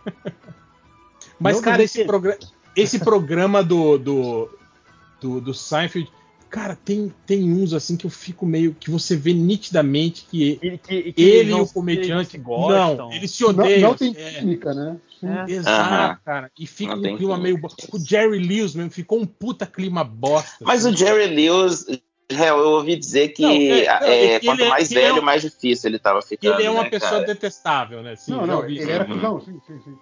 Mas, cara, esse, progr esse programa do, do, do, do Seinfeld. Cara, tem, tem uns assim que eu fico meio. que você vê nitidamente que ele, que, que ele e o comediante gostam. Não, eles se odeiam.
Não, não tem é, química, né?
É. Exato, cara. E fica não um clima química. meio. O Jerry Lewis mesmo ficou um puta clima bosta.
Mas assim. o Jerry Lewis É, eu ouvi dizer que não, é, não, é, quanto é, mais velho, é mais difícil ele tava ficando.
Ele é uma
né,
pessoa cara? detestável, né?
Sim, não, não, ele era cuzão, sim, sim, sim.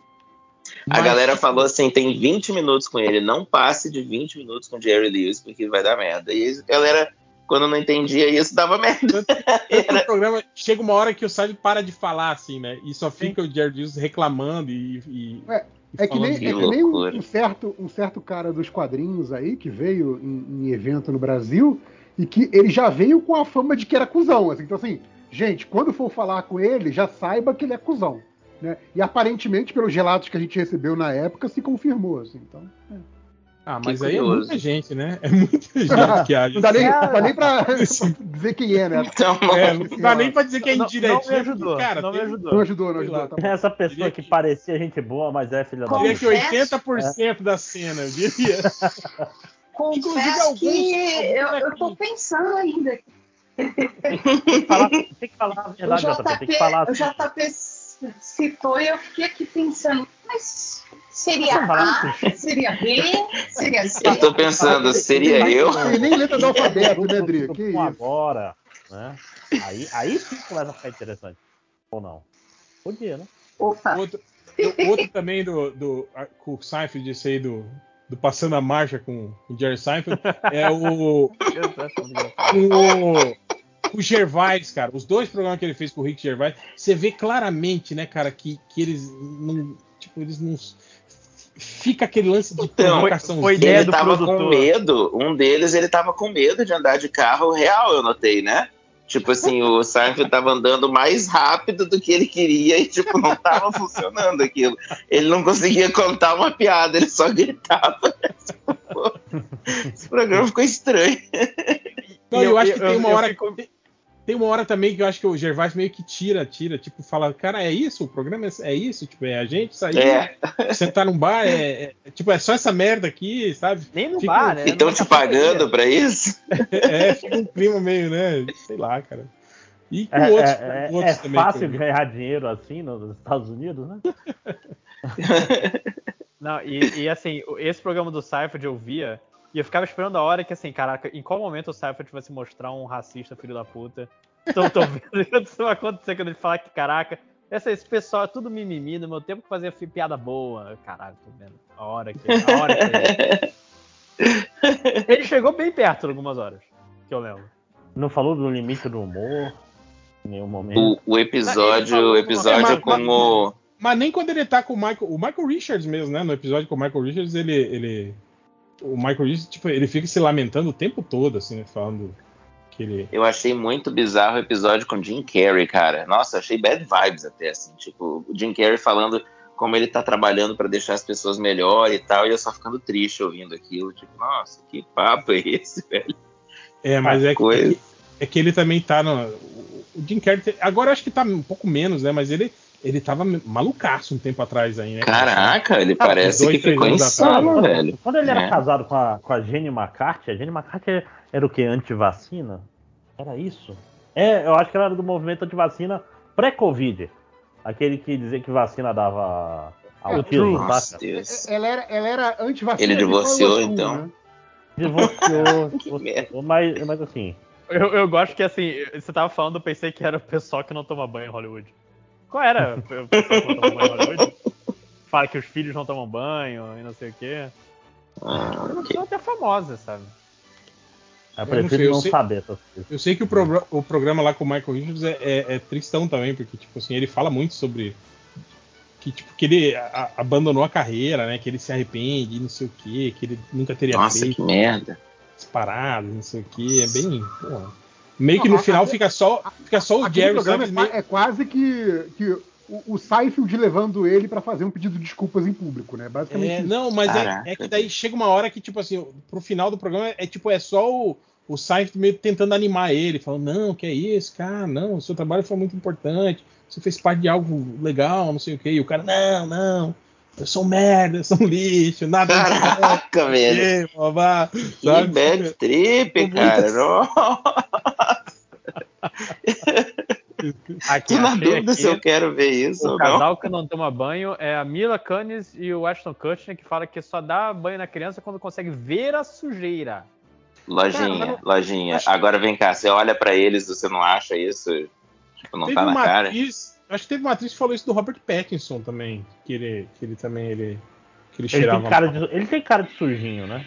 A galera falou assim: tem 20 minutos com ele, não passe de 20 minutos com Jerry Lewis, porque vai dar merda. E a galera, quando não entendia isso, dava merda.
Era... programa chega uma hora que o Side para de falar, assim, né? E só fica Sim. o Jerry Lewis reclamando e. e
é, é que nem, é que nem um, certo, um certo cara dos quadrinhos aí que veio em, em, evento no Brasil e que ele já veio com a fama de que era cuzão. Assim. Então, assim, gente, quando for falar com ele, já saiba que ele é cuzão. Né? E aparentemente, pelos relatos que a gente recebeu na época, se confirmou. Assim, então, é.
Ah, mas aí é muita gente, né? É muita gente que age.
Não dá nem, não dá nem pra dizer quem é, né?
Então, é, não dá nem pra dizer quem é indireto.
Não, me ajudou. Cara, não me ajudou.
Não ajudou, não ajudou.
Tá Essa pessoa que, que parecia gente boa, mas é filha da
Diria que 80% é. da cena, eu diria.
Confesso que eu, eu tô pensando ainda.
Tem que falar, tem que falar a verdade,
o JP, tem que falar. O JP citou e eu fiquei aqui pensando, mas Seria A, seria B, seria C.
Eu tô pensando, seria eu?
Tem nem letra do alfabeto, né, Dri? Que isso?
Agora, né? Aí, aí sim começa a ficar interessante. Ou não? Podia, né?
Opa. Outro, outro também do, do com o Seinfeld disse aí do, do Passando a Marcha com o Jerry Seinfeld é o. o, o Gervais, cara. Os dois programas que ele fez com o Rick Gervais, você vê claramente, né, cara, que, que eles não. Tipo, eles não fica aquele lance de então, provocação.
Foi ideia ele tava produtor. com medo, um deles ele tava com medo de andar de carro real, eu notei, né? Tipo assim, o Seinfeld tava andando mais rápido do que ele queria e, tipo, não tava funcionando aquilo. Ele não conseguia contar uma piada, ele só gritava. Esse programa ficou estranho.
Não, eu, eu acho que eu, tem uma hora. Fico... Tem uma hora também que eu acho que o Gervais meio que tira, tira, tipo, fala, cara, é isso? O programa é, isso? Tipo, é a gente sair, é. sentar num bar, é, é, tipo, é só essa merda aqui, sabe?
Nem no fica, bar, né?
Estão te pagando pra isso?
É, fica um clima meio, né? Sei lá, cara.
E com é, outros, é, outros é também. É fácil ganhar dinheiro assim nos Estados Unidos, né?
Não, e, e, assim, esse programa do Cypher eu via e eu ficava esperando a hora que, assim, caraca, em qual momento o Seifert vai se mostrar um racista, filho da puta? Então, tô vendo isso acontecer quando ele falar que, caraca, essa, esse pessoal é tudo mimimi, no meu tempo que fazia piada boa. Caralho, tô vendo. A hora que. A hora que. ele chegou bem perto em algumas horas, que eu lembro.
Não falou do limite do humor em nenhum momento.
O, o episódio, o episódio com o.
Mas nem quando ele tá com o Michael. O Michael Richards mesmo, né? No episódio com o Michael Richards, ele, ele o Michael Reeves, tipo, ele fica se lamentando o tempo todo, assim, né, falando que ele...
Eu achei muito bizarro o episódio com o Jim Carrey, cara. Nossa, achei bad vibes até, assim, tipo, o Jim Carrey falando como ele tá trabalhando para deixar as pessoas melhor e tal, e eu só ficando triste ouvindo aquilo, tipo, nossa, que papo é esse, velho?
É, mas é que, é que, é que, ele também tá no... O Jim Carrey, agora acho que tá um pouco menos, né, mas ele ele tava malucaço um tempo atrás aí, né?
Caraca, ele ah, parece dois, que ficou insano, velho.
Quando ele era é. casado com a, com a Jenny McCarthy, a Jenny McCarthy era o que? Antivacina? Era isso? É, eu acho que ela era do movimento antivacina pré-Covid. Aquele que dizia que vacina dava
autismo, Nossa, Deus. Ela era, ela era antivacina.
Ele divorciou, então. Né?
Divorciou, divorciou mas, mas assim.
Eu, eu gosto que assim, você tava falando, eu pensei que era o pessoal que não toma banho em Hollywood. Qual era? Fala que os filhos não tomam banho e não sei o quê. Ah, é uma pessoa até famosa, sabe?
Eu prefiro não, não sei, saber essas
coisas. Eu sei que o, pro, o, programa lá com o Michael Richards é, é, é, tristão também, porque, tipo assim, ele fala muito sobre. Que, tipo, que ele a, abandonou a carreira, né? Que ele se arrepende, não sei o quê, que ele nunca teria
Nossa, feito. Nossa, que merda.
Paradas, não sei o quê. É bem. Porra. Meio que no final fica só, fica só o Jerry.
Sabe, é, meio... é quase que, que o, o Seinfeld levando ele para fazer um pedido de desculpas em público, né? Basicamente.
É, não, mas é, é, que daí chega uma hora que, tipo assim, pro final do programa é tipo, é só o, o Seinfeld meio tentando animar ele, falando, não, que é isso, cara, não, o seu trabalho foi muito importante, você fez parte de algo legal, não sei o quê. E o cara, não, não, eu sou um merda, eu sou um lixo, nada.
Caraca, velho. Que bad trip, cara. Nossa. Aqui, Tô na dúvida aqui, se eu quero ver isso.
O casal não. que não toma banho é a Mila Kunis e o Ashton Kutcher, que fala que só dá banho na criança quando consegue ver a sujeira.
Lojinha, Cara, não... lojinha. Acho... Agora vem cá, você olha para eles, você não acha isso? Tipo, não teve tá na cara?
Atriz, acho que teve uma atriz que falou isso do Robert Pattinson também, que ele, que ele também ele,
que ele, ele tem cara de, ele tem cara de sujinho, né?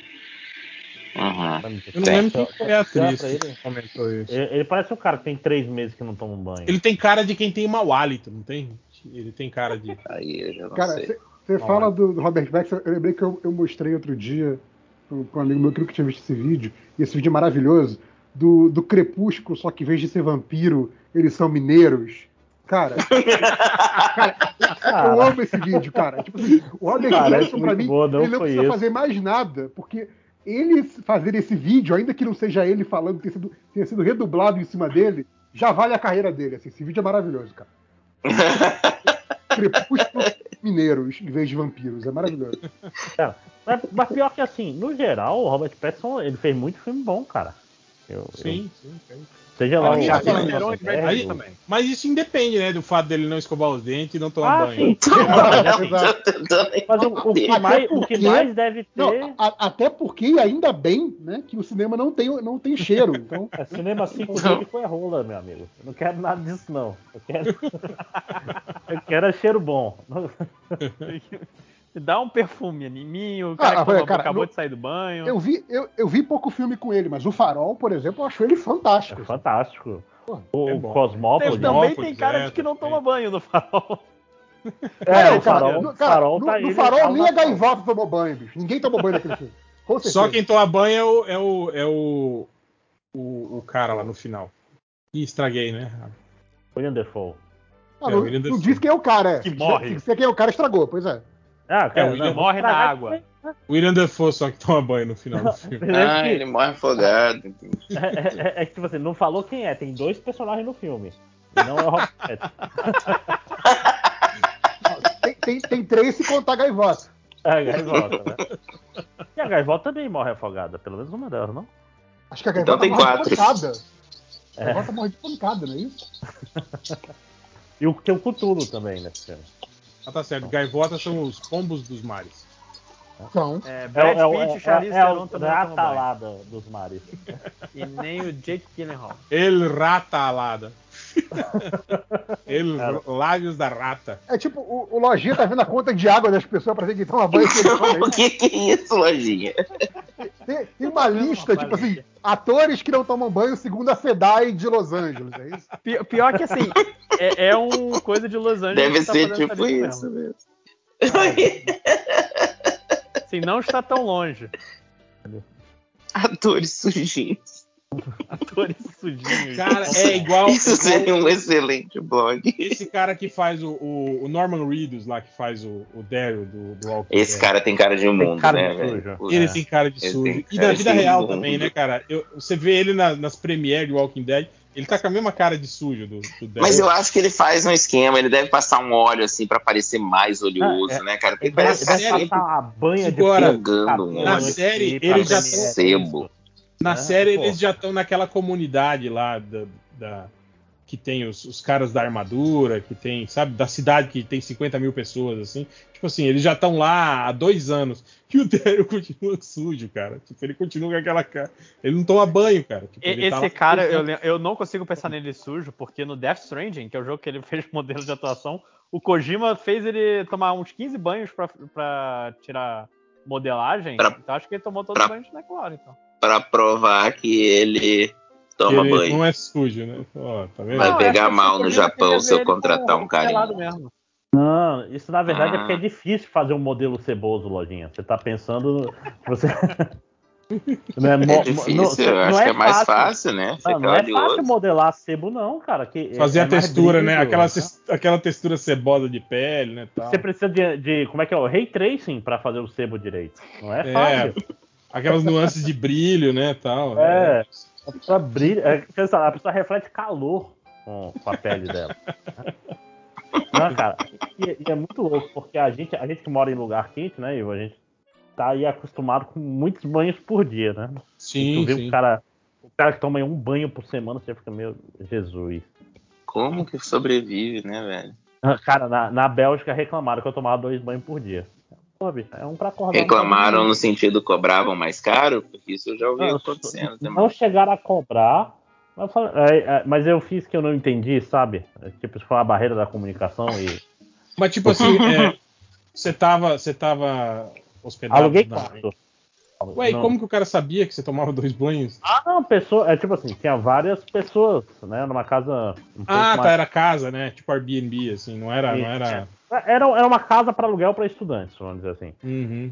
Uhum.
Eu não lembro quem foi a atriz que comentou
isso. Ele, ele, parece um cara que tem três meses que não toma um banho.
Ele tem cara de quem tem mau hálito, não tem? Ele tem cara de.
Aí eu já não
cara, você fala do, do, Robert Pattinson, eu lembrei que eu, eu mostrei outro dia para um amigo meu que tinha visto esse vídeo, e esse vídeo é maravilhoso, do, do Crepúsculo, só que em vez de ser vampiro, eles são mineiros. Cara, cara, eu amo esse vídeo, cara. Tipo assim, o Robert Pattinson, pra mim, boa, não ele não precisa isso. fazer mais nada, porque ele fazer esse vídeo, ainda que não seja ele falando, tenha sido, tenha sido redublado em cima dele, já vale a carreira dele. Assim, esse vídeo é maravilhoso, cara. Crepúsculo mineiros em vez de vampiros. É maravilhoso.
É, mas, mas, pior que assim, no geral, o Robert Pattinson ele fez muito filme bom, cara. Eu,
sim, eu... sim,
Seja lá o.
Aí, mas isso independe, né? Do fato dele não escovar os dentes e não tomar ah, banho. Sim.
mas o, o, que mais, o, que mais, deve ter. Não,
a, até porque, ainda bem, né, que o cinema não tem, não tem cheiro. Então...
É, cinema 5 dele foi rola, meu amigo. Eu não quero nada disso, não. Eu quero. eu quero é cheiro bom.
Dá um perfume em mim, o cara, ah, que cara, acabou no, de sair do banho.
Eu vi, eu, eu vi pouco filme com ele, mas o Farol, por exemplo, eu acho ele fantástico.
É fantástico. Pô, o é Cosmópolis.
Também tem cara de que não toma banho no Farol.
É, o Farol, no, cara, farol tá no, no Farol nem a gaivota tomou banho, bicho. Ninguém tomou banho naquele filme.
Só quem toma banho é o, é o, é o, o, o cara lá no final. Ih, estraguei, né?
William Defoe.
Ah, é, não, não diz quem é o cara. É.
Que morre.
Se, se quem é o cara, estragou, pois é.
Ah, é, o William morre na água.
O William Defoe só que toma banho no final do filme.
ah, ele morre afogado.
É, é, é, é, que tipo assim, não falou quem é, tem dois personagens no filme. Não é o Robert
tem, tem, tem três se contar a gaivota.
É, a gaivota, né? E a gaivota também morre afogada, pelo menos uma delas, não?
Acho que a gaivota
então tem morre quatro. de pancada.
A gaivota morre de pancada, não é isso?
e o, tem o Cthulhu também nesse filme.
Ah, tá certo. Gaivotas são os pombos dos mares.
São.
É, Brad é, Pitt
e é, Charlize é, Theron também rata alada dos mares.
e nem o Jake Gyllenhaal.
Ele rata alada. Ele, lábios da rata.
É tipo, o, o Lojinha tá vendo a conta de água das pessoas pra ver que toma banho.
O que, que é isso, Lojinha?
Tem, tem uma lista, tipo assim, atores que não tomam banho segundo a FEDAI de Los Angeles, é isso?
Pior, pior que assim, é, é um coisa de Los Angeles.
Deve tá ser tipo isso mesmo. mesmo.
Assim, não está tão longe.
Atores sujinhos.
Atores sujinhos.
Cara, é igual.
Isso seria um excelente blog.
Esse cara que faz o, o, o Norman Reedus lá, que faz o, o Daryl do, do
Walking Esse Dead. cara tem cara de mundo, né, velho?
Ele é. tem cara de sujo. E na vida real também, né, cara? Eu, você vê ele na, nas premieres de Walking Dead. Ele tá com a mesma cara de sujo do, do Daryl.
Mas eu acho que ele faz um esquema, ele deve passar um óleo assim para parecer mais oleoso, ah, é, né, cara? Porque
ele parece deve, deve passar uma banha de
Agora, um na série, ele já
sebo.
Na é, série pô. eles já estão naquela comunidade lá da, da que tem os, os, caras da armadura, que tem, sabe, da cidade que tem 50 mil pessoas, assim. Tipo assim, eles já estão lá há dois anos. E o Daryl continua sujo, cara. Tipo, ele continua com aquela cara. Ele não toma banho, cara. Tipo,
tá Esse tá cara, eu, eu não consigo pensar nele sujo, porque no Death Stranding, que é o jogo que ele fez modelo de atuação, o Kojima fez ele tomar uns 15 banhos pra, pra tirar modelagem. Pra, então acho que ele tomou todos os banhos naquela hora, então
para provar que ele toma ele banho.
Não é sujo, né? Ó, tá
Vai pegar mal no Japão se eu contratar um carinha.
Não, isso na verdade ah. é porque é ah. difícil fazer um modelo ceboso, lojinha. Você tá pensando. Você...
não é, é difícil, não, eu acho é que é mais fácil, fácil né?
Não, não é fácil modelar sebo, não, cara. Que
fazer é, a textura, né? Aquela, né? aquela textura cebosa de pele, né?
Tal. Você precisa de, de, Como é que é? O ray tracing pra fazer o sebo direito. Não é, é. fácil.
Aquelas nuances de brilho, né, tal.
É, a pessoa brilha, é, a pessoa reflete calor com, com a pele dela. Não, cara, e, e, é muito louco, porque a gente, a gente que mora em lugar quente, né, Ivo, a gente tá aí acostumado com muitos banhos por dia, né?
Sim,
tu vê
sim.
O, cara, o cara que toma um banho por semana, você fica meio, Jesus.
Como que sobrevive, né, velho?
Cara, na, na Bélgica reclamaram que eu tomava dois banhos por dia. É um pra acordar.
Reclamaram no sentido cobravam mais caro? Porque isso eu já ouvi não, acontecendo
também. Não chegaram a cobrar, mas, é, é, mas eu fiz que eu não entendi, sabe? Tipo, isso foi uma barreira da comunicação e.
Mas tipo assim, é, você tava, você tava hospedado.
Aluguei na... quarto.
Ué, e como que o cara sabia que você tomava dois banhos?
Ah, não, pessoa, é tipo assim, tinha várias pessoas, né, numa casa.
Um ah, tá, mais... era casa, né? Tipo Airbnb, assim, não era, não era.
Era, era uma casa para aluguel para estudantes, vamos dizer assim.
Uhum.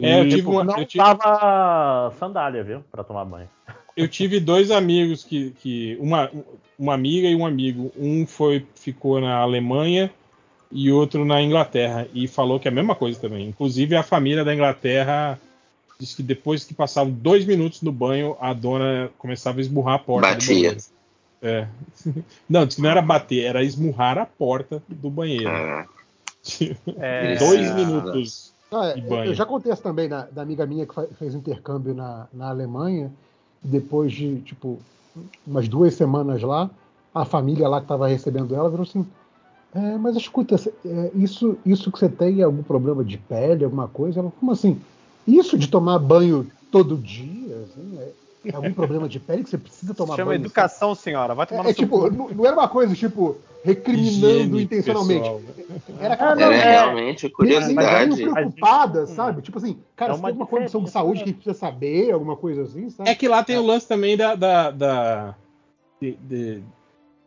É, eu tive tipo, uma, não eu tive... tava sandália, viu, para tomar banho.
Eu tive dois amigos que, que uma, uma amiga e um amigo, um foi ficou na Alemanha e outro na Inglaterra e falou que é a mesma coisa também. Inclusive a família da Inglaterra Diz que depois que passavam dois minutos no banho, a dona começava a esmurrar a porta.
Batia.
É. Não, disse que não era bater, era esmurrar a porta do banheiro. Ah. É... Dois minutos.
Ah, eu já contei isso também da, da, amiga minha que fez intercâmbio na, na Alemanha. Depois de, tipo, umas duas semanas lá, a família lá que estava recebendo ela virou assim: é, mas escuta, é, isso, isso que você tem é algum problema de pele, alguma coisa? Ela, como assim? Isso de tomar banho todo dia, assim, é, é algum problema de pele que você precisa tomar
Chama
banho?
Chama educação, assim? senhora. Vai tomar
é, no é, tipo, não, não, era uma coisa, tipo, recriminando intencionalmente.
Pessoal. Era aquela é, é, realmente curiosidade.
Meio preocupada, sabe? Tipo assim, cara, é uma, uma condição de saúde que a gente precisa saber, alguma coisa assim, sabe?
É que lá tem é. o lance também da. da, da de, de,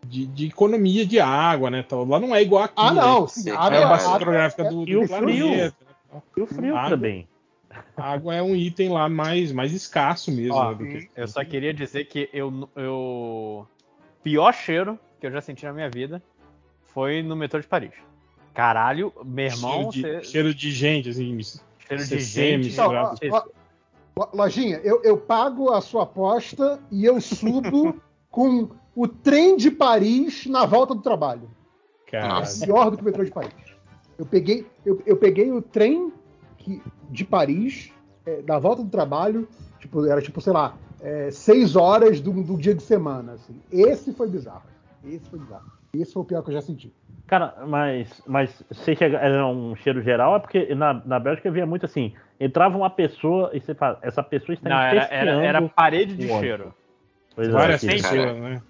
de, de, economia de água, né? Então, lá não é igual aqui.
Ah, não. Né? Sim,
é a base hidrográfica do, do planeta.
E o frio também.
A água é um item lá mais, mais escasso mesmo. Ó,
né, que... Eu só queria dizer que eu, eu. Pior cheiro que eu já senti na minha vida foi no metrô de Paris. Caralho, meu irmão.
Cheiro de, você... cheiro de gente, assim.
Cheiro de gente.
Então, Lojinha, eu, eu pago a sua aposta e eu subo com o trem de Paris na volta do trabalho.
Cara.
É pior do que o metrô de Paris. Eu peguei, eu, eu peguei o trem que, de Paris, é, da volta do trabalho, tipo, era tipo, sei lá, é, seis horas do, do, dia de semana. Assim. Esse foi bizarro. Esse foi bizarro. Esse foi o pior que eu já senti.
Cara, mas, mas você chega, era um cheiro geral, é porque na, na Bélgica eu via muito assim, entrava uma pessoa e você fala, essa pessoa está
Não, era, era, era, parede de cheiro.
Pois é, Várias pessoas, né?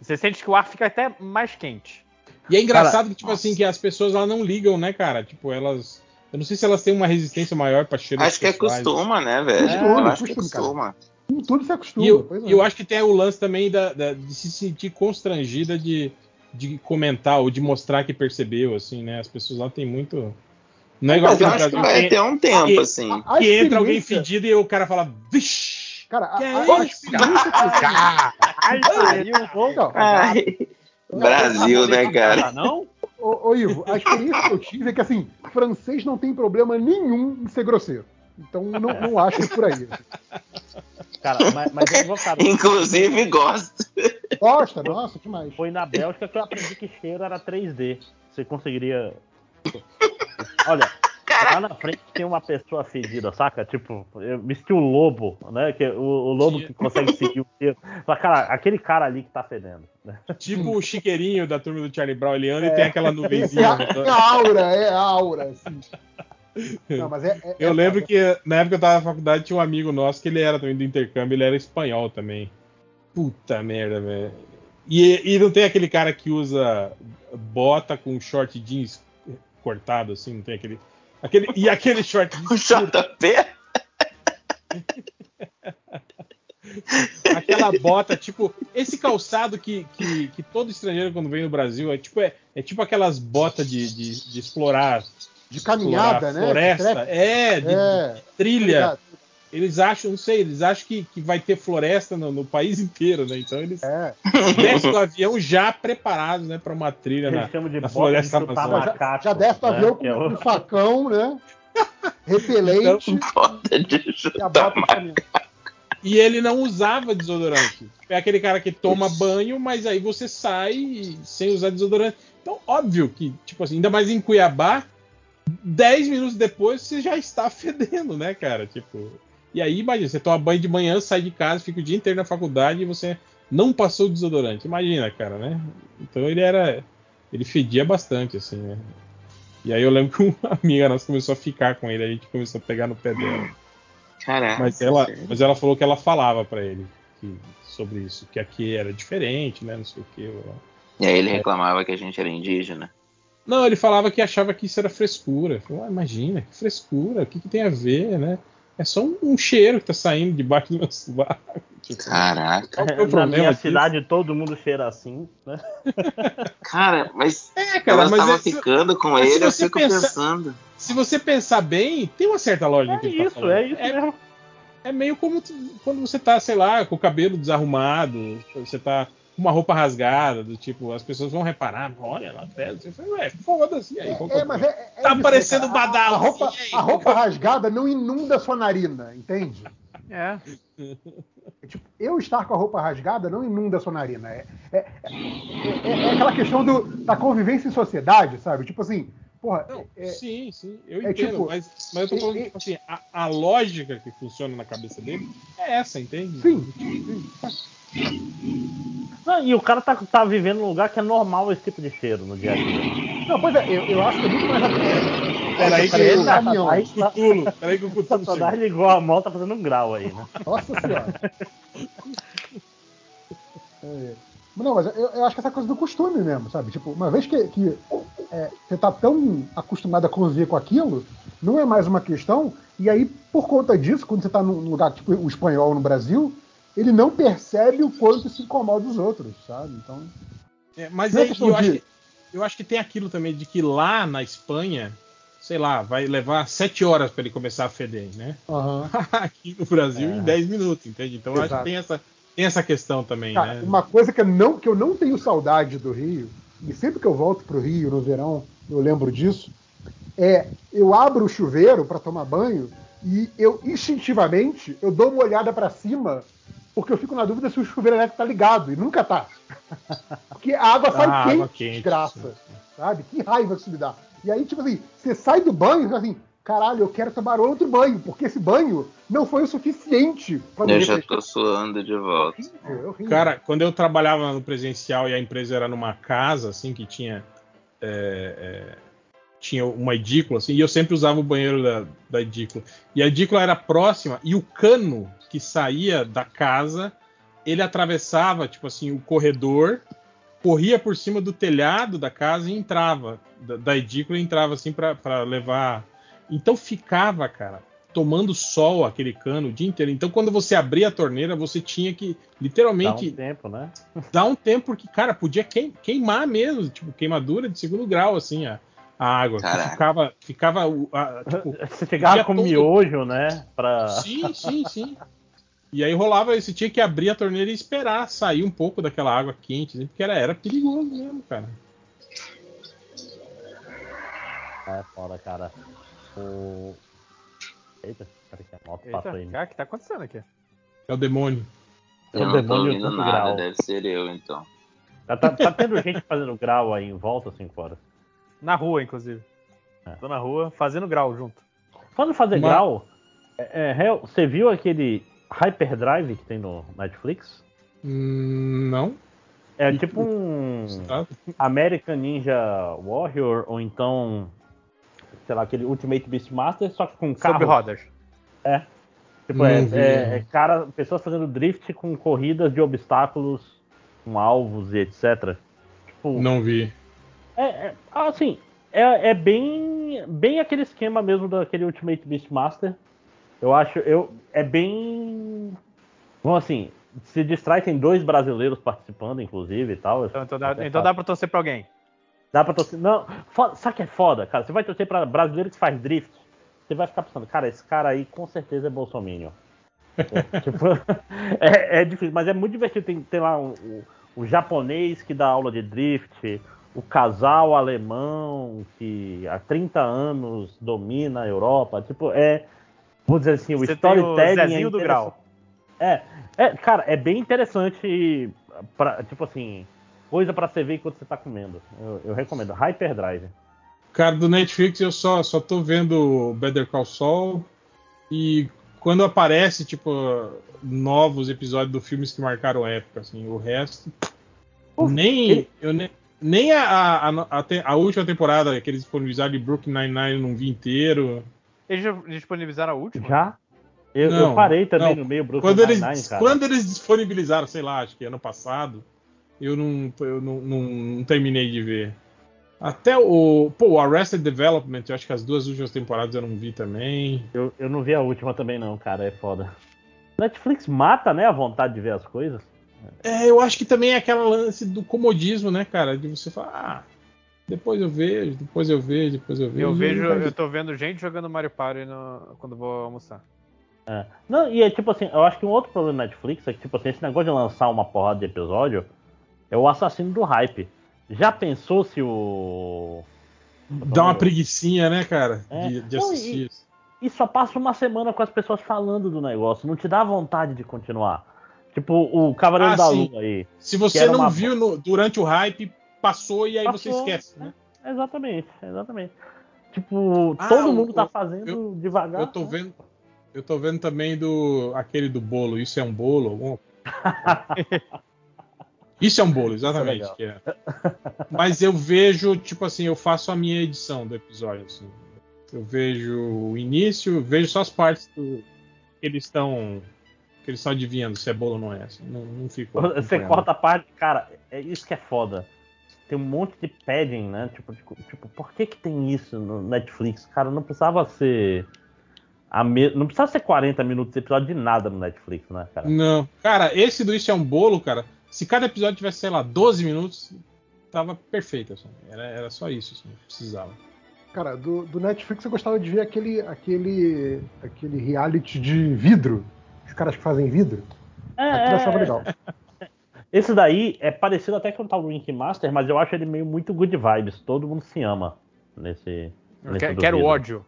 Você sente que o ar fica até mais quente.
E é engraçado cara, que, tipo nossa. assim, que as pessoas lá não ligam, né, cara? Tipo, elas eu não sei se elas têm uma resistência maior para cheiros
Acho que é costuma, né, velho? É, eu acho que costuma.
Tudo se acostuma.
E eu, é. eu acho que tem o lance também da, da, de se sentir constrangida de, de comentar ou de mostrar que percebeu, assim, né? As pessoas lá têm muito.
Não é igual Mas eu acho que vai ter um tempo, que, assim.
A, a que entra alguém fedido e o cara fala, vixi!
Cara, a, a, a experiência
que... Brasil, né, cara?
Não? Ô, ô, Ivo, a experiência que eu tive é que, assim, francês não tem problema nenhum em ser grosseiro. Então não, não acho é por aí.
Cara, mas, mas eu vou, cara,
Inclusive gosto.
Gosta, nossa, demais.
Foi na Bélgica que eu aprendi que cheiro era 3D. Você conseguiria. Olha, Lá na frente tem uma pessoa fedida, saca? Tipo, me o lobo, né? Que, o, o lobo que consegue seguir o cheiro. Fala, cara, aquele cara ali que tá fedendo. Né?
Tipo o chiqueirinho da turma do Charlie Brown, ele anda é. e tem aquela nuvenzinha.
É, é aura, é aura, assim. Não, mas é, é,
eu é lembro que na época que eu tava na faculdade tinha um amigo nosso que ele era também do intercâmbio, ele era espanhol também. Puta merda, velho. E, e não tem aquele cara que usa bota com short jeans cortado, assim, não tem aquele. Aquele, e aquele short
O JP?
Aquela bota, tipo, esse calçado que, que, que, todo estrangeiro quando vem no Brasil é tipo, é, é tipo aquelas botas de, de, de explorar.
De caminhada, explorar
né? Floresta. É, de, é, de trilha. Eles acham, não sei, eles acham que, que vai ter floresta no, no país inteiro, né? Então eles é. descem do avião já preparados, né, para uma trilha eles na, de na floresta
amazônica. Já, já desce do né? avião com é um facão, né? Repelente. Então,
de e ele não usava desodorante. É aquele cara que toma banho, mas aí você sai sem usar desodorante. Então, óbvio que, tipo assim, ainda mais em Cuiabá, 10 minutos depois você já está fedendo, né, cara? Tipo, e aí, imagina, você toma banho de manhã, sai de casa, fica o dia inteiro na faculdade e você não passou o desodorante. Imagina, cara, né? Então ele era. Ele fedia bastante, assim, né? E aí eu lembro que uma amiga nossa começou a ficar com ele, a gente começou a pegar no pé dela.
Caraca.
Mas ela, mas ela falou que ela falava para ele que, sobre isso, que aqui era diferente, né? Não sei o que.
E aí ele reclamava que a gente era indígena.
Não, ele falava que achava que isso era frescura. Ah, imagina, que frescura, o que, que, tem a ver, né? É só um, um cheiro que tá saindo debaixo do meu sovaco.
Tipo, Caraca.
Qual é Na minha disso? cidade todo mundo cheira assim, né?
Cara, mas é, cara, ela mas tava é, ficando com ele, eu fico pensa, pensando.
Se você pensar bem, tem uma certa lógica.
É que tá isso, tá é isso é, mesmo.
É meio como quando você tá, sei lá, com o cabelo desarrumado, você tá uma roupa rasgada, do tipo, as pessoas vão reparar, olha lá atrás, você fala, ué, foda-se aí. É, é, mas é, é tá parecendo badalo.
A, roupa, assim, a roupa rasgada não inunda sua narina, entende?
É.
é. Tipo, eu estar com a roupa rasgada não inunda sua narina. É, é, é, é aquela questão do, da convivência em sociedade, sabe? Tipo assim, porra.
Não, sim, sim, eu entendo, tipo, mas, mas eu tô falando, tipo assim, a, a, lógica que funciona na cabeça dele é essa, entende?
Sim, sim.
Não, e o cara tá, tá vivendo num lugar que é normal esse tipo de cheiro no dia a dia.
Não, pois é, eu, eu acho que é muito mais.
Peraí que ele tá. Cutulo. Peraí que o Cutulo.
Satanás ligou a mão, tá fazendo um grau aí, né?
Nossa senhora. é. Não, mas eu, eu, acho que essa coisa do costume mesmo, sabe? Tipo, uma vez que, que é, você tá tão acostumado a conviver com aquilo, não é mais uma questão. E aí, por conta disso, quando você tá num lugar tipo o espanhol no Brasil, ele não percebe o quanto se incomoda os outros, sabe? Então.
É, mas é aí, eu, acho que, eu acho que tem aquilo também de que lá na Espanha, sei lá, vai levar sete horas para ele começar a feder, né?
Uhum.
Aqui no Brasil é. em dez minutos, entende? Então Exato. acho que tem essa, tem essa questão também, Cara, né?
Uma coisa que eu, não, que eu não tenho saudade do Rio, e sempre que eu volto pro Rio no verão, eu lembro disso, é eu abro o chuveiro para tomar banho e eu instintivamente eu dou uma olhada para cima porque eu fico na dúvida se o chuveiro elétrico tá ligado, e nunca tá. Porque a água sai ah, quente, quente, desgraça. Sabe? Que raiva que isso me dá. E aí, tipo assim, você sai do banho e assim, caralho, eu quero tomar outro banho, porque esse banho não foi o suficiente
pra Eu já tô suando de volta. Horrível,
horrível. Cara, quando eu trabalhava no presencial e a empresa era numa casa, assim, que tinha. É, é, tinha uma edícula, assim, e eu sempre usava o banheiro da, da edícula. E a edícula era próxima, e o cano que saía da casa, ele atravessava, tipo assim, o corredor, corria por cima do telhado da casa e entrava, da, da edícula entrava assim para levar. Então ficava, cara, tomando sol aquele cano o dia inteiro. Então quando você abria a torneira, você tinha que literalmente.
Dar um tempo, né?
Dar um tempo, porque, cara, podia queimar mesmo, tipo, queimadura de segundo grau, assim, a, a água. Ficava. ficava a,
tipo, você chegava com todo... miojo, né? Pra...
Sim, sim, sim. E aí rolava, você tinha que abrir a torneira e esperar sair um pouco daquela água quente, né? porque era, era perigoso mesmo, cara.
É foda, cara. O. Eita,
peraí que a moto Eita, passou aí. Cara, o que tá acontecendo aqui?
É o demônio.
Eu é o não demônio tô ouvindo nada, grau. deve ser eu então.
Tá, tá, tá, tendo gente fazendo grau aí em volta, assim, fora?
Na rua, inclusive. É. Tô na rua fazendo grau junto.
Falando fazer Uma... grau, é, é, você viu aquele Hyperdrive que tem no Netflix?
Hum, não.
É tipo um American Ninja Warrior ou então, sei lá, aquele Ultimate Beastmaster, só que com carro.
Sobre rodas.
É. Tipo, é, é, é, cara, pessoas fazendo drift com corridas de obstáculos, com alvos e etc.
Tipo, não vi.
É, é assim, é, é, bem, bem aquele esquema mesmo daquele Ultimate Beastmaster. Eu acho, eu é bem, bom assim, se distrai tem dois brasileiros participando, inclusive e tal.
Então, então dá, então dá pra torcer pra alguém.
Dá pra torcer. Não, foda, sabe que é foda, cara? Você vai torcer pra brasileiro que faz drift. Você vai ficar pensando, cara, esse cara aí com certeza é Bolsonaro. É, tipo, é, é, difícil, mas é muito divertido. Tem, tem lá o, o, o, japonês que dá aula de drift, o casal alemão que há 30 anos domina a Europa. Tipo, é, vou dizer assim, o Você storytelling.
o é do Grau.
É, é, cara, é bem interessante, pra, tipo assim, coisa para você ver enquanto você tá comendo. Eu, eu recomendo. Hyperdrive.
Cara, do Netflix eu só, só tô vendo Better Call Saul e quando aparece, tipo, novos episódios do filmes que marcaram época, assim, o resto. nem, ele... eu nem. Nem a, a, a, a, última temporada que eles disponibilizaram de Brooklyn Nine-Nine não vi inteiro.
Eles já disponibilizaram a última?
Já? Eu, não, eu parei também não. no meio
Brooklyn quando Nine-Nine, eles, cara. Quando eles disponibilizaram, sei lá, acho que ano passado, eu não, eu não, não, não terminei de ver. Até o. Pô, o Arrested Development, eu acho que as duas últimas temporadas eu não vi também.
Eu, eu não vi a última também, não, cara. É foda. Netflix mata, né, a vontade de ver as coisas.
É, eu acho que também é aquela lance do comodismo, né, cara? De você falar, ah, depois eu vejo, depois eu vejo, depois eu vejo.
Eu vejo, eu tô vendo gente jogando Mario Party no, quando vou almoçar.
É. Não, e é tipo assim, eu acho que um outro problema da Netflix é que, tipo assim, esse negócio de lançar uma porrada de episódio é o assassino do hype. Já pensou se o.
Dá uma preguiçinha, né, cara? É. De, de assistir.
Não, e, e, só passa uma semana com as pessoas falando do negócio. Não te dá vontade de continuar. Tipo, o Cavaleiro ah, da sim. Lua aí.
Se você não uma... viu no, durante o hype, passou e aí passou, você esquece, né?
É, exatamente, exatamente. Tipo, ah, todo mundo tá fazendo eu, devagar.
Eu tô né? vendo. Eu tô vendo também do aquele do bolo. Isso é um bolo? Algum... Isso é um bolo, exatamente. É é. Mas eu vejo, tipo assim, eu faço a minha edição do episódio. Assim. Eu vejo o início, vejo só as partes do, que eles estão. Que eles estão adivinhando se é bolo ou não é. Assim. Não, não fico.
Você corta a parte. Cara, é isso que é foda. Tem um monte de padding, né? Tipo, tipo, tipo por que, que tem isso no Netflix? Cara, não precisava ser. Me... Não precisava ser 40 minutos de episódio de nada no Netflix, né, cara?
Não. Cara, esse do Isso é um Bolo, cara se cada episódio tivesse, sei lá, 12 minutos, tava perfeito. Assim. Era, era só isso, assim, precisava.
Cara, do, do, Netflix eu gostava de ver aquele, aquele, aquele reality de vidro. Os caras que fazem vidro. É, Aquilo eu achava é. legal.
Esse daí é parecido até com o tal Ring Master, mas eu acho ele meio muito good vibes. Todo mundo se ama nesse.
nesse quero ódio.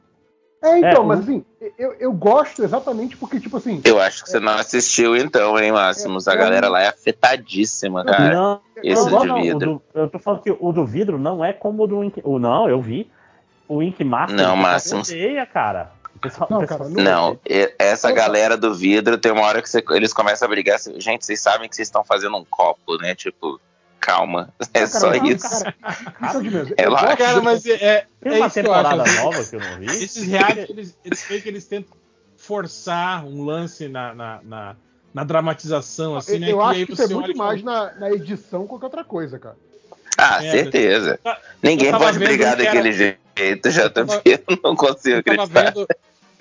É, então, é, mas assim, eu, eu gosto exatamente porque, tipo assim.
Eu acho que você não assistiu, então, hein, Máximos? É, a galera lá é afetadíssima, cara. Não, Esse de não, vidro.
Do, eu tô falando que o do vidro não é como o do Ink. Não, eu vi. O Ink Master.
Não, Máximos.
Odeia, cara.
Pessoal, não, cara, não, não essa galera do vidro tem uma hora que você, eles começam a brigar. Gente, vocês sabem que vocês estão fazendo um copo, né? Tipo, calma. É cara, só cara, isso. Cara,
é lá. Cara, mas é,
é uma temporada que nova que eu não vi.
Esses reais, eles, eles que eles tentam forçar um lance na, na, na, na dramatização, assim, né?
Eu que acho que isso é muito mais na, na edição que qualquer outra coisa, cara.
Ah, é, certeza. Ninguém pode brigar daquele era... jeito, já tô vendo, não consigo acreditar.
Vendo,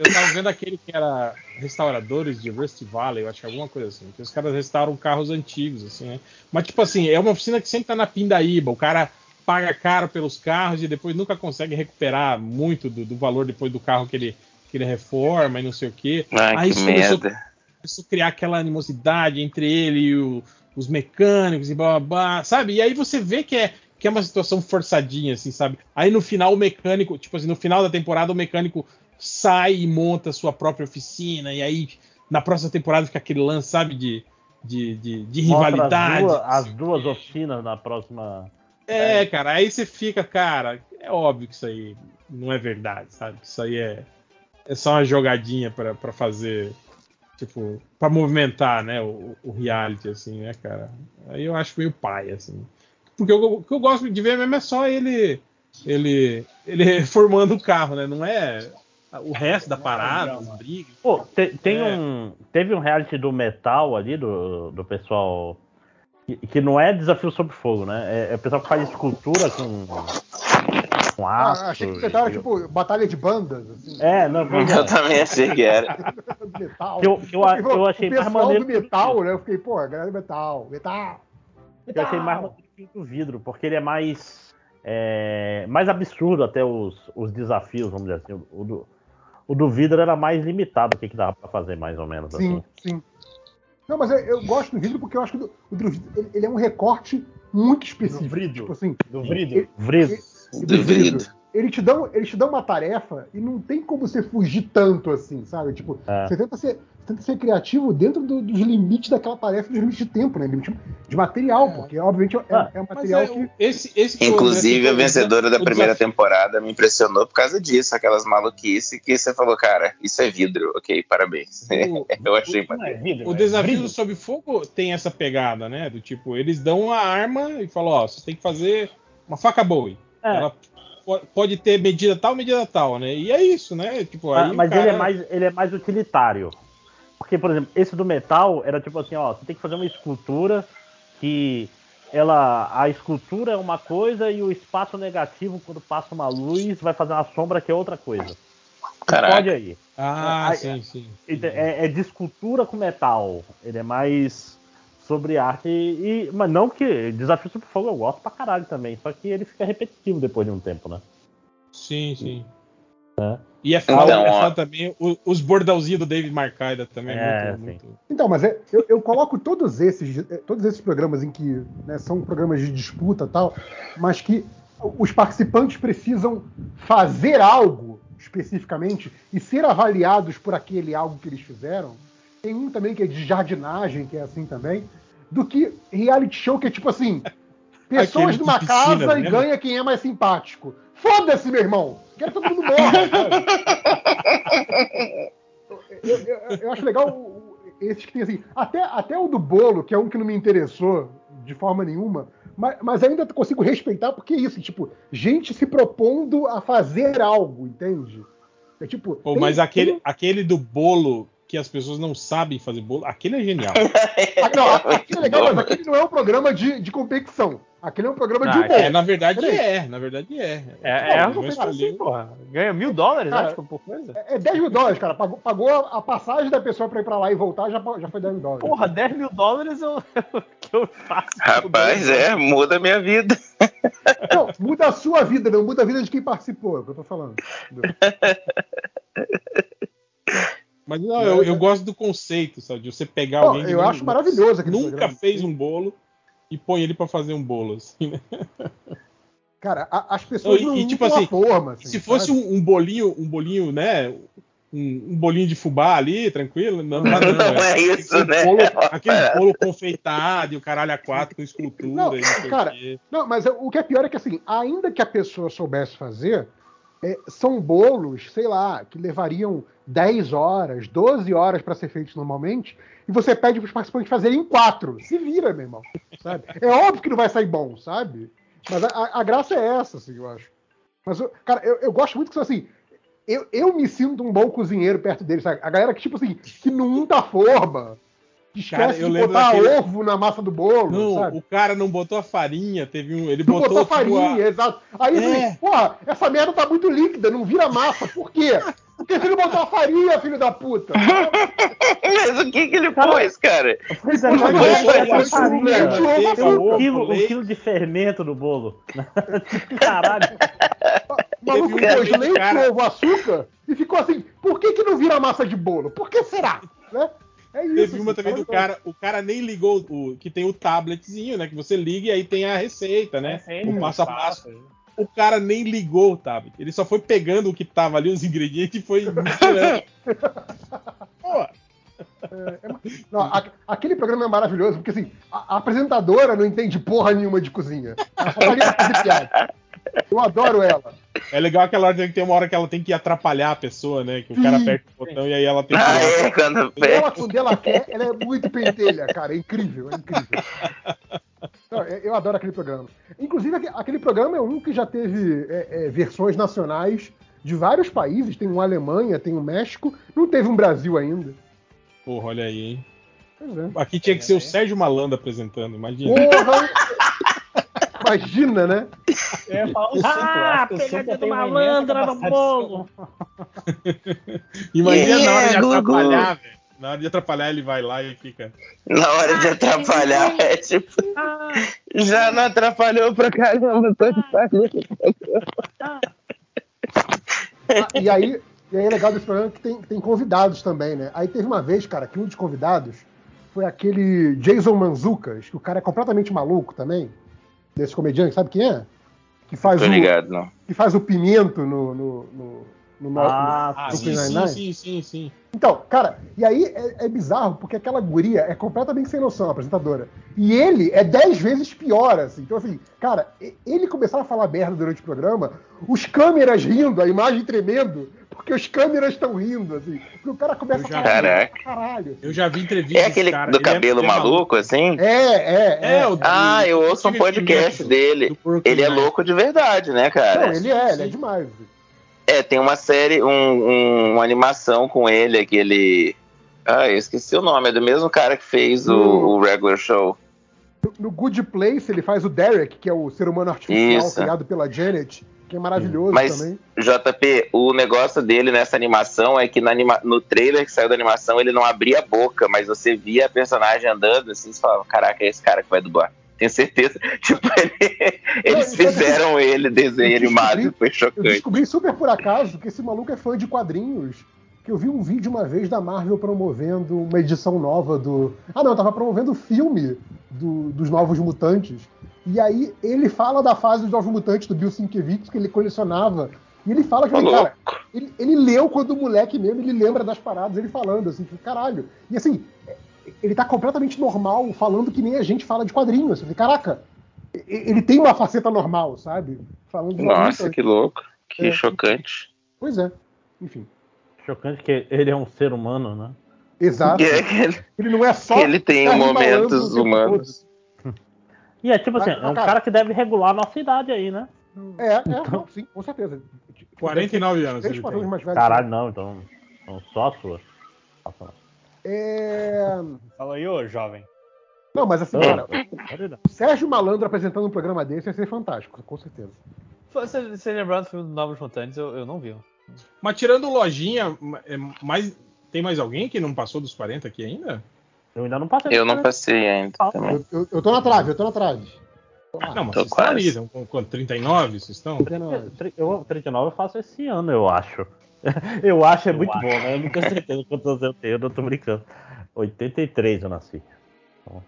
eu tava vendo aquele que era restauradores de Rusty Valley, eu acho que alguma coisa assim. Que os caras restauram carros antigos, assim, né? Mas, tipo assim, é uma oficina que sempre tá na pindaíba. O cara paga caro pelos carros e depois nunca consegue recuperar muito do, do valor depois do carro que ele, que ele reforma e não sei o quê.
Ai, Aí
que
começou,
começou a criar aquela animosidade entre ele e o, os mecânicos e blá, blá, blá, sabe? E aí você vê que é, que é uma situação forçadinha, assim, sabe? Aí no final o mecânico, tipo assim, no final da temporada o mecânico sai e monta sua própria oficina, e aí na próxima temporada fica aquele lance, sabe, de, de, de, de rivalidade.
As duas, as duas, oficinas na próxima.
É, é, cara, aí você fica, cara, é óbvio que isso aí não é verdade, sabe? Isso aí é, é só uma jogadinha para fazer, tipo, para movimentar, né, o, o, reality, assim, né, cara? Aí eu acho meio pai, assim. Porque o que eu gosto de ver mesmo é só ele ele ele formando o carro, né? Não é o resto da parada, as brigas.
Pô, te, tem é. um. Teve um reality do metal ali, do, do pessoal. Que, que não é desafio sobre fogo, né? É, é o pessoal que faz escultura com. Com aço.
Ah, achei que você e... tipo, batalha de bandas. Assim.
É, não,
eu é. também achei que era.
metal. Eu, eu, eu, eu achei
o mais maneiro. do metal, né? Eu fiquei, pô, a galera do metal, metal.
Eu achei mais maneiro do vidro, porque ele é mais. É, mais absurdo até os, os desafios, vamos dizer assim. O, do, o do vidro era mais limitado o que, que dava para fazer, mais ou menos.
Sim,
assim.
sim. Não, mas eu, eu, gosto do vidro porque eu acho que o, do vidro, ele, é um recorte muito específico. Do vidro. Tipo assim,
do vidro. Ele,
ele, do vidro ele te dá, ele te dá uma tarefa e não tem como você fugir tanto assim, sabe? Tipo, é. você tenta ser, tenta ser criativo dentro do, dos limites daquela tarefa, dos limites de tempo, né? Limite de material, é. porque obviamente é, ah, é um material é, que.
Esse, esse Inclusive, a vencedora da primeira temporada me impressionou por causa disso, aquelas maluquices que você falou, cara, isso é vidro, ok, parabéns. O, Eu achei
o, é vidro, o desafio do Sob Fogo tem essa pegada, né? Do tipo, eles dão a arma e falam, ó, você tem que fazer uma faca Bowie. É. Ela pode ter medida tal, medida tal, né? E é isso, né? Tipo,
ah, mas cara... ele, é mais, ele é mais utilitário. Porque, por exemplo, esse do metal era tipo assim, ó, você tem que fazer uma escultura que ela a escultura é uma coisa e o espaço negativo quando passa uma luz vai fazer uma sombra que é outra coisa.
Caraca.
Pode aí.
Ah, é, sim, sim.
É, é, de escultura com metal. Ele é mais sobre arte e, mas não que Desafio Super Fogo eu gosto pra caralho também, só que ele fica repetitivo depois de um tempo, né?
Sim, sim. É. E é foda, então, é foda também os bordãozinhos do David Marcaida também. É, muito, muito...
Então, mas é, eu, eu, coloco todos esses, é, todos esses programas em que né, são programas de disputa tal, mas que os participantes precisam fazer algo especificamente e ser avaliados por aquele algo que eles fizeram. Tem um também que é de jardinagem, que é assim também, do que reality show que é tipo assim, pessoas numa casa e ganha quem é mais simpático. Foda-se, meu irmão! Quero que todo mundo morra. eu, eu, eu, acho legal esses que tem assim. Até, até o do bolo, que é um que não me interessou de forma nenhuma, mas, mas ainda consigo respeitar porque é isso, tipo, gente se propondo a fazer algo, entende?
É tipo. Oh, tem, mas aquele, tem... aquele do bolo que as pessoas não sabem fazer bolo, aquele é genial.
não, aquele é legal, mas aquele não é um programa de, de competição. Aquele é um programa de
humor. É, na verdade é, na verdade
é. É, é, é uma assim, porra. Ganha mil dólares, cara, acho, por coisa.
É, é 10 mil dólares, cara. Pagou, pagou a, passagem da pessoa pra ir pra lá e voltar, já, já foi 10 mil dólares.
Porra, 10 mil dólares eu, que eu faço.
Rapaz, é, muda a minha vida.
Não, muda a sua vida, não muda a vida de quem participou, é o que eu tô falando.
Mas não, eu, eu, gosto do conceito, sabe? De você pegar alguém.
Eu acho maravilhoso aquele
Nunca programa. fez um bolo e põe ele para fazer um bolo, assim, né?
Cara, a, as pessoas e, não e, tipo assim, forma, assim,
se fosse um, um, bolinho, um bolinho, né? Um, um, bolinho de fubá ali, tranquilo, não,
não, não, não é, é isso, né?
Bolo, aquele bolo confeitado e o caralho a quatro com escultura. Não,
não cara, não, mas o que é pior é que assim, ainda que a pessoa soubesse fazer, é, são bolos, sei lá, que levariam 10 horas, 12 horas para ser feitos normalmente, e você pede para os participantes fazerem em quatro. Se vira, meu irmão. Sabe? É óbvio que não vai sair bom, sabe? Mas a, a graça é essa, assim, eu acho. Mas, cara, eu, eu gosto muito que, assim, eu, eu me sinto um bom cozinheiro perto deles, sabe? A galera que, tipo assim, que não unta forma, esquece cara, eu de botar daquele... ovo na massa do bolo.
Não,
sabe?
o cara não botou a farinha, teve um. Ele não botou,
botou farinha, a... exato. Aí é. ele, porra, essa merda tá muito líquida, não vira massa. Por quê? Porque você não botou a farinha, filho da puta.
Mas o que que ele pôs, cara? Pois é,
um quilo, um quilo de fermento no bolo. Caralho.
Maluco pôs leite, cara... ovo, açúcar e ficou assim, por que que não vira massa de bolo? Por que será? Né?
É isso. Teve uma também do cara, o cara nem ligou o que tem o tabletzinho, né? Que você liga e aí tem a receita, né? É, o passo a passo. O cara nem ligou o tablet. Ele só foi pegando o que tava ali, os ingredientes, e foi misturando.
Pô. É, é, não, a, aquele programa é maravilhoso, porque assim, a, a, apresentadora não entende porra nenhuma de cozinha. Ela só tá fazer piada. Eu adoro ela.
É legal aquela hora que tem uma hora que ela tem que atrapalhar a pessoa, né? Que o cara aperta o botão e aí ela tem que. Ah,
é, quando ela,
quando ela quer, ela é muito pentelha, cara. É incrível, é incrível. Não, eu adoro aquele programa. Inclusive, aquele programa é um que já teve é, é, versões nacionais de vários países. Tem um Alemanha, tem um México. Não teve um Brasil ainda.
Porra, olha aí, hein? É. Aqui tinha que ser o Sérgio Malandro apresentando, imagina.
Porra! Imagina, né?
É, ah, pegadinha do malandra no bolo.
Imagina yeah, na hora de atrapalhar, velho. Na hora de atrapalhar, ele vai lá e fica.
Na hora de atrapalhar, é tipo. Já não atrapalhou pra caramba, tô
ah, E aí, e aí é legal desse programa que tem, tem convidados também, né? Aí teve uma vez, cara, que um dos convidados foi aquele Jason Manzucas, que o cara é completamente maluco também desse comediante, sabe quem é?
Que faz Tô ligado, o, não.
Que faz o pimento no. no, no, no
ah, no, sim, sim, sim, sim, sim.
Então, cara, e aí é, é, bizarro, porque aquela guria é completamente sem noção, a apresentadora. E ele é dez vezes pior, assim. Então, assim, cara, ele começar a falar merda durante o programa, os câmeras rindo, a imagem tremendo, porque os câmeras estão rindo, assim. Porque o cara começa
já,
a
falar
caralho. Assim.
Eu já vi entrevista.
É aquele cara, do cabelo é, maluco, assim?
É, é, é. é
ah, eu ouço um podcast dele. Ele é louco de verdade, né, cara?
Não, ele é, ele é demais.
É, tem uma série, um, um, uma animação com ele, aquele. Ah, eu esqueci o nome, é do mesmo cara que fez o, o regular show.
No Good Place, ele faz o Derek, que é o ser humano artificial Isso. criado pela Janet que é maravilhoso
Mas,
também.
JP, o negócio dele nessa animação é que no, anima no trailer que saiu da animação ele não abria a boca, mas você via a personagem andando assim e falava: Caraca, é esse cara que vai dublar. Tenho certeza. Tipo, ele, eles fizeram ele desenho animado, foi chocante. Eu
descobri super por acaso que esse maluco é fã de quadrinhos. Que eu vi um vídeo uma vez da Marvel promovendo uma edição nova do. Ah, não, tava promovendo o filme do, dos Novos Mutantes. E aí ele fala da fase dos Novos Mutantes do Bill Sienkiewicz, que ele colecionava. E ele fala que, cara, ele, ele, leu quando moleque mesmo, ele lembra das paradas, ele falando, assim, tipo, caralho. E assim, ele tá completamente normal, falando que nem a gente fala de quadrinhos. Caraca, ele tem uma faceta normal, sabe?
Falando Nossa, que louco, que é, chocante.
Pois é, enfim.
Chocante que ele é um ser humano, né?
Exato.
É, ele,
ele não é só.
Ele tem momentos humanos.
E é tipo assim, é um cara que deve regular a nossa idade aí, né?
É, é, então... não, sim, com certeza.
49 anos. Ele
tem. Mais Caralho, não, então. então só a sua.
É...
Fala aí, ô jovem.
Não, mas assim, cara, o Sérgio Malandro apresentando um programa desse ia ser fantástico, com certeza.
Você, você do filme do Novos Mutantes, eu, eu não vi.
Mas tirando lojinha, é mais, tem mais alguém que não passou dos 40 aqui ainda?
Eu ainda não passei.
Eu não passei ainda. Ah,
eu, eu, eu, tô na trave, eu tô na trave.
Não, mas tô vocês quase. estão ali, com quanto? 39 vocês estão?
39. Eu, 39 eu faço esse ano, eu acho. eu acho é eu muito acho. bom, né? Eu não tenho certeza quantos anos eu tenho, eu não tô brincando. 83 eu nasci. Então,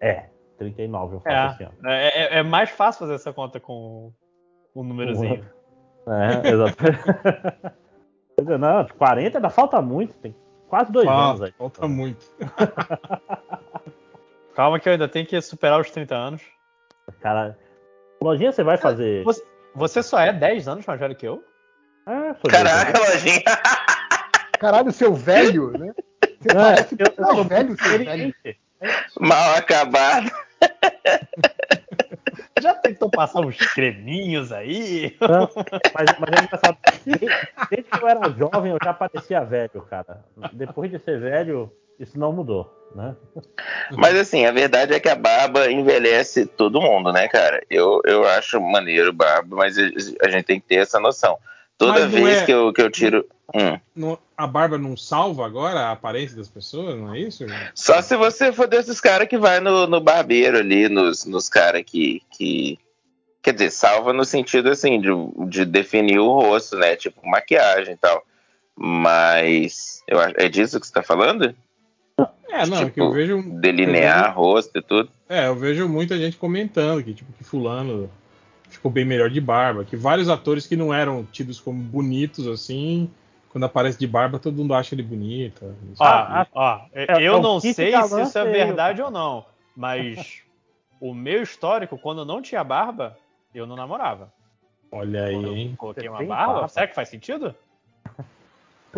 é, 39 eu faço é, esse ano.
É, é, é, mais fácil fazer essa conta com o um númerozinho.
É, exato. não, 40 ainda falta muito, tem Quase dois
ah,
anos aí.
Falta muito.
Calma que eu ainda tenho que superar os 30 anos.
Cara, lojinha você vai fazer.
Você, você só é 10 anos mais velho que eu?
Ah, Caraca, lojinha.
Caralho, seu velho, né? Você
não, parece eu, eu, eu velho, seu velho.
Mal acabado.
Já tentou passar uns creminhos aí?
Não, mas, mas é engraçado. Desde, desde que eu era jovem, eu já parecia velho, cara. Depois de ser velho, isso não mudou, né?
Mas assim, a verdade é que a barba envelhece todo mundo, né, cara? Eu, eu acho maneiro barba, mas a gente tem que ter essa noção. Toda vez é... que, eu, que eu tiro. Hum.
No, a barba não salva agora a aparência das pessoas, não é isso?
Só se você for desses caras que vai no, no barbeiro ali, nos, nos caras que, que. Quer dizer, salva no sentido assim, de, de definir o rosto, né? Tipo, maquiagem e tal. Mas. Eu, é disso que você tá falando?
É, não, tipo, que eu vejo.
Delinear eu vejo, rosto e tudo.
É, eu vejo muita gente comentando que, tipo, que fulano ficou bem melhor de barba. Que vários atores que não eram tidos como bonitos assim, quando aparece de barba, todo mundo acha ele bonito.
Ó, ó, é, eu é não sei se isso é verdade ou não, mas o meu histórico, quando eu não tinha barba, eu não namorava.
Olha aí, hein?
Coloquei uma barba. barba. Será que faz sentido?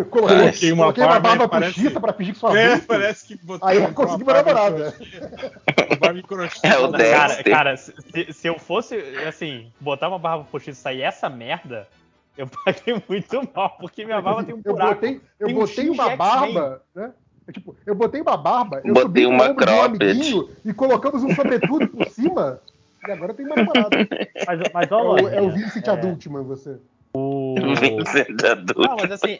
Coloquei uma coloquei barba, uma barba parece... pra pedir que sua
É, parece que botou
Aí eu consegui uma namorada.
barba É o
cara, cara se, se, eu fosse, assim, botar uma barba postiça e sair essa merda, eu paguei muito mal, porque minha barba tem um buraco.
Eu botei, eu botei um uma barba, né? É, tipo, eu botei uma barba, eu
botei uma crop. Um amiguinho
e colocamos um sobretudo por cima, e agora tem uma namorada.
Mas, mas olha,
é, o, é o Vincent é... Adultman, você.
Não, mas assim,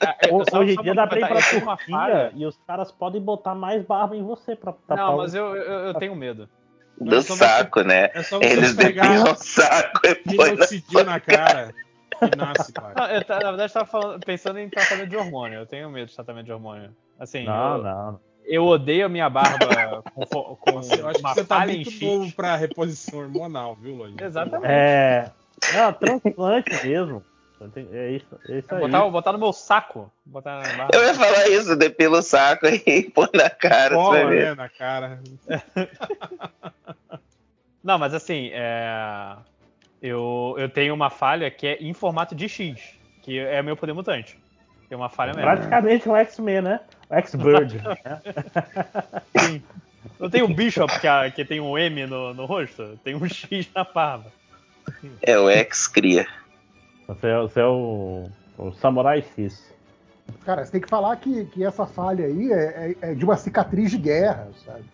hoje em dia dá pra ir pra Turquia e os caras podem botar mais barba em você pra tapar.
Não, mas eu, eu, eu tenho medo.
Do é saco, você, né? É Eles pegar o saco e
põe na cara. Que nasce, cara.
Não, eu, na verdade, eu tava pensando em tratamento de hormônio. Eu tenho medo de tratamento de hormônio. Assim,
não,
eu,
não.
Eu odeio a minha barba com, com
Nossa, eu acho uma que você tá muito novo pra reposição hormonal, viu, Lojinha?
Exatamente.
É. Não, transplante mesmo. É isso, é isso aí.
Botar, botar no meu saco. Botar
Eu ia falar isso, depila o saco e põe na cara.
Cola, né, na cara.
Não, mas assim, é... eu, eu tenho uma falha que é em formato de X, que é meu poder mutante. Tem uma falha mesmo.
Praticamente um X-Men, né? O X-Bird. né?
Sim. Não tem um Bishop que, a, que tem um M no, no rosto? Tem um X na barba.
É o ex-cria.
Você é, você é o, o Samurai X.
Cara, você tem que falar que, que essa falha aí é, é- é de uma cicatriz de guerra, sabe?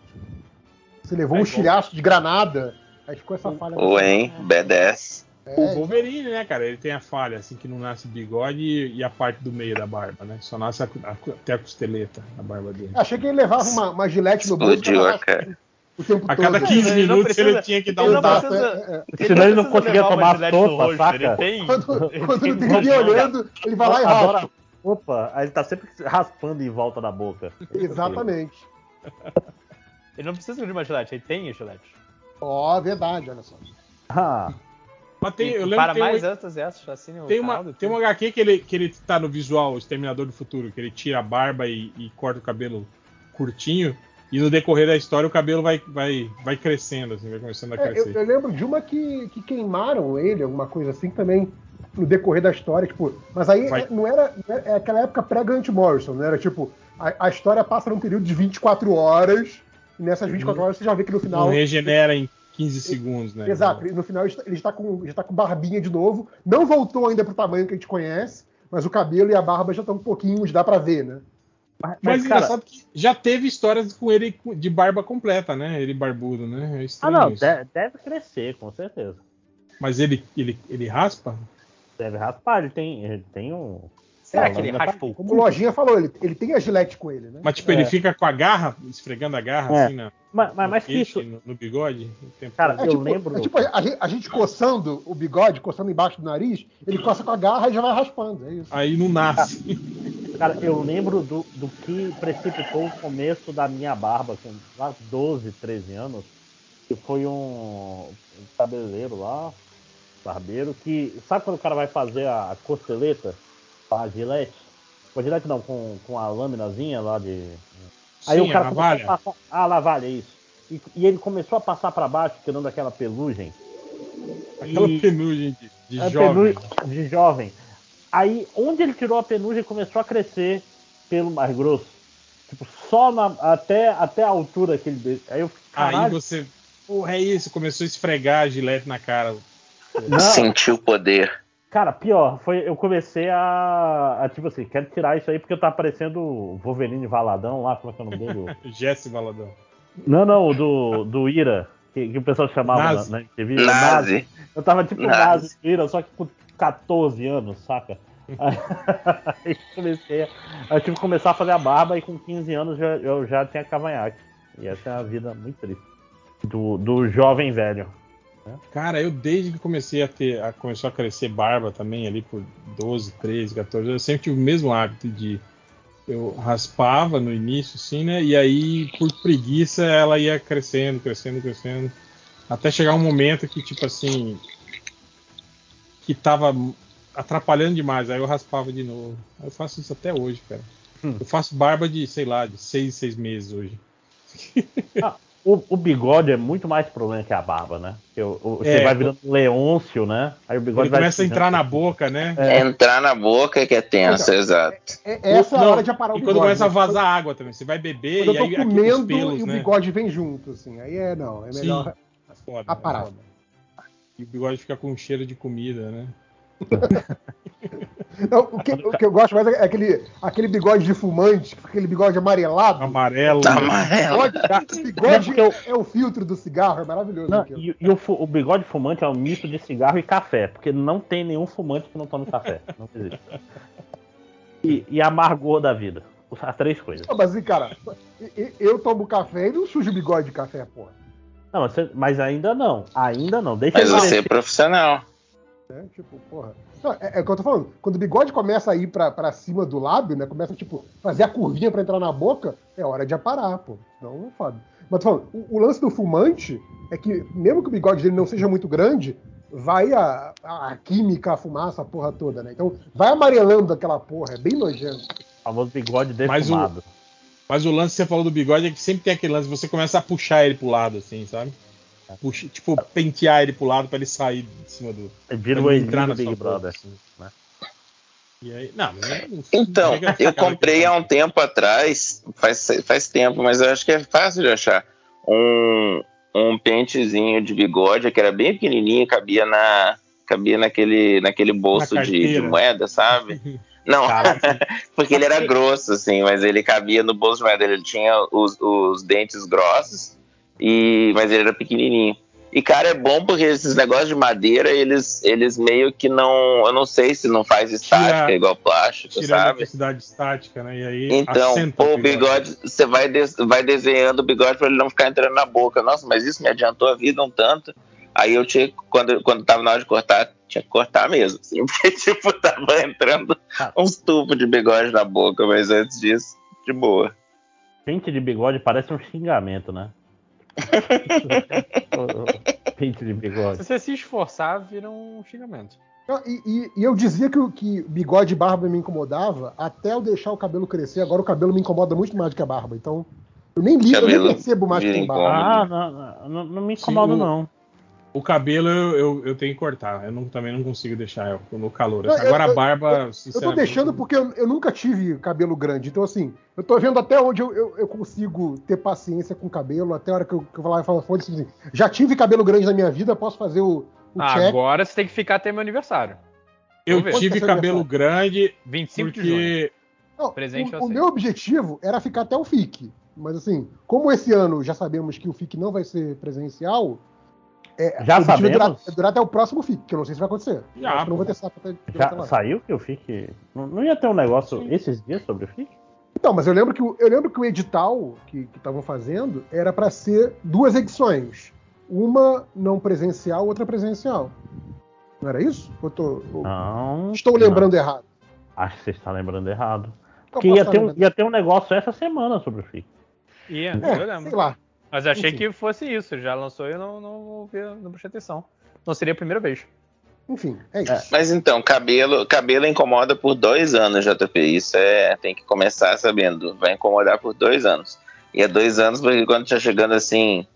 Você levou
É
um
bom.
estilhaço de granada, aí ficou essa falha.
O hein, badass.
O
É,
Wolverine, né, cara? Ele tem a falha, assim, que não nasce bigode e, e a parte do meio da barba, né? Só nasce a- a- até a costeleta na barba dele.
achei que ele levava uma, uma gilete no bolso
Explodiu a cara.
O tempo
A
todo.
cada 15
Ele
minutos ele,
precisa-
tinha que dar
ele
um tapa.
precisa-
É, é.
Senão ele não conseguia tomar
no
sopa, saca?
Ele tem.
Quando,
ele
quando
tem
ninguém olhando, ele vai lá e
Adora-
raspa.
Opa, ele tá sempre raspando em volta da boca.
Exatamente.
Ele não precisa de uma gilete, ele tem a gilete.
Ó, verdade, olha só.
Ah,
Mas tem, eu lembro
para
que tem,
mais
um,
essas, assine o
tem, uma,
do
tem um. HQ que ele, que ele tá no visual Exterminador do Futuro, que ele tira a barba e, e corta o cabelo curtinho. E no decorrer da história o cabelo vai, vai, vai crescendo, assim, vai começando a
É, eu,
crescer.
eu lembro de uma que, que queimaram ele, alguma coisa assim também, no decorrer da história, tipo. Mas aí
Vai.
não era. não era- É aquela época pré-Grant Morrison, né? Era tipo, a, a história passa num período de 24 horas, e nessas 24 horas você já vê que no final.
Não regenera em 15 segundos, né?
Exato, no final ele está- ele está com, já está com barbinha de novo. Não voltou ainda pro tamanho que a gente conhece, mas o cabelo e a barba já estão um pouquinho, dá pra ver, né?
Mas,
Mas
cara,
engraçado que já teve histórias com ele de barba completa, né? Ele barbudo, né? É
ah, não,
isso.
de- deve crescer, com certeza.
Mas ele, ele, ele raspa?
Deve raspar, ele tem, ele tem um.
Será
Ah,
que ele
lâmina
raspa o
Como o Lojinha falou, ele, ele tem a gilete com ele, né?
Mas tipo,
É.
ele fica com a garra, esfregando a garra,
É.
assim, na,
Mas, mas
no
mais que
queixo,
isso,
no, no bigode.
Cara.
É
eu
tipo,
lembro-
é tipo a, gente, a gente coçando o bigode, coçando embaixo do nariz, ele coça com a garra e já vai raspando, é isso.
Aí não nasce.
cara, eu lembro do, do que precipitou o começo da minha barba, com lá 12, 13 anos, que foi um, um cabeleireiro lá, barbeiro, que. Sabe quando o cara vai fazer a costeleta com a gilete? Com a gilete não, com, com a laminazinha lá de. Aí
Sim,
o cara
a
começou
navalha.
a passar. Ah, navalha, isso. E, e ele começou a passar pra baixo, tirando aquela pelugem.
Aquela
E-
penugem de, de
a
jovem.
penugem de jovem. Aí, onde ele tirou a penugem, começou a crescer pelo mais grosso. Tipo, só na- até, até a altura que ele. Aí eu
Aí
caralho,
você. Porra, é isso. Começou a esfregar a gilete na cara.
não,
Sentiu o poder.
Cara, pior, foi eu comecei a, a, Tipo assim, quero tirar isso aí porque eu tava parecendo o Wolverine Valadão lá, como é que é o nome dele?
Jesse Valadão.
não, não, o do, do Ira, que, que o pessoal chamava na,
Nazi.
na o
Nazi.
Eu tava tipo
Nazi.
Nazi do Ira, só que com 14 anos, saca? Aí comecei a, eu tive que começar a fazer a barba e com 15 anos já- eu já tinha cavanhaque. E essa é uma vida muito triste. Do, do jovem velho.
Cara, eu desde que comecei a ter. A, começou a crescer barba também, ali por 12, 13, 14 eu sempre tive o mesmo hábito de. Eu raspava no início, assim, né? E aí, por preguiça, ela ia crescendo, crescendo, crescendo. Até chegar um momento que, tipo assim. Que tava atrapalhando demais. Aí eu raspava de novo. Eu faço isso até hoje, cara.
Hum.
Eu faço barba de, sei lá, de 6, 6 meses hoje.
O, o bigode é muito mais problema que a barba, né? O- o- você
É,
vai virando Leôncio, né? Aí o bigode
Ele
vai
começa a entrar na boca, né?
É.
Entrar na boca que é tenso, exato.
É, essa é a
Não,
hora de aparar o
E
bigode.
quando começa a
né?
vazar água também. Você vai beber
Quando
e
eu tô
aí
comendo
pelos,
e o
né?
bigode vem junto, assim. Aí é, não, é
Sim.
melhor
Foda,
aparar.
é foda. E o bigode fica com cheiro de comida, né?
Não, o, que, o que eu gosto mais é aquele, aquele bigode de fumante, aquele bigode amarelado.
Amarelo.
Amarelo.
Bigode, bigode
É porque eu-
é o filtro do cigarro, é maravilhoso.
Não, e, e o, o bigode fumante é um misto de cigarro e café, porque não tem nenhum fumante que não tome café. Não existe. E, e a amargor da vida. As três coisas.
Não, Mas, assim, cara, eu, tomo café e não sujo o bigode de café, porra.
Não, mas, você- mas ainda não. Ainda não. Deixa
Mas você é profissional.
né? Tipo, porra. Não, é, é o que eu tô falando. Quando o bigode começa a ir pra, pra cima do lábio, né? Começa, tipo, fazer a curvinha pra entrar na boca, é hora de aparar, pô. Não, é foda. Mas tô falando, o, o lance do fumante é que, mesmo que o bigode dele não seja muito grande, vai a, a, a química, a fumaça, a porra toda, né? Então, vai amarelando aquela porra, é bem nojento.
O famoso bigode
Mas o-
defumado.
Mas o lance que você falou do bigode é que sempre tem aquele lance, você começa a puxar ele pro lado, assim, sabe? Puxa, tipo, pentear ele pro lado pra ele sair de cima do.
Vira o
entrar
do Big Brother.
assim.
né?
E aí, não, não
então, eu comprei há um tempo atrás, faz, faz tempo, mas eu acho que é fácil de achar. Um, um pentezinho de bigode que era bem pequenininho, cabia na cabia naquele, naquele bolso na de, de, moeda, sabe? Não, porque ele era grosso, assim, mas ele cabia no bolso de moeda. Ele tinha os, os dentes grossos, e mas ele era pequenininho. E, cara, é bom porque esses negócios de madeira, eles, eles meio que não. Eu não sei se não faz estática tira, igual plástico, tira sabe?
a necessidade estática, né? E aí
então, o bigode, você vai, de, vai desenhando o bigode para ele não ficar entrando na boca. Nossa, mas isso me adiantou a vida um tanto. Aí eu tinha, quando, quando tava na hora de cortar, tinha que cortar mesmo, assim, porque, tipo, tava entrando ah. uns tubos de bigode na boca, mas antes disso, de boa.
Pente de bigode parece um xingamento, né? Pente de bigode.
Se você se esforçar, vira um xingamento.
E, e, e, eu dizia que, que bigode e barba me incomodava até eu deixar o cabelo crescer. Agora o cabelo me incomoda muito mais do que a barba. Então, eu nem ligo, eu nem percebo mais que tem barba.
Ah, não, não, não me incomoda, Sim, não.
O cabelo eu, eu, eu, tenho que cortar. Eu não, também não consigo deixar no calor. Assim. Agora eu, a barba.
Eu, eu tô deixando porque eu, nunca tive cabelo grande. Então, assim, eu tô vendo até onde eu, consigo ter paciência com cabelo. Até a hora que eu, que eu vou lá e falo, assim, já tive cabelo grande na minha vida, posso fazer o, o
ah, check. Agora você tem que ficar até meu aniversário.
Eu tive cabelo grande.
25 porque... de junho.
Não, Presente o, o meu objetivo era ficar até o FIC. Mas assim, como esse ano já sabemos que o FIC não vai ser presencial, é,
já sabemos. Durar,
durar, até o próximo FIC, que eu não sei se vai acontecer.
Já, não vou ter saco até, Já saiu que o FIC. Não, não, ia ter um negócio Sim. esses dias sobre o FIC?
Então, mas eu lembro que, eu lembro que o edital que estavam fazendo era para ser duas edições. Uma não presencial, outra presencial. Não era isso? Eu tô, eu
não.
Estou lembrando
não.
errado.
Acho que você está lembrando errado. Porque ia ter, um, ia ter um negócio essa semana sobre o FIC.
Ia, é, eu lembro. Sei lá. Mas eu achei Enfim. que fosse isso. Já lançou e eu não, não, não, não prestei atenção. Não seria a primeira vez.
Enfim, é isso. É,
mas então, cabelo, cabelo incomoda por dois anos, JP. Isso é. Tem que começar sabendo. Vai incomodar por dois anos. E é dois anos porque quando tá chegando assim,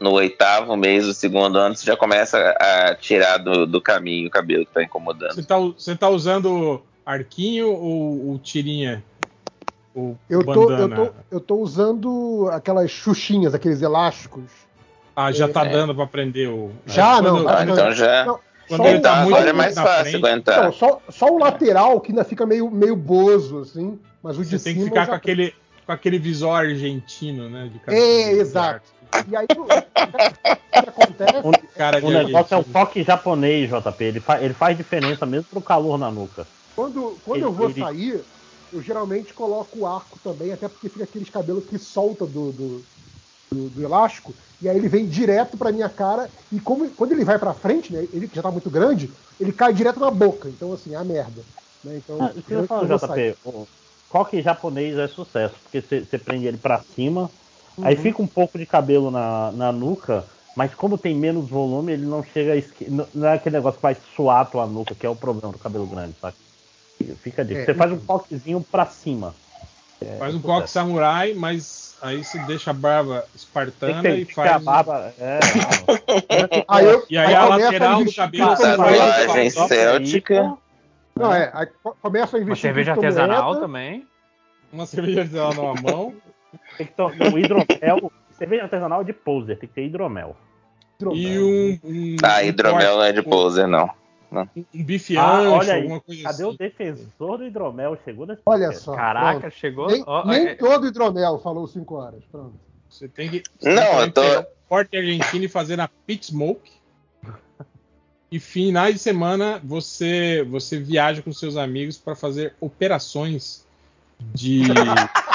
no oitavo mês do segundo ano, você já começa a tirar do, do caminho o cabelo que tá incomodando.
Você tá, você tá usando arquinho ou, ou tirinha?
Eu, tô, eu, tô, eu tô usando aquelas xuxinhas, aqueles elásticos.
Ah, já tá é. dando pra prender o.
Já, não.
Ah, então já. Não, quando ele tá muito é mais fácil frente, aguentar. Não,
só, só o lateral que ainda fica meio, meio bozo, assim. Mas o de
Você tem que ficar com aquele, com aquele visor argentino, né?
é, exato. E aí, o que
acontece? O, cara o negócio é o toque japonês, JP. Ele, fa ele faz diferença mesmo pro calor na nuca.
Quando, quando ele, eu vou ele... sair, eu geralmente coloco o arco também, até porque fica aqueles cabelos que solta do, do, do, do elástico, e aí ele vem direto pra minha cara, e como, quando ele vai pra frente, né, ele que já tá muito grande, ele cai direto na boca, então assim, é a merda. Né? Então, ah,
eu falo, JP, o coque japonês é sucesso, porque você prende ele pra cima, uhum. aí fica um pouco de cabelo na, na nuca, mas como tem menos volume, ele não chega a Não é aquele negócio que vai suar a tua nuca, que é o problema do cabelo grande, sabe? Fica a dica. É, você faz um coquezinho pra cima.
É, faz um coque samurai, mas aí você deixa a barba espartana e faz. A
barba, é,
aí eu, e aí, aí a lateral do cabelo
tatuagem céltica.
Não, é, aí começa a investir.
Uma cerveja artesanal também.
Uma cerveja artesanal na mão.
Tem que tomar o hidromel. cerveja artesanal de poser, tem que ter hidromel.
hidromel. E um,
um. Ah, hidromel não é de poser, não.
Um bife ah, ancho, olha
aí,
coisa
cadê
assim.
o defensor do hidromel? Chegou nesse
Olha só.
Caraca, pronto. chegou.
Nem, oh, nem é... todo hidromel falou 5 horas. Pronto.
Você tem que.
Não, eu tô.
Porte Argentina e fazer na Pit Smoke. E finais de semana você você viaja com seus amigos para fazer operações de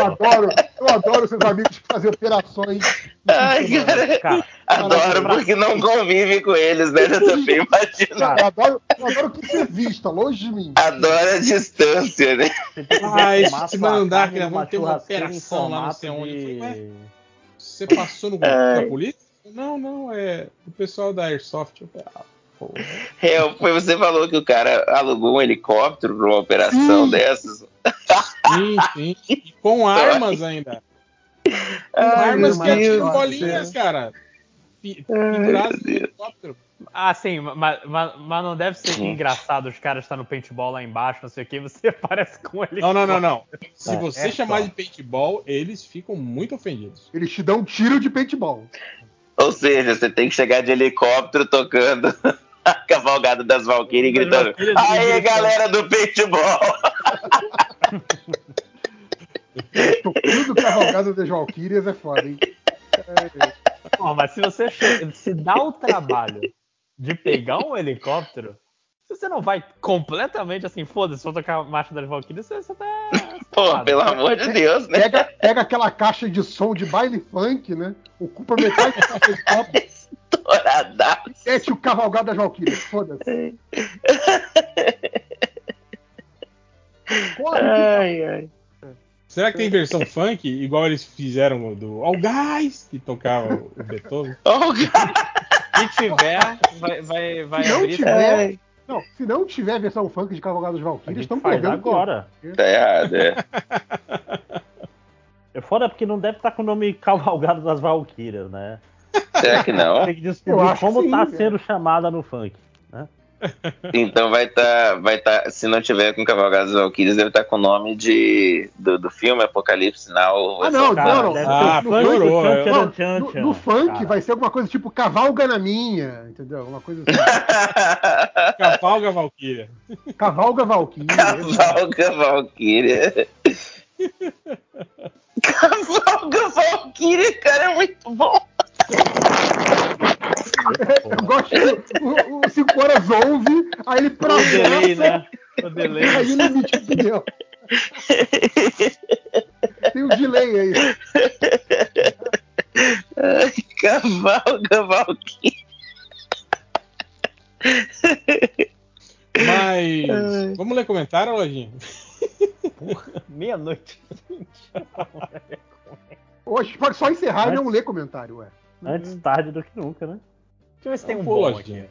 eu, adoro, eu adoro seus amigos fazer operações.
Ai, cara, cara, adoro porque não convive com eles, né? Eu também imagino.
Eu adoro, eu adoro que você vista, longe de mim.
Adoro a distância, né?
Ah, esse se mandar que nós vamos ter uma operação lá não sei onde. Você passou no grupo da polícia? Não, não, é o pessoal da Airsoft.
É, foi você falou que o cara alugou um helicóptero para uma operação hum. dessas.
Sim, sim. E com armas ainda. Com Ai, armas que atiram bolinhas, cara. Penduradas no helicóptero.
Ah, sim, mas, mas, mas, não deve ser engraçado os caras estar no paintball lá embaixo, não sei o que, você aparece com ele.
Não, não, não, não. Se é, você é chamar só. de paintball, eles ficam muito ofendidos.
Eles te dão um tiro de paintball.
Ou seja, você tem que chegar de helicóptero tocando a cavalgada das Valkyries gritando: Aê, galera do paintball!
Tocando cavalgada das Valkyrias é foda, hein?
É. mas se você se dá o trabalho de pegar um helicóptero, se você não vai completamente assim, foda-se, vou tocar a marcha das Valkyrias, você, você tá.
Pô, tá pelo amor de Deus, né?
Pega, pega aquela caixa de som de baile funk, né? Ocupa metade do Mete o cavalgado das Valkyrias, foda-se.
Corre, ai, ai. Será que tem versão funk, igual eles fizeram do All Guys, que tocava o Beethoven?
All Guys! Se tiver, vai, vai, vai
se não abrir. Tiver, não, se não tiver versão funk de Cavalgados Valkyrias, estão
perdendo agora.
Tá errado, é.
É foda porque não deve estar com o nome Cavalgado das Valkyrias, né?
Será que não?
Tem que descobrir como está sendo chamada no funk.
Então vai estar, tá, vai tá, se não tiver com Cavalgados Valkyries, deve estar tá com o nome de, do, do filme Apocalipse Now.
Ah, não, cara, não. Ah, no, piorou, no, no, no funk cara. vai ser alguma coisa tipo Cavalga na minha, entendeu? Uma coisa assim.
Cavalga Valkyria.
Cavalga Valkyria.
Cavalga Valkyria. Cavalga Valkyria, cara, é muito bom.
Eu gosto o 5 horas ouve, aí ele processa. O delay, né? O delay. Aí ele emite opinião. Tem um delay aí.
Ai, cavalga, Valkyrie.
Mas. Vamos ler comentário, Lojinha?
Meia-noite.
Hoje pode só encerrar Mas... e não ler comentário, ué.
Antes tarde do que nunca, né?
Deixa eu ver se tem um bom aqui.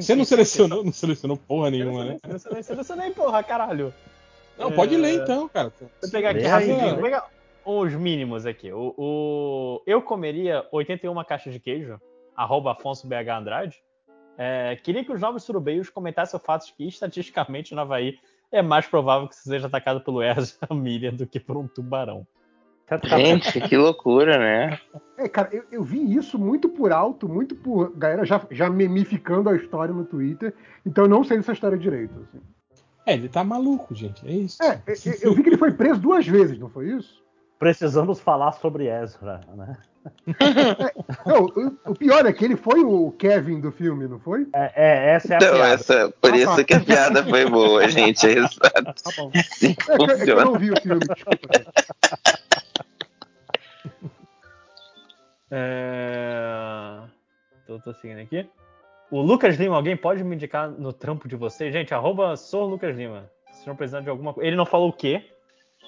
Você não selecionou, não selecionou porra nenhuma, né?
Selecionei, selecionei, porra, caralho.
Não, é... pode ler então, cara.
Vou pegar aqui rapidinho. Vou pegar os mínimos aqui. O, o, eu comeria 81 caixas de queijo, arroba Afonso BH Andrade. É, queria que os novos surubeiros comentassem o fato de que, estatisticamente, no Havaí é mais provável que seja atacado pelo Ezra Miriam do que por um tubarão.
Gente, que loucura, né?
É, cara, eu, eu, vi isso muito por alto, muito por galera já, já memificando a história no Twitter, então eu não sei dessa história direito. Assim.
É, ele tá maluco, gente, é isso.
É, eu vi que ele foi preso duas vezes, não foi isso?
Precisamos falar sobre Ezra, né?
É, não, o, pior é que ele foi o Kevin do filme, não foi?
É, é essa é a
então, piada. Essa, por ah, isso tá. que a piada foi boa, gente. É exato. Tá bom. Assim
é, é, que eu não vi o filme, desculpa.
É... Tô, tô, seguindo aqui. O Lucas Lima, alguém pode me indicar no trampo de vocês? Gente, arroba sou Lucas Lima. Se estão precisando de alguma coisa. Ele não falou o quê?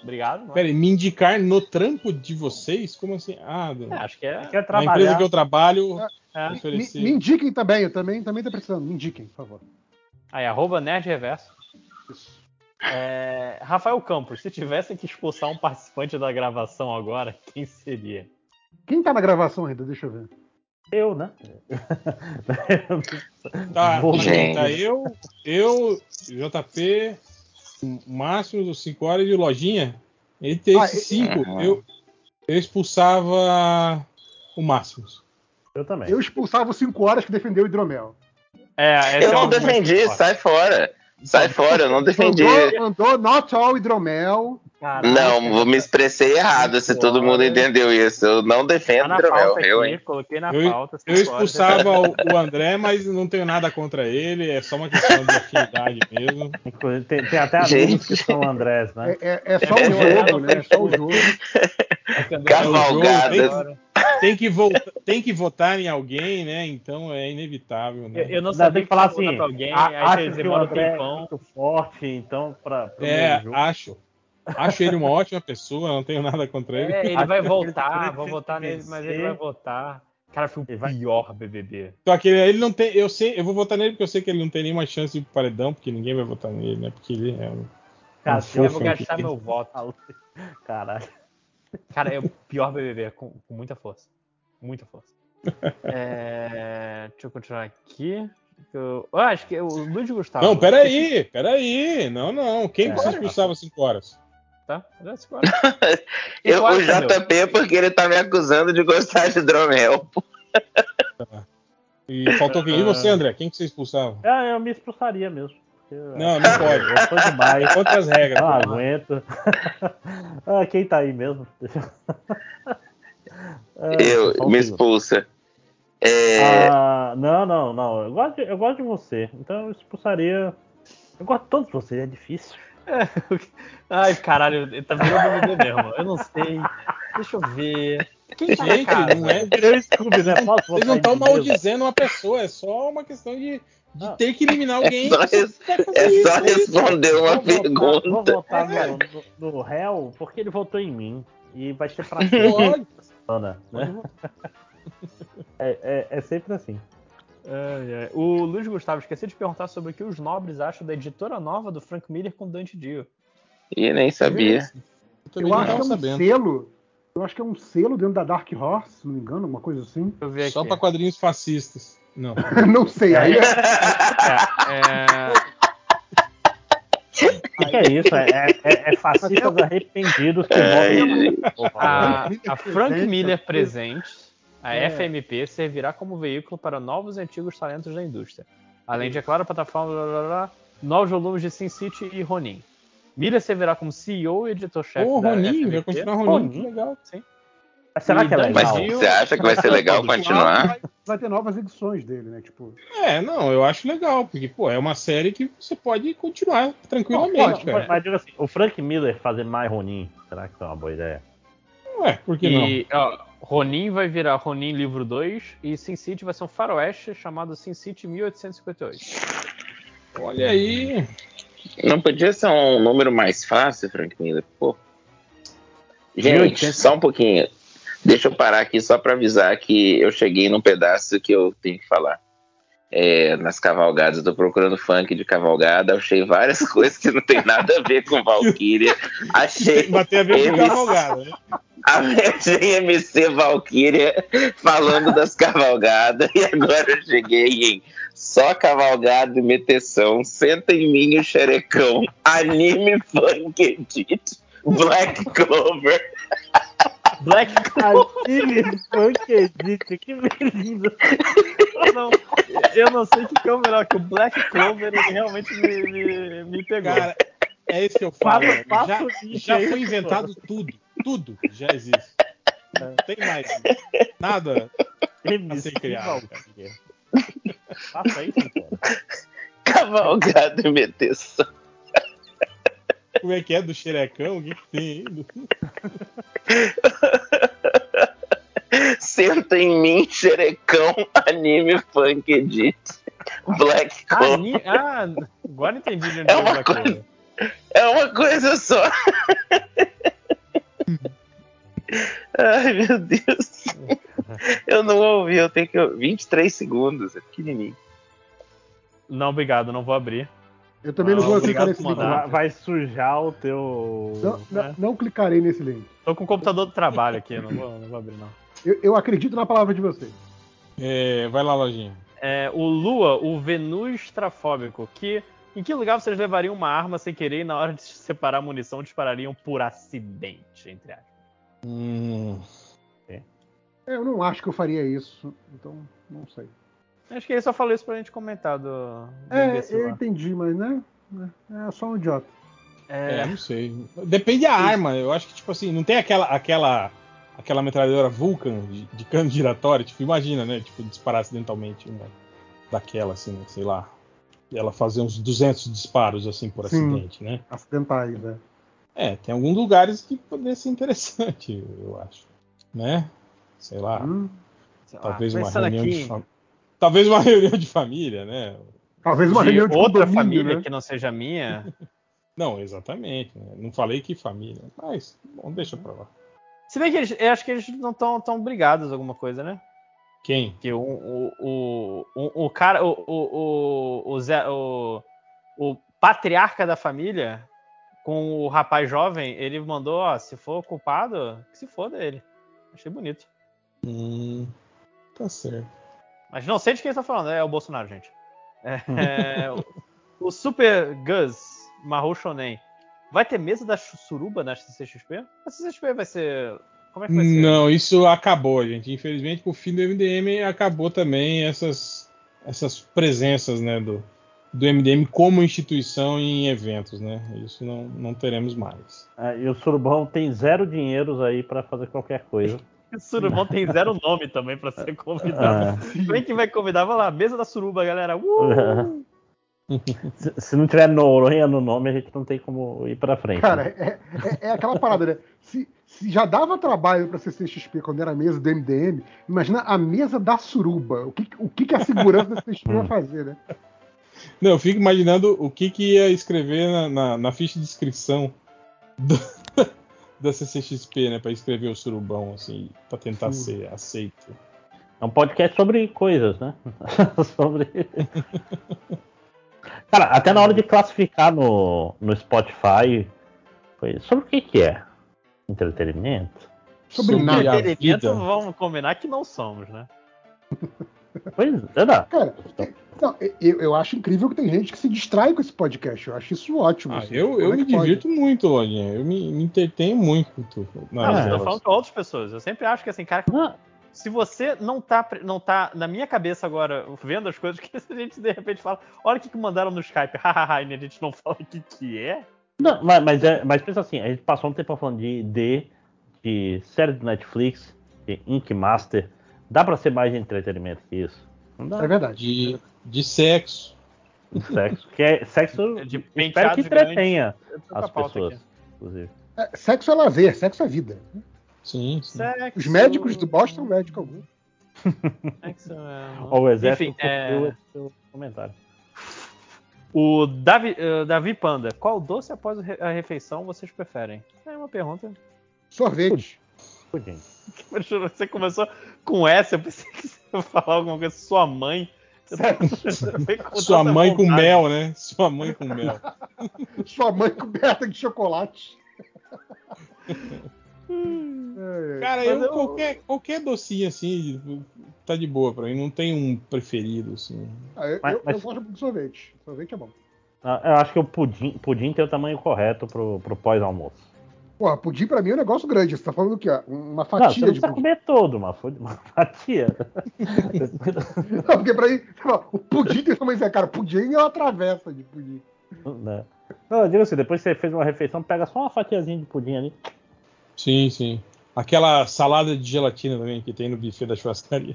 Obrigado.
Peraí, me indicar no trampo de vocês? Como assim? Ah,
é, acho que é.
é a empresa que eu trabalho.
É. Me, me, indiquem também, eu também, também tô precisando. Me indiquem, por favor.
Aí, arroba Nerd Reverso. É, Rafael Campos, se tivessem que expulsar um participante da gravação agora, quem seria?
Quem tá na gravação ainda? Deixa eu ver.
Eu, né?
tá, tá eu, eu, JP, Máximo, dos 5 horas de lojinha. Ele tem ah, 5. Eu, eu expulsava o Máximo.
Eu também. Eu expulsava os 5 horas que defendeu o hidromel.
É, eu não é defendi, sai fora. Sai fora, eu não defendi.
Mandou, mandou not all hidromel.
Caraca, não, me expressei errado se todo mundo entendeu isso. Eu não defendo tá hidromel. Eu, hein?
Coloquei na
eu,
pauta.
Eu expulsava o, o, André, mas não tenho nada contra ele. É só uma questão de afinidade mesmo.
Tem, tem até amigos que são Andrés,
né? É, é, é só o jogo, né? É só o jogo.
Cavalgada
tem que, voltar, tem que votar em alguém, né? Então é inevitável. Né?
Eu, eu não sabia que falar assim. Alguém, a,
acho que o André é muito forte, então para.
É, acho. Acho ele uma ótima pessoa, não tenho nada contra ele.
É, ele vai voltar, vou votar nele, mas ele vai votar. Cara, foi o pior BBB.
Só que ele não tem, eu sei, eu vou votar nele porque eu sei que ele não tem nenhuma chance de ir pro paredão, porque ninguém vai votar nele, né? Porque ele é um.
Cara, um eu vou gastar meu voto. Caralho. Cara, é o pior BBB, com, com muita força. Muita força. É, deixa eu continuar aqui. Eu, eu acho que é o Luiz Gustavo.
Não, peraí, peraí. Não, não. Quem é, você expulsava 5 horas?
Tá?
eu, o JP é porque ele tá me acusando de gostar de hidromel.
Tá. E faltou quem? E você, André? Quem que você expulsava?
Ah, eu me expulsaria mesmo.
Não, não pode.
Eu sou demais.
Contra as regras.
Não aguento. ah, quem tá aí mesmo?
eu, me expulsa.
É... Ah, não, não, não. Eu gosto, de, eu gosto de você. Então eu expulsaria. Eu gosto de todos vocês, é difícil.
É, ai, caralho, tá virando BBB mesmo. Eu não sei. Deixa eu ver.
Quem tá Gente, não é. Scooby, né? Posso Vocês não estão maldizendo uma pessoa, é só uma questão de, de ter que eliminar alguém.
É só, res... é só responder uma vou pergunta.
vou votar no, no, no réu porque ele votou em mim. E vai ser pra sempre. né? É, é, é sempre assim.
É, é. O Luiz Gustavo esqueci de perguntar sobre o que os nobres acham da editora nova do Frank Miller com Dante Dio.
E nem sabia.
Eu, eu acho que é um sabendo. selo. Eu acho que é um selo dentro da Dark Horse, se não me engano, uma coisa assim.
Só para quadrinhos fascistas. Não.
não sei. Aí é.
é... O que, é isso? É, é, é fascistas arrependidos que
votam. A, a Frank Miller presente a é. FMP servirá como veículo para novos e antigos talentos da indústria. Além de, é claro, a plataforma blá, blá, blá, novos volumes de Sin City e Ronin. Mira servirá como CEO e editor-chefe
oh, da Ronin, FMP. vai continuar Ronin, Ronin. legal. Sim.
Mas será que é legal?
Mas você acha que vai ser legal continuar?
Vai, vai, ter novas edições dele, né? Tipo...
É, não, eu acho legal, porque, pô, é uma série que você pode continuar tranquilamente,
Mas, mas diga assim, o Frank Miller fazer mais Ronin, será que é uma boa ideia?
Ué, por que e,
não? Ó, Ronin vai virar Ronin livro 2 e Sin City vai ser um faroeste chamado Sin City 1858.
Olha aí.
Não podia ser um número mais fácil, Frank Miller? Pô. Gente, só um pouquinho. Deixa eu parar aqui só para avisar que eu cheguei num pedaço que eu tenho que falar. É, nas cavalgadas, eu tô procurando funk de cavalgada, achei várias coisas que não tem nada a ver com Valkyria. Achei.
Mas tem a ver com cavalgada, né?
Achei MC Valkyria falando das cavalgadas e agora eu cheguei em só cavalgada e meteção, senta em mim o xerecão, anime funk edit, Black Clover.
Black Anime Funk Edit, que lindo.
Não, eu não sei o que é o melhor, que o Black Clover ele realmente me, me, me pegou. Cara,
é isso que eu falo. já, já foi inventado tudo. Tudo já existe. Não tem mais nada a ser criado.
Faça isso, então.
Cavalgado e meteção.
Como é que é do xerecão? O que, tem
Senta em mim, xerecão, anime funk edit. Black Clover.
Ah, agora entendi de
onde é uma coisa, É uma coisa só. Ai, meu Deus. Eu não ouvi, eu tenho que. 23 segundos, é pequenininho.
Não, obrigado, não vou abrir.
Eu também não, não vou clicar nesse
link. Vai sujar o teu.
Não, né? não, não, clicarei nesse link.
Tô com o computador do trabalho aqui, não vou, não vou abrir, não.
Eu, eu, acredito na palavra de vocês.
É, vai lá, lojinha.
É, o Lua, o Venus estrafóbico, que. Em que lugar vocês levariam uma arma sem querer e na hora de separar a munição disparariam por acidente, entre aspas?
Hum.
É. Eu não acho que eu faria isso, então não sei.
Acho que ele só falou isso pra gente comentar do. do
é, eu entendi, mas né? É só um idiota.
É... é, não sei. Depende da arma. Eu acho que, tipo assim, não tem aquela aquela aquela metralhadora Vulcan de, de cano giratório. Tipo, imagina, né? Tipo, disparar acidentalmente uma daquela, assim, né? sei lá. Ela fazer uns 200 disparos, assim, por Sim, acidente, né?
Acidentais, né?
É, tem alguns lugares que poderia ser interessante, eu acho. Né? Sei lá. Hum, sei talvez lá. uma reunião aqui... de família. Talvez uma reunião de família, né?
Talvez uma de reunião de
outra família né? que não seja minha.
não, exatamente. Né? Não falei que família, mas bom, deixa pra lá.
Se bem que eles, eu acho que eles não estão tão brigados alguma coisa, né?
Quem?
Que o, o, o, o, o cara, o, o, o, Zé, o, o patriarca da família com o rapaz jovem, ele mandou, ó, se for culpado, que se foda ele. Achei bonito.
Hum. Tá certo.
Mas não sei de quem está falando, é o Bolsonaro, gente. É, é, o, o Super Gus Mahou Shonen. Vai ter mesa da suruba na CCXP? A CCXP vai ser. Como é que vai ser?
Não, isso acabou, gente. Infelizmente, com o fim do MDM, acabou também essas, essas presenças né, do, do MDM como instituição em eventos, né? Isso não, não teremos mais.
É, e o Surubão tem zero dinheiros aí para fazer qualquer coisa.
o Surubão tem zero nome também para ser convidado. É. Quem que vai convidar? Vai lá, mesa da suruba, galera. Uh!
se, se, não tiver Noronha no nome, a gente não tem como ir para frente.
Cara, né? é, é, é, aquela parada, né? Se, se já dava trabalho para CCXP quando era a mesa do MDM, imagina a mesa da suruba. O que, o que, que a segurança da CCXP vai fazer, né?
Não, eu fico imaginando o que, que ia escrever na, na, na ficha de inscrição do, da CCXP, né? Pra escrever o surubão, assim, pra tentar Sim. ser aceito.
É um podcast sobre coisas, né? sobre. Cara, até na hora de classificar no, no Spotify, foi sobre o que, que é? Entretenimento?
Sobre, sobre entretenimento, vamos combinar que não somos, né?
Pois é, dá.
Cara, não, eu, eu acho incrível que tem gente que se distrai com esse podcast. Eu acho isso ótimo.
Ah,
assim.
eu eu é me divirto muito, Lojinha. Eu me, me entretenho muito.
Não, mas eu tô falando com outras pessoas. Eu sempre acho que assim, cara. Ah. Se você não tá, não tá na minha cabeça agora vendo as coisas, que a gente de repente fala, olha o que, que mandaram no Skype, hahaha, e a gente não fala o que, que é.
Não, mas, mas, é, mas pensa assim, a gente passou um tempo falando de, de, de série do Netflix, de Ink Master, Dá pra ser mais de entretenimento que isso?
É verdade.
De, de sexo.
De sexo. Que é sexo. É de espero que entretenha as pessoas, inclusive.
É, sexo é lazer, sexo é vida.
Sim, sim.
Sexo... Os médicos do Boston, médico algum.
Sexo é... o exército Enfim, é... seu comentário.
O Davi, uh, Davi Panda, qual doce após a refeição vocês preferem? É uma pergunta.
Sorvete.
Pudim.
Você começou com essa, eu pensei que você ia falar alguma coisa. Sua mãe.
Sua mãe com mel, né? Sua mãe com mel.
Sua mãe coberta de chocolate.
Cara, eu, eu, Qualquer, qualquer docinho assim tá de boa pra mim. Não tem um preferido, assim.
Ah, eu, mas, eu, mas... eu gosto de sorvete. Sorvete é bom.
Ah, eu acho que o pudim, pudim tem o tamanho correto pro, pro pós-almoço.
Pô, pudim pra mim é um negócio grande. Você tá falando o quê? Uma fatia não, você
não de pudim. comer todo, uma, uma fatia.
não, porque pra mim, o pudim tem como dizer, cara, pudim é uma travessa de pudim.
Não, né? não digo assim, depois que você fez uma refeição, pega só uma fatiazinha de pudim ali.
Sim, sim. Aquela salada de gelatina também que tem no buffet da churrascaria.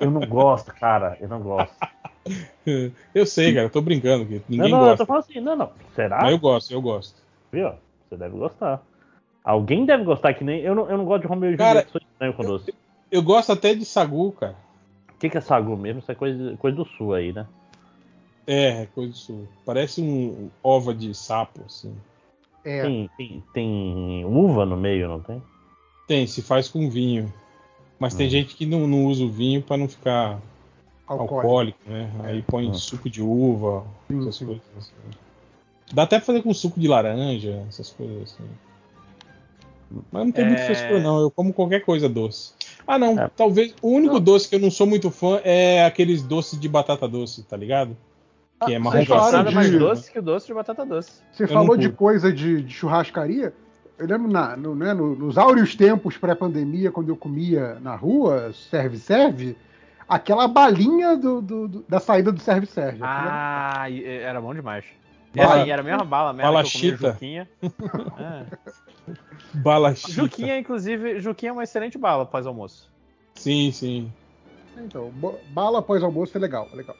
Eu não gosto, cara. Eu não gosto.
eu sei, cara. Eu tô brincando. Que ninguém
não,
não, gosta.
eu tô falando assim, não, não. Será?
Mas eu gosto, eu gosto.
Viu? Você deve gostar. Alguém deve gostar, que nem. Eu não, eu não gosto de Romeo e Julieta, sou estranho com doce.
Eu, eu, gosto até de sagu, cara.
O que, que é sagu mesmo? Isso é coisa, coisa do sul aí, né?
É, é coisa do sul. Parece um ova de sapo, assim.
É. Tem, tem, tem, uva no meio, não tem?
Tem, se faz com vinho. Mas hum. tem gente que não, não usa o vinho para não ficar alcoólico, alcoólico né? Aí põe hum. suco de uva, essas sim. coisas assim. Dá até pra fazer com suco de laranja, essas coisas assim. Mas não tem é... muito frescura, não. Eu como qualquer coisa doce. Ah, não. É. Talvez o único não. doce que eu não sou muito fã é aqueles doces de batata doce, tá ligado?
Que é marrom nada mais doce que o doce de batata doce.
Você eu falou de coisa de, de, churrascaria. Eu lembro na, no, né, no, nos áureos tempos pré-pandemia, quando eu comia na rua, serve-serve, aquela balinha do, do, do, da saída do serve-serve.
Ah, era bom demais. Bala, era a mesma bala mesmo
bala que eu comia Juquinha. é. Bala chita.
Juquinha, inclusive, Juquinha é uma excelente bala após almoço.
Sim, sim.
Então, bala após almoço é legal, é legal.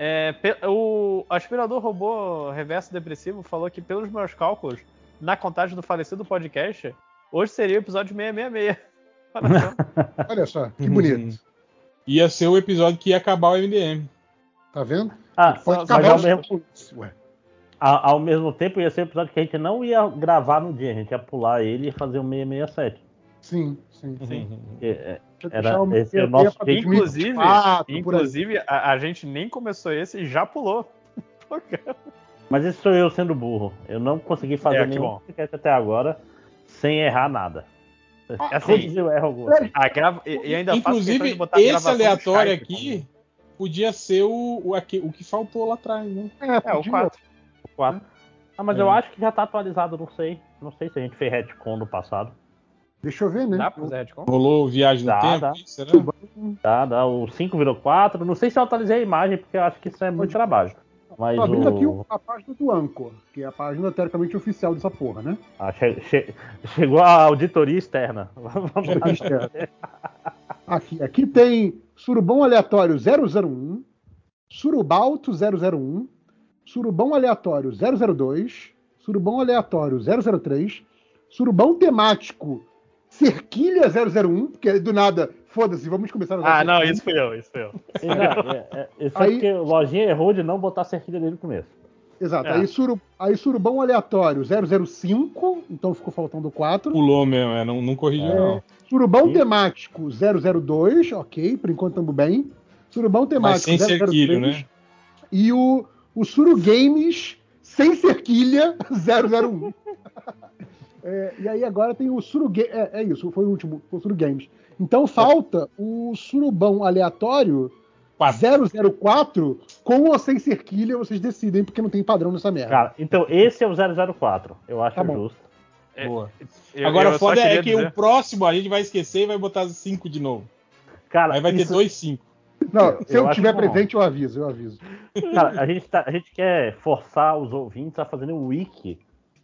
É, o aspirador robô reverso depressivo falou que, pelos meus cálculos, na contagem do falecido podcast, hoje seria o episódio 666.
Olha só, que bonito.
Ia ser o episódio que ia acabar o MDM.
Tá vendo?
Ah, Pode acabar ao mesmo, Ué. A, ao mesmo tempo ia ser um episódio que a gente não ia gravar no dia, a gente ia pular ele e fazer um 667.
Sim, sim, sim.
É, é era, esse é o nosso
Inclusive, inclusive a, a, gente nem começou esse e já pulou.
Mas esse sou eu sendo burro. Eu não consegui fazer é, nenhum podcast até agora sem errar nada.
Ah, assim, eu erro a grava... e ainda Inclusive, esse aleatório aqui podia ser o, o, o que faltou lá atrás, né?
É, é o 4. O 4. Ah, mas é. eu acho que já tá atualizado, não sei. Não sei se a gente fez retcon no passado.
Deixa eu ver, né?
Dá pra fazer retcon? Rolou viagem no dá, tempo?
Dá. Será? Dá, dá. O 5 virou 4. Não sei se eu atualizei a imagem, porque eu acho que isso é muito trabalho.
Mas Tô abrindo o... aqui a página do Anchor, que é a página teoricamente oficial dessa porra, né?
Ah, che che chegou a auditoria externa. Vamos
lá. aqui, aqui tem Surubão Aleatório 001, Surubalto 001, Surubão Aleatório 002, Surubão Aleatório 003, Surubão Temático Cerquilha 001, porque do nada, foda-se, vamos começar a
usar Ah, não, isso fui eu, isso fui eu.
É, é, é, isso aí, é porque o Lojinha errou de não botar cerquilha dele no começo.
Exato. É. Aí, suru, aí surubão aleatório 005, então ficou faltando 4.
Pulou mesmo, é, não, não corrigiu, é. não.
Surubão temático 002, ok, por enquanto estamos bem. Surubão temático Mas sem 003. Cerquilho, né? E o, o Suru Games sem cerquilha 001. É, e aí agora tem o Suruga é, é, isso, foi o último, foi o Suru Games. Então falta o Surubão aleatório 004 com ou sem cerquilha, vocês decidem, porque não tem padrão nessa merda. Cara,
então esse é o 004, eu acho tá justo.
É, Boa. Eu, Agora, o foda é que dizer... o próximo a gente vai esquecer e vai botar 5 de novo. Cara, Aí vai isso... ter dois 5.
Não, se eu, eu tiver presente, eu aviso, eu aviso.
Cara, a gente, tá, a gente quer forçar os ouvintes a fazerem um wiki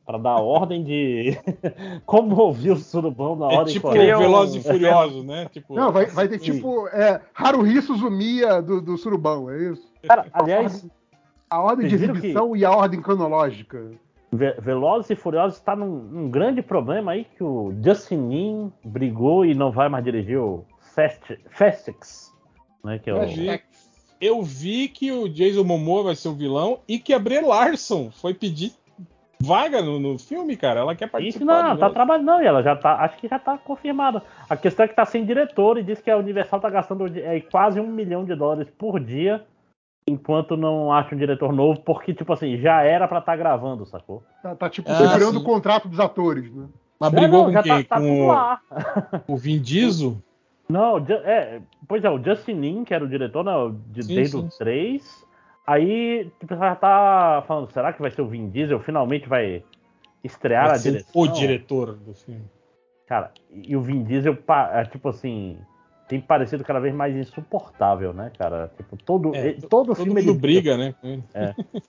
para dar ordem de como ouvir o surubão na hora
é tipo Velozes e Furiosos, né?
Tipo... Não, vai, vai ter tipo é, Haruhi Suzumiya do, do surubão, é isso?
Cara, aliás...
A ordem de exibição que... e a ordem cronológica.
Velozes e Furiosos está num, num, grande problema aí que o Justin Lin brigou e não vai mais dirigir o Fast, né? Que é o...
Eu vi que o Jason Momoa vai ser o vilão e que a Brie Larson foi pedir vaga no, no, filme, cara. Ela quer participar. Isso
não, tá trabalhando, não, e ela já tá. Acho que já tá confirmada. A questão é que tá sem diretor e diz que a Universal tá gastando é, quase um milhão de dólares por dia enquanto não acha um diretor novo, porque, tipo assim, já era pra estar tá gravando, sacou?
Tá, tá tipo, ah, segurando o contrato dos atores, né?
Mas brigou não, com quem? Tá, tá com o... o Vin Diesel?
Não, é, pois é, o Justin Lin, que era o diretor né, de, sim, desde sim. o 3, Aí o pessoal já tá falando, será que vai ser o Vin Diesel? Finalmente vai estrear vai a direção?
O diretor do filme.
Cara, e o Vin Diesel, é, tipo assim, tem parecido cada vez mais insuportável, né, cara? Tipo, todo, é, todo, todo filme
ele briga, né?
É.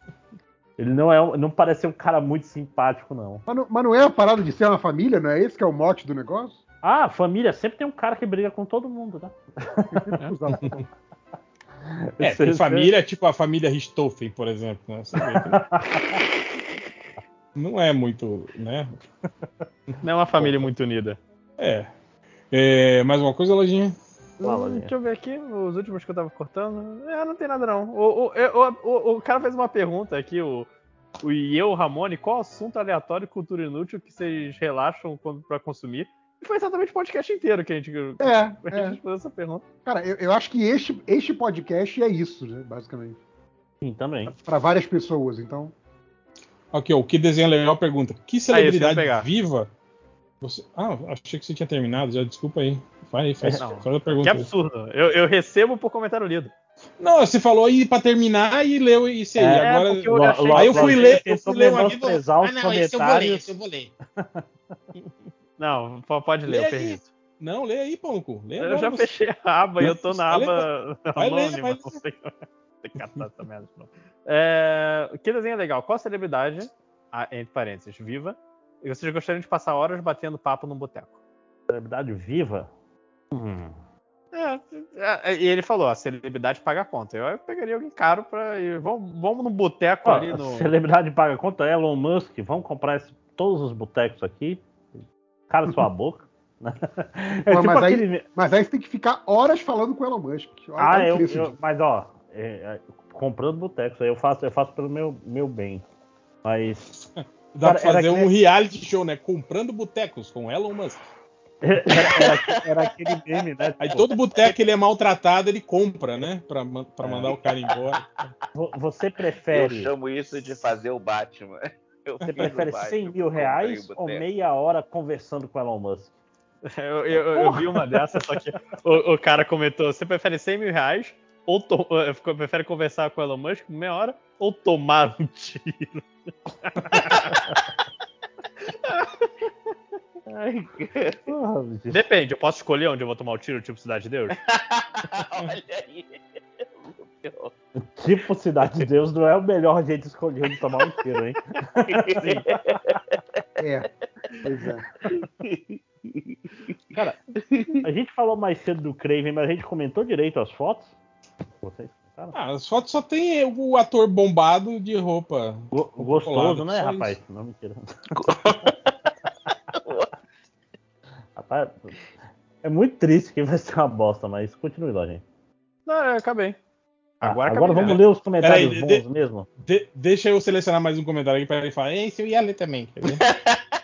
Ele não é, não parece ser um cara muito simpático, não.
Mas, não. mas não é a parada de ser uma família, não é esse que é o mote do negócio?
Ah, família, sempre tem um cara que briga com todo mundo, né? É.
É, tem família, tipo a família Richthofen, por exemplo. Né? não é muito, né?
Não é uma família muito unida.
É. é mais uma coisa, Lojinha?
Hum, deixa eu ver aqui, os últimos que eu tava cortando. É, não tem nada não. O, o, o, o, cara fez uma pergunta aqui, o, o Ieu Ramone, qual assunto aleatório e cultura inútil que vocês relaxam quando, pra consumir? Foi exatamente o podcast inteiro que a gente,
é, a gente é. essa pergunta. Cara, eu, eu, acho que este, este podcast é isso, né, basicamente.
Sim, também.
Para várias pessoas, então.
Aqui, ó, o que desenha legal pergunta: Que celebridade ah, viva. Você... Ah, achei que você tinha terminado, já desculpa aí. Vai aí, faz,
não, faz a pergunta. Que absurdo. Eu, eu, recebo por comentário lido.
Não, você falou aí pra terminar e leu isso aí. É, Agora, eu aí eu fui ler, eu fui ler um aqui.
Ah, não, esse eu vou ler, esse eu vou ler.
Não, pode ler, lê eu permito.
Não, lê aí, Pãoco. Lê
eu já você. fechei a aba e eu tô na aba vai anônima. Ler, vai que catar essa merda de novo. É, que desenho legal. Qual celebridade, ah, entre parênteses, viva, e vocês gostariam de passar horas batendo papo num boteco?
Celebridade viva? Hum.
É, é, e ele falou, a celebridade paga a conta. Eu, eu pegaria alguém caro pra ir. Vamos, vamos num boteco ali no.
Celebridade paga a conta, Elon Musk, vamos comprar esse, todos os botecos aqui, Cala sua boca.
é Pô, tipo mas, aquele... aí, mas aí você tem que ficar horas falando com o Elon Musk.
Olha ah, eu, eu, mas ó, é, é, comprando botecos, aí eu faço, eu faço pelo meu, meu bem. Mas.
Dá cara, pra fazer um reality show, né? Comprando botecos com Elon Musk.
Era, era, era, aquele meme, né?
Aí todo boteco que ele é maltratado, ele compra, né? Pra, pra mandar o cara embora.
Você prefere.
Eu chamo isso de fazer o Batman.
Você prefere 100 mil reais ou meia hora conversando com Elon Musk?
Eu, eu, eu, vi uma dessas, só que o, o, cara comentou: você prefere 100 mil reais ou to, prefere conversar com o Elon Musk meia hora ou tomar um tiro? Ai, Depende, eu posso escolher onde eu vou tomar o tiro, tipo Cidade de Deus? Olha aí.
Tipo Cidade de Deus não é o melhor jeito de escolher de tomar um tiro, hein?
é. Pois é.
Cara, a gente falou mais cedo do Craven, mas a gente comentou direito as fotos?
Vocês ah, as fotos só tem o ator bombado de roupa.
Gostoso, né, rapaz? Isso. Não, mentira. rapaz, é muito triste que vai ser uma bosta, mas continue lá, gente.
Não, eu acabei.
Agora, agora vamos né? ler os comentários aí, bons de, mesmo.
De, deixa eu selecionar mais um comentário aqui para ele falar. Esse eu ia ler também.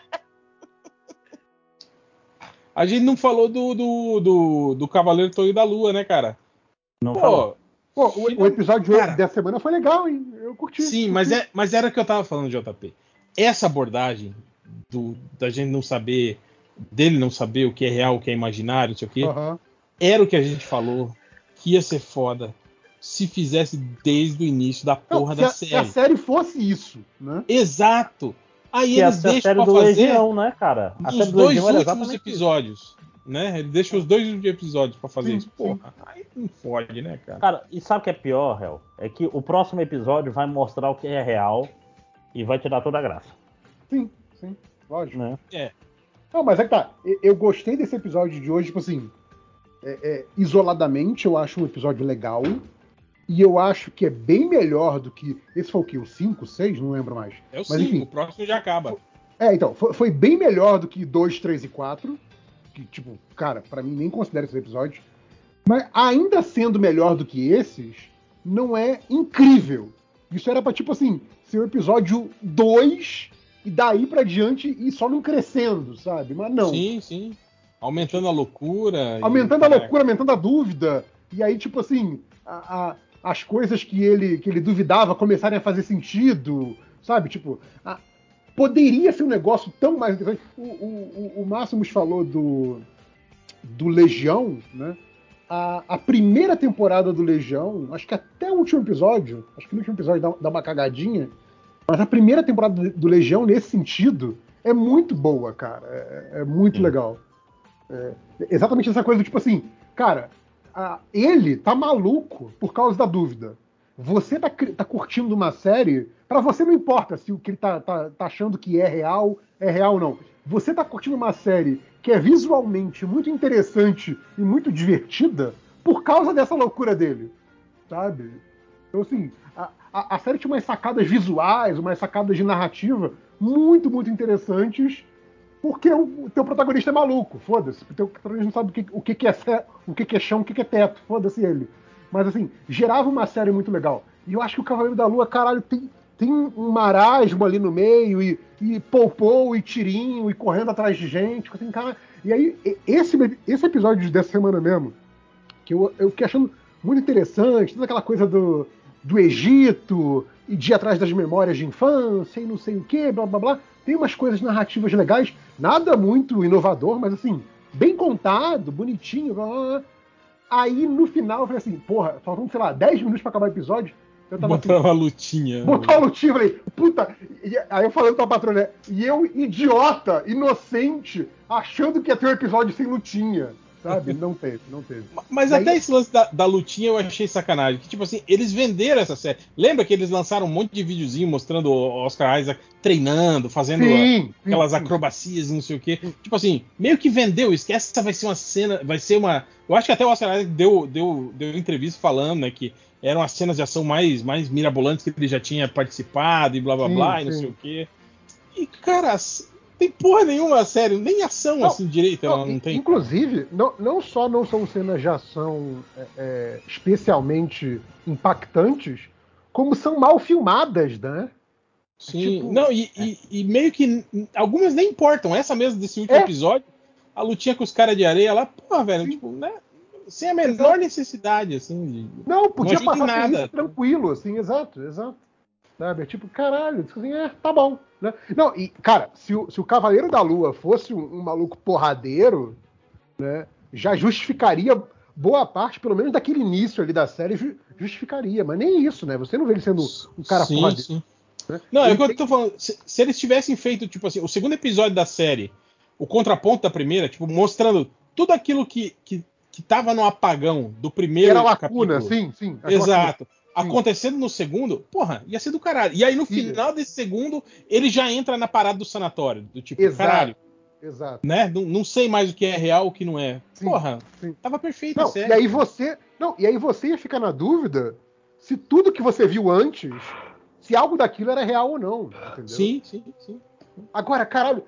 A gente não falou do, do, do, do Cavaleiro Torre da Lua, né, cara?
Não Pô, falou. Pô, o, o episódio cara, dessa semana foi legal, hein? Eu curti.
Sim,
curti.
Mas, é, mas era o que eu tava falando, JP. Essa abordagem do, da gente não saber, dele não saber o que é real, o que é imaginário, não sei o quê, uhum. era o que a gente falou que ia ser foda se fizesse desde o início da porra não, da
se
série.
Se a série fosse isso, né?
Exato. Aí que eles deixam pra fazer Legião,
né, cara?
A os dois últimos episódios. Né? Ele deixa os dois últimos episódios pra fazer sim, isso. Porra, sim. aí não fode, né, cara?
Cara, e sabe o que é pior, Hel? É que o próximo episódio vai mostrar o que é real e vai tirar toda a graça.
Sim, sim, lógico. Né?
É.
Não, mas é que tá. Eu gostei desse episódio de hoje, tipo assim. É, é, isoladamente, eu acho um episódio legal. E eu acho que é bem melhor do que. Esse foi o quê? O 5, 6? Não lembro mais.
É o 5, o próximo já acaba.
É, então, foi, foi, bem melhor do que 2, 3 e 4. Que, tipo, cara, para mim nem considero esses episódios. Mas ainda sendo melhor do que esses, não é incrível. Isso era pra, tipo assim, ser o episódio 2 e daí pra diante e só não crescendo, sabe? Mas não.
Sim, sim. Aumentando a loucura.
Aumentando e... a loucura, aumentando a dúvida. E aí, tipo assim, a, a as coisas que ele, que ele duvidava começarem a fazer sentido, sabe? Tipo, a, poderia ser um negócio tão mais interessante. O, o, o Máximos falou do, do Legião, né? A, a, primeira temporada do Legião, acho que até o último episódio, acho que no último episódio dá, dá uma cagadinha, mas a primeira temporada do Legião, nesse sentido, é muito boa, cara. É, é muito Sim. legal. É, exatamente essa coisa do tipo assim, cara, ele tá maluco por causa da dúvida. Você tá, tá curtindo uma série, para você não importa se o que ele tá, tá, tá, achando que é real é real ou não. Você tá curtindo uma série que é visualmente muito interessante e muito divertida por causa dessa loucura dele, sabe? Então, assim, a, a, a série tinha umas sacadas visuais, umas sacadas de narrativa muito, muito interessantes porque o teu protagonista é maluco, foda-se. O teu protagonista não sabe o que, o que, que é o que, que é chão, o que, que é teto, foda-se ele. Mas assim, gerava uma série muito legal. E eu acho que o Cavaleiro da Lua, caralho, tem, tem um marasmo ali no meio, e, e poupou, e tirinho, e correndo atrás de gente. Assim, cara. E aí, esse, esse episódio dessa semana mesmo, que eu, eu fiquei achando muito interessante, toda aquela coisa do, do Egito, e de atrás das memórias de infância, e não sei o que, blá blá blá. Tem umas coisas narrativas legais, nada muito inovador, mas assim, bem contado, bonitinho. Blá, blá. Aí no final eu falei assim, porra, faltam, sei lá, 10 minutos para acabar o episódio.
Eu tava Botar assim, uma lutinha.
Botar uma lutinha, falei, puta. E, aí eu falei com a patrona, né? E eu, idiota, inocente, achando que ia ter um episódio sem lutinha. Sabe? Não teve, não teve.
Mas até esse lance da, da, lutinha eu achei sacanagem. Que, tipo assim, eles venderam essa série. Lembra que eles lançaram um monte de videozinho mostrando o Oscar Isaac treinando, fazendo sim, a, aquelas sim. acrobacias e não sei o quê. Tipo assim, meio que vendeu isso, que essa vai ser uma cena, vai ser uma. Eu acho que até o Oscar Isaac deu, deu, deu entrevista falando, né, que eram as cenas de ação mais, mais mirabolantes que ele já tinha participado e blá blá sim, blá e não sei o quê. E, cara, tem porra nenhuma, sério, nem ação não, assim direito ela não, tem.
Inclusive, não, não só não são cenas de ação é, é, especialmente impactantes, como são mal filmadas, né?
Sim, tipo, não, e, é. e, e, meio que algumas nem importam. Essa mesmo desse último é. episódio, a lutinha com os caras de areia lá, porra, velho, Sim. tipo, né? Sem a menor exato. necessidade, assim. De,
não, podia não passar nada. tranquilo, assim, exato, exato. Sabe? É tipo, caralho, assim, é, tá bom. Né? Não, e, cara, se o, se o Cavaleiro da Lua fosse um, um maluco porradeiro, né, já justificaria boa parte, pelo menos daquele início ali da série, justificaria. Mas nem isso, né? Você não vê ele sendo um cara
sim, porra sim. Né? Não, é o que eu tô falando. Se, se, eles tivessem feito, tipo assim, o segundo episódio da série, o contraponto da primeira, tipo, mostrando tudo aquilo que, que, que tava no apagão do primeiro.
Era lacuna, capítulo. sim, sim.
Exato. Sim. Acontecendo no segundo, porra, ia ser do caralho. E aí no final desse segundo, ele já entra na parada do sanatório. Do tipo, Exato. caralho.
Exato.
Né? Não, não, sei mais o que é real o que não é. Sim, Porra, sim. tava perfeito
não, E aí você. Não, e aí você ia ficar na dúvida se tudo que você viu antes, se algo daquilo era real ou não. Entendeu?
Sim, sim, sim.
Agora, caralho,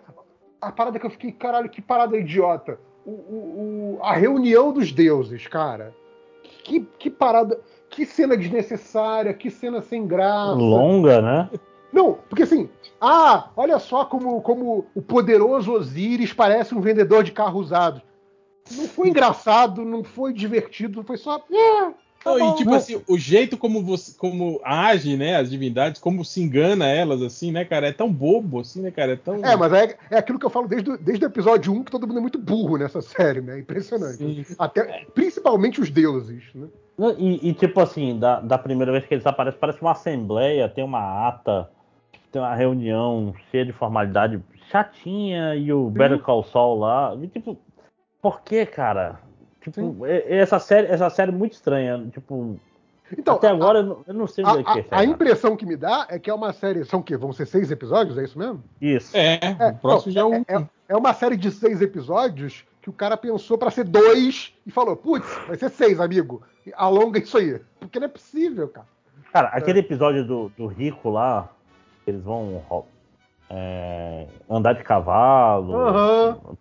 a parada que eu fiquei, caralho, que parada idiota. O, o, o, a reunião dos deuses, cara. Que, que parada. Que cena desnecessária, que cena sem graça.
Longa, né?
Não, porque assim, ah, olha só como, como o poderoso Osiris parece um vendedor de carro usado. Não foi engraçado, não foi divertido, foi só. É,
Tá não, e tipo assim, o jeito como você como age, né, as divindades, como se engana elas, assim, né, cara, é tão bobo, assim, né, cara, é tão...
É, mas é, é aquilo que eu falo desde, desde o episódio 1, que todo mundo é muito burro nessa série, né, impressionante. Sim. Até, principalmente os deuses, né.
E, e, tipo assim, da, da primeira vez que eles aparecem, parece uma assembleia, tem uma ata, tem uma reunião cheia de formalidade chatinha, e o Better Call Saul lá, e tipo, por que, cara? Tipo, é, é essa série, essa série é muito estranha. Tipo, então, até agora a, eu não sei
é que é. A impressão que me dá é que é uma série. São o quê? Vão ser seis episódios? É isso mesmo?
Isso.
É, é o próximo já é um.
É, é, uma série de seis episódios que o cara pensou para ser dois e falou: putz, vai ser seis, amigo. Alonga isso aí. Porque não é possível, cara.
Cara, aquele episódio do, do Rico lá, eles vão é, andar de cavalo. Uhum.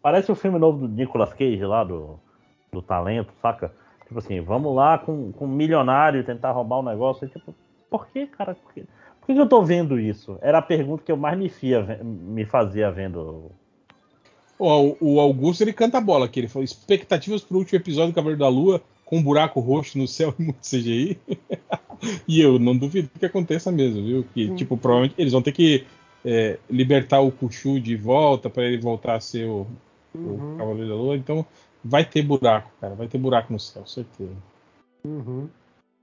Parece o filme novo do Nicolas Cage lá, do do talento, saca? Tipo assim, vamos lá com, com um milionário tentar roubar um negócio. E, tipo, por que, cara? Por, que, por que eu tô vendo isso? Era a pergunta que eu mais me, fia, me fazia vendo.
O, o Augusto ele canta a bola aqui. Ele falou: expectativas pro último episódio do Cavaleiro da Lua com um buraco roxo no céu e muito CGI. e eu não duvido que aconteça mesmo, viu? Que, hum. tipo, provavelmente eles vão ter que é, libertar o Kuchu de volta para ele voltar a ser o, uhum. o Cavaleiro da Lua. Então, Vai ter buraco, cara. Vai ter buraco no céu, certeza.
Uhum.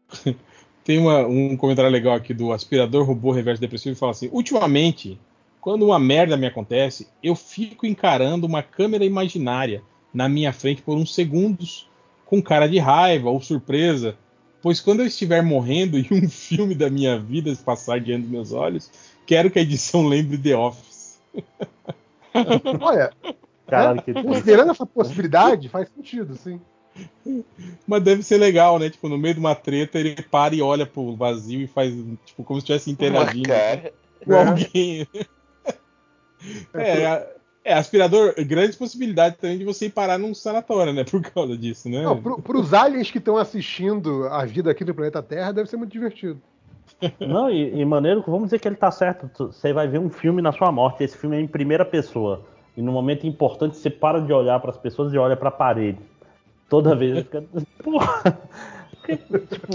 Tem uma, um comentário legal aqui do aspirador robô reverso depressivo e fala assim: ultimamente, quando uma merda me acontece, eu fico encarando uma câmera imaginária na minha frente por uns segundos, com cara de raiva ou surpresa, pois quando eu estiver morrendo e um filme da minha vida passar diante dos meus olhos, quero que a edição lembre The Office.
Olha, Caralho, que Considerando essa possibilidade, faz sentido, sim.
Mas deve ser legal, né? Tipo, no meio de uma treta, ele para e olha pro vazio e faz, tipo, como se estivesse interagindo com alguém. é, é, aspirador, grandes possibilidades também de você ir parar num sanatório, né? Por causa disso, né?
Não, pro, pros aliens que estão assistindo a vida aqui no planeta Terra, deve ser muito divertido.
Não, e, e maneiro, vamos dizer que ele tá certo. Você vai ver um filme na sua morte. Esse filme é em primeira pessoa. E no momento importante você para de olhar para as pessoas e olha para a parede. Toda vez fica. Porra! Tipo,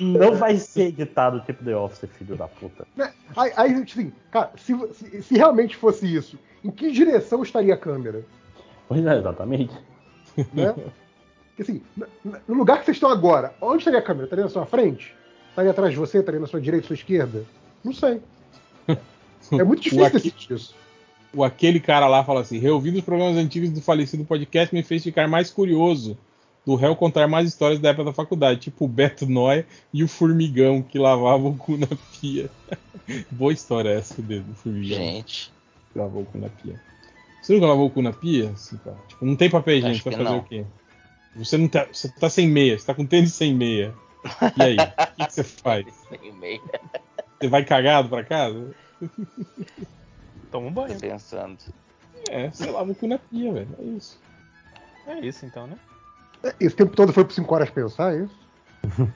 não vai ser editado tipo The Office, filho da puta.
Né, aí, aí assim, cara, se, se, se, realmente fosse isso, em que direção estaria a câmera?
Pois é, exatamente.
Né? Assim, no lugar que vocês estão agora, onde estaria a câmera? Estaria na sua frente? Estaria atrás de você? Estaria na sua direita, sua esquerda? Não sei. É muito difícil decidir isso
o aquele cara lá fala assim: reouvindo os programas antigos do falecido podcast me fez ficar mais curioso do réu contar mais histórias da época da faculdade, tipo o Beto Noia e o Formigão que lavava o cu na pia. Boa história essa do Formigão.
Gente.
Lavou o cu na pia. Você nunca lavou o cu na pia? Assim, tipo, não tem papel higiênico pra fazer não. o quê? Você não tá, você tá sem meia, você tá com tênis sem meia. E aí, o que, que você faz? Sem meia. Você vai cagado pra casa?
Toma um banho.
Tô pensando.
É, você lava o cu na pia, velho. É isso.
É isso então, né?
Esse tempo todo foi por 5 horas pensar, é isso?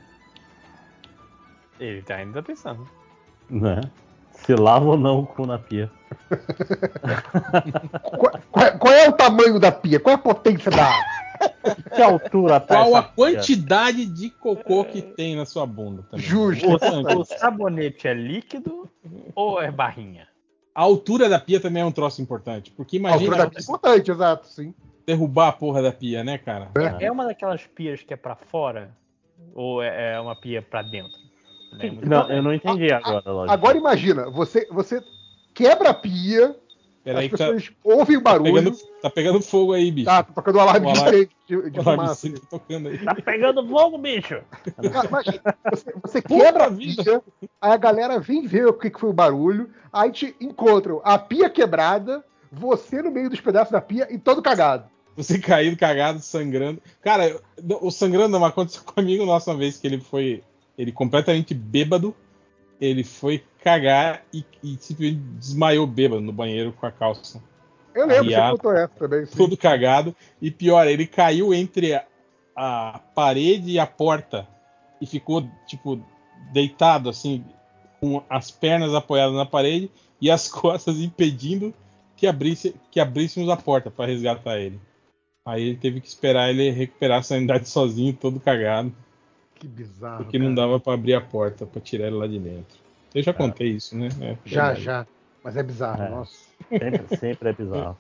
Ele tá ainda pensando.
Né? Se lava ou não o cu na pia.
qual, qual, qual, é o tamanho da pia? Qual é a potência da.
Que altura
tá Qual a quantidade de cocô que tem na sua bunda também?
Justo. O, o sabonete é líquido ou é barrinha?
a altura da pia também é um troço importante. Porque imagina. A altura da pia
é importante, exato, sim.
Derrubar a porra da pia, né, cara?
É, é uma daquelas pias que é para fora? Ou é, é uma pia para dentro?
É não, eu não entendi agora.
Lógico. Agora imagina, você, você quebra a pia, Peraí as tá- pessoas tá, ouvem o barulho.
Tá pegando, tá pegando, fogo aí, bicho.
Tá, tocando um alarme, alarme de, de fumaça.
Tá, tocando aí. tá pegando fogo, bicho.
Imagina, você, você quebra a pia, aí a galera vem ver o que, que foi o barulho, aí te encontram a pia quebrada, você no meio dos pedaços da pia e todo cagado.
Você caído, cagado, sangrando. Cara, o sangrando não aconteceu comigo nossa uma vez que ele foi. Ele completamente bêbado. Ele foi cagar e, e simplesmente desmaiou bêbado no banheiro com a calça.
Eu lembro, você contou essa também.
Sim. Todo cagado. E pior, ele caiu entre a, a parede e a porta. E ficou, tipo, deitado assim, com as pernas apoiadas na parede e as costas impedindo que, abrisse, que abríssemos a porta para resgatar ele. Aí ele teve que esperar ele recuperar a sanidade sozinho, todo cagado.
Que bizarro.
Porque cara. não dava para abrir a porta para tirar ele lá de dentro. Eu já é. contei isso, né?
É, já, verdade. já. Mas é bizarro, é. nossa.
Sempre, sempre é bizarro.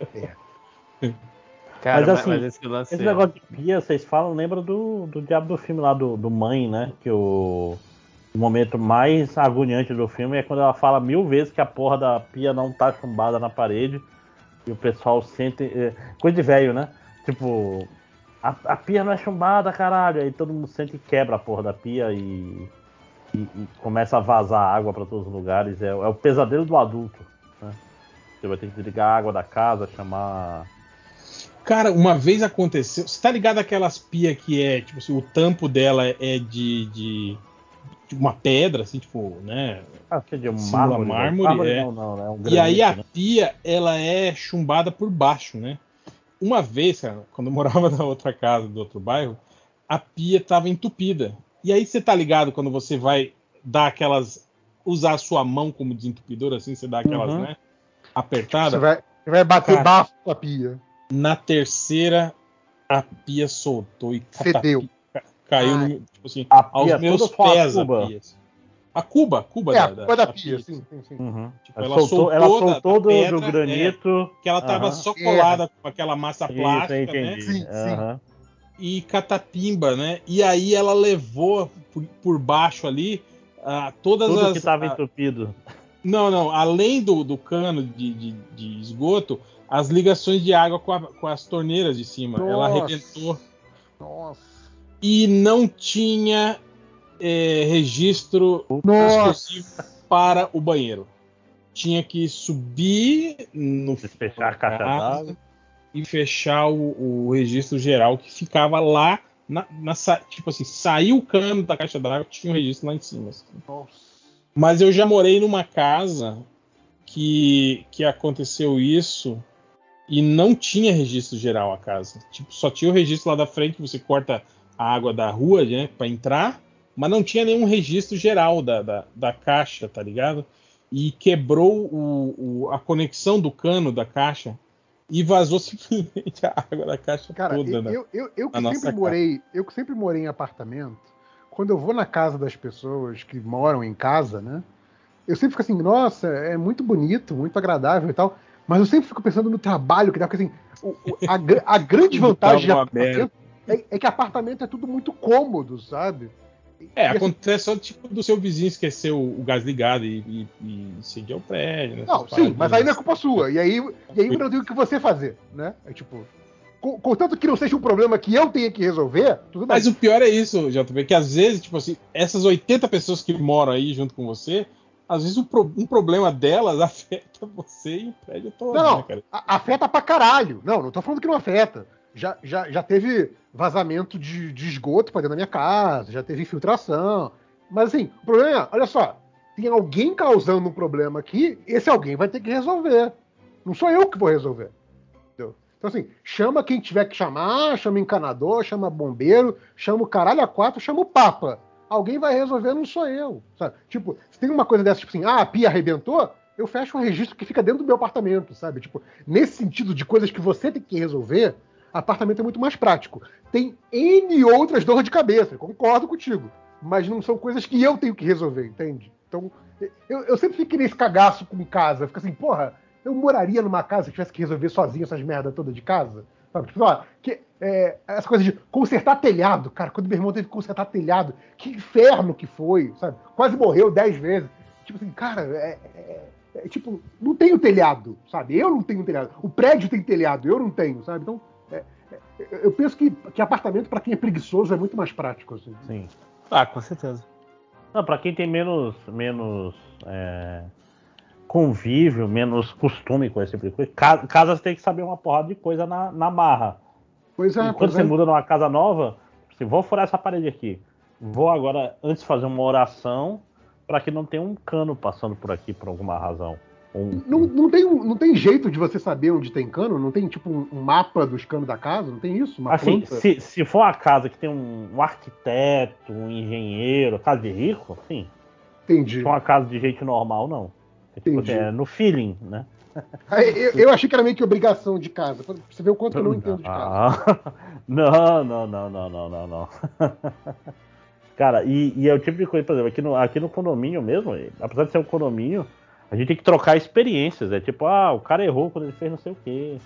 É.
Cara, mas assim, mas esse, lance...
esse, negócio de pia, vocês falam, lembra do, do diabo do filme lá do, do Mãe, né? Que o, o momento mais agoniante do filme é quando ela fala mil vezes que a porra da pia não tá chumbada na parede e o pessoal sente. É, coisa de velho, né? Tipo, a, a, pia não é chumbada, caralho. Aí todo mundo sente e quebra a porra da pia e, e, e começa a vazar água para todos os lugares. É, é, o pesadelo do adulto. Né? Você vai ter que desligar a água da casa, chamar.
Cara, uma vez aconteceu. Você tá ligado aquelas pia que é, tipo assim, o tampo dela é de, de uma pedra, assim, tipo, né?
Ah, que é de um mármore,
né? mármore, mármore é. Não, não, é um granito, e aí a né? pia, ela é chumbada por baixo, né? Uma vez, cara, quando eu morava na outra casa do outro bairro, a pia tava entupida. E aí você tá ligado quando você vai dar aquelas usar a sua mão como desentupidor, assim, você dá aquelas, uhum. né? Apertadas. Você
vai, você vai bater cara, bafo com a pia.
Na terceira, a pia soltou e
cedeu
caiu no, tipo assim, aos meus pés a, a pia. A Cuba, Cuba
é, da, da, Cuba da, da pia, pia, sim, sim, sim. Uhum.
Tipo, ela, soltou, soltou, ela soltou do, pedra, do, granito.
É, que ela tava uhum. só colada é. com aquela massa plástica, Isso, né? Sim, sim. E catapimba, né? E aí ela levou por, por baixo ali uh, todas
Tudo
as.
que tava entupido.
Não, não. Além do, do cano de, de, de, esgoto, as ligações de água com, a, com as torneiras de cima. Nossa. Ela arrebentou.
Nossa
e não tinha é, registro
exclusivo
para o banheiro. Tinha que subir no
fechar a caixa d'água
e fechar o, o, registro geral que ficava lá na, na, tipo assim, saiu o cano da caixa d'água, tinha um registro lá em cima. Assim. Mas eu já morei numa casa que, que aconteceu isso e não tinha registro geral a casa. Tipo, só tinha o registro lá da frente, você corta a água da rua, né, para entrar, mas não tinha nenhum registro geral da, da, da caixa, tá ligado? E quebrou o, o, a conexão do cano da caixa e vazou simplesmente a água da caixa
Cara,
toda.
Eu, né, eu, eu, eu que sempre morei, eu que sempre morei em apartamento, quando eu vou na casa das pessoas que moram em casa, né? Eu sempre fico assim, nossa, é muito bonito, muito agradável e tal. Mas eu sempre fico pensando no trabalho que dá, porque assim, a, a, grande vantagem de apartamento é, é, que apartamento é tudo muito cômodo, sabe?
É, assim, acontece só tipo do seu vizinho esquecer o, o gás ligado e, e, e incendiar o prédio. Né?
Não, sim, mas aí não é culpa sua. E aí, e aí eu não tenho o que você fazer, né? É tipo. Contanto que não seja um problema que eu tenha que resolver, tudo
bem. Mas o pior é isso, JB, que às vezes, tipo assim, essas 80 pessoas que moram aí junto com você, às vezes um, pro, um problema delas afeta você e o prédio todo.
Não, né, cara? afeta pra caralho. Não, não tô falando que não afeta já, já, já teve vazamento de, de esgoto para dentro da minha casa, já teve infiltração. Mas assim, o problema é, olha só, tem alguém causando um problema aqui, esse alguém vai ter que resolver. Não sou eu que vou resolver. Entendeu? Então, assim, chama quem tiver que chamar, chama encanador, chama bombeiro, chama o caralho a quatro, chama o papa. Alguém vai resolver, não sou eu. Sabe? Tipo, se tem uma coisa dessa, tipo assim, ah, a pia arrebentou, eu fecho um registro que fica dentro do meu apartamento, sabe? Tipo, nesse sentido de coisas que você tem que resolver, apartamento é muito mais prático. Tem N outras dores de cabeça, concordo contigo. mas não são coisas que eu tenho que resolver, entende? Então, eu, eu sempre fiquei nesse cagaço com casa. Fico assim, porra, eu moraria numa casa que tivesse que resolver sozinho essas merdas todas de casa? Sabe? Tipo, ó, que, é, essa coisa de consertar telhado, cara, quando meu irmão teve que consertar telhado, que inferno que foi, sabe? Quase morreu dez vezes. Tipo assim, cara, é, é, é, tipo, não tenho telhado, sabe? Eu não tenho telhado. O prédio tem telhado, eu não tenho, sabe? Então, é, é, eu penso que, que apartamento, para quem é preguiçoso, é muito mais prático, assim.
Sim.
Ah, com certeza.
Não, pra quem tem menos, menos é, convívio, menos costume com esse tipo de coisa, casa, casa você tem que saber uma porrada de coisa na, na marra.
Pois é,
e quando
pois
você
é.
muda numa casa nova, você vou furar essa parede aqui. Vou agora, antes fazer uma oração para que não tenha um cano passando por aqui por alguma razão. Um,
Não, não, tem, não tem jeito de você saber onde tem cano? Não tem tipo um, mapa dos canos da casa? Não tem isso? Uma
Assim,
planta?
se, se for uma casa que tem um, um arquiteto, um engenheiro, casa de rico, sim.
Entendi.
Se for uma casa de gente normal, não. É, tipo
Entendi.
assim, é no feeling, né?
Aí, Eu, eu achei que era meio que obrigação de casa. Você ver o quanto eu não entendo de casa.
Ah, não, não, não, não, não, não, não. Cara, e, e é o tipo de coisa, por exemplo, aqui no, aqui no condomínio mesmo, apesar de ser um condomínio, a gente tem que trocar experiências. É tipo, ah, o cara errou quando ele fez não sei o quê.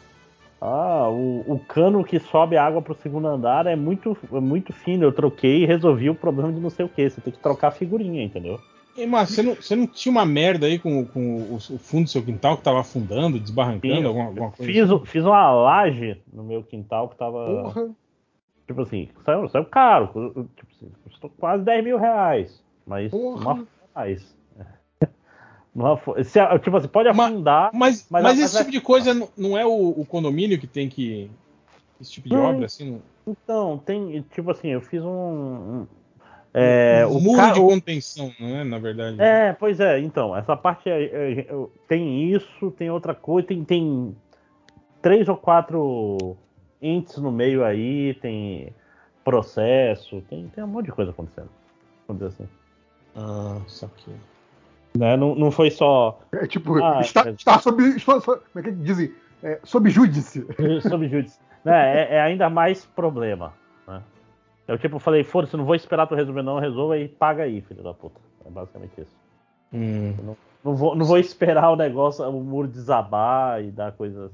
Ah, o, o cano que sobe água pro segundo andar é muito, é muito fino. Eu troquei e resolvi o problema de não sei o quê. Você tem que trocar a figurinha, entendeu?
Ei, Márcio, você não, você não tinha uma merda aí com, com o, o fundo do seu quintal que tava afundando, desbarrancando,
Fiz-
alguma, alguma coisa?
Fiz, o- fiz uma laje no meu quintal que tava.
Porra.
Tipo assim, saiu, saiu caro. Tipo assim, custou quase 10 mil reais. Mas
Porra.
faz. Não afu- se, tipo assim, pode afundar.
Mas,
Mas
mas,
a-
esse
mas
tipo de coisa não, não é o, o condomínio que tem que. Esse tipo de
Não.
obra, assim? Não,
Então, tem. Tipo assim, eu fiz um. um- é,
um
o
muro
ca-
de
o-
contenção, não é? Na verdade.
É, pois é, então, essa parte é, é, é, tem isso, tem outra coisa, tem, tem três ou quatro entes no meio aí, tem processo, tem, tem um monte de coisa acontecendo. Vamos dizer assim.
Ah, saquei.
Né? Não, não foi só
É tipo,
Ah,
está,
é.
está sob. Está, sob- como é que dizem? É, sob júdice.
sob júdice. Né? É, é ainda mais problema. Né? Eu tipo falei, foda-se, não vou esperar tu resolver, não, resolva e paga aí, filho da puta. É basicamente isso.
Hum.
Não vou, não vou esperar o negócio, o muro desabar e dar coisas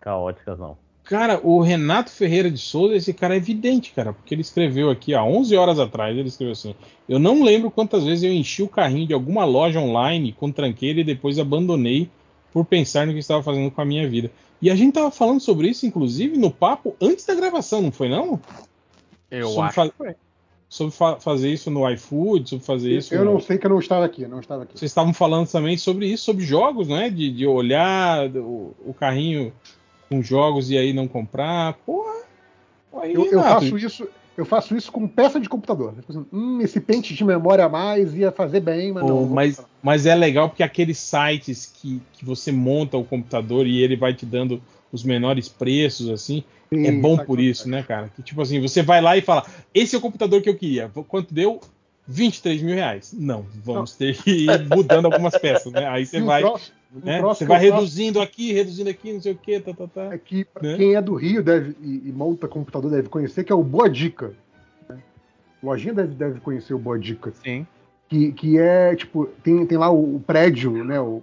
caóticas, não.
Cara, o Renato Ferreira de Souza, esse cara é evidente, cara, porque ele escreveu aqui há 11 horas atrás, ele escreveu assim: Eu não lembro quantas vezes eu enchi o carrinho de alguma loja online com tranqueira e depois abandonei por pensar no que estava fazendo com a minha vida. E a gente tava falando sobre isso, inclusive, no papo antes da gravação, não foi não?
Eu
Sobre
acho
fa-
que foi.
Sobre fa- fazer isso no iFood, sobre fazer isso.
Eu
no-
não sei que eu não estava aqui, não estava aqui.
Vocês estavam falando também sobre isso, sobre jogos, não é? De, de olhar o, o carrinho com jogos e aí não comprar. Porra. Aí,
Eu, eu faço isso, eu faço isso com peça de computador. Tipo assim, hum, esse pente de memória a mais ia fazer bem, mas não.
mas, mas é legal porque aqueles sites que, que você monta o computador e ele vai te dando os menores preços, assim, é
Sim,
bom
sabe
por isso, né, cara? Que tipo assim, você vai lá e fala: esse é o computador que eu queria. Quanto deu? 23 mil reais. Não, vamos ter que ir mudando algumas peças, né? Aí você vai,
troço-
né? Você vai reduzindo aqui, reduzindo aqui, não sei o que, tá, tá, tá.
É que pra
né?
quem é do Rio deve, e, e monta computador deve conhecer, que é o Boa Dica. né? Lojinha deve, deve conhecer o Boa Dica.
Sim.
Que, que é, tipo, tem, tem lá o, o prédio, né? O,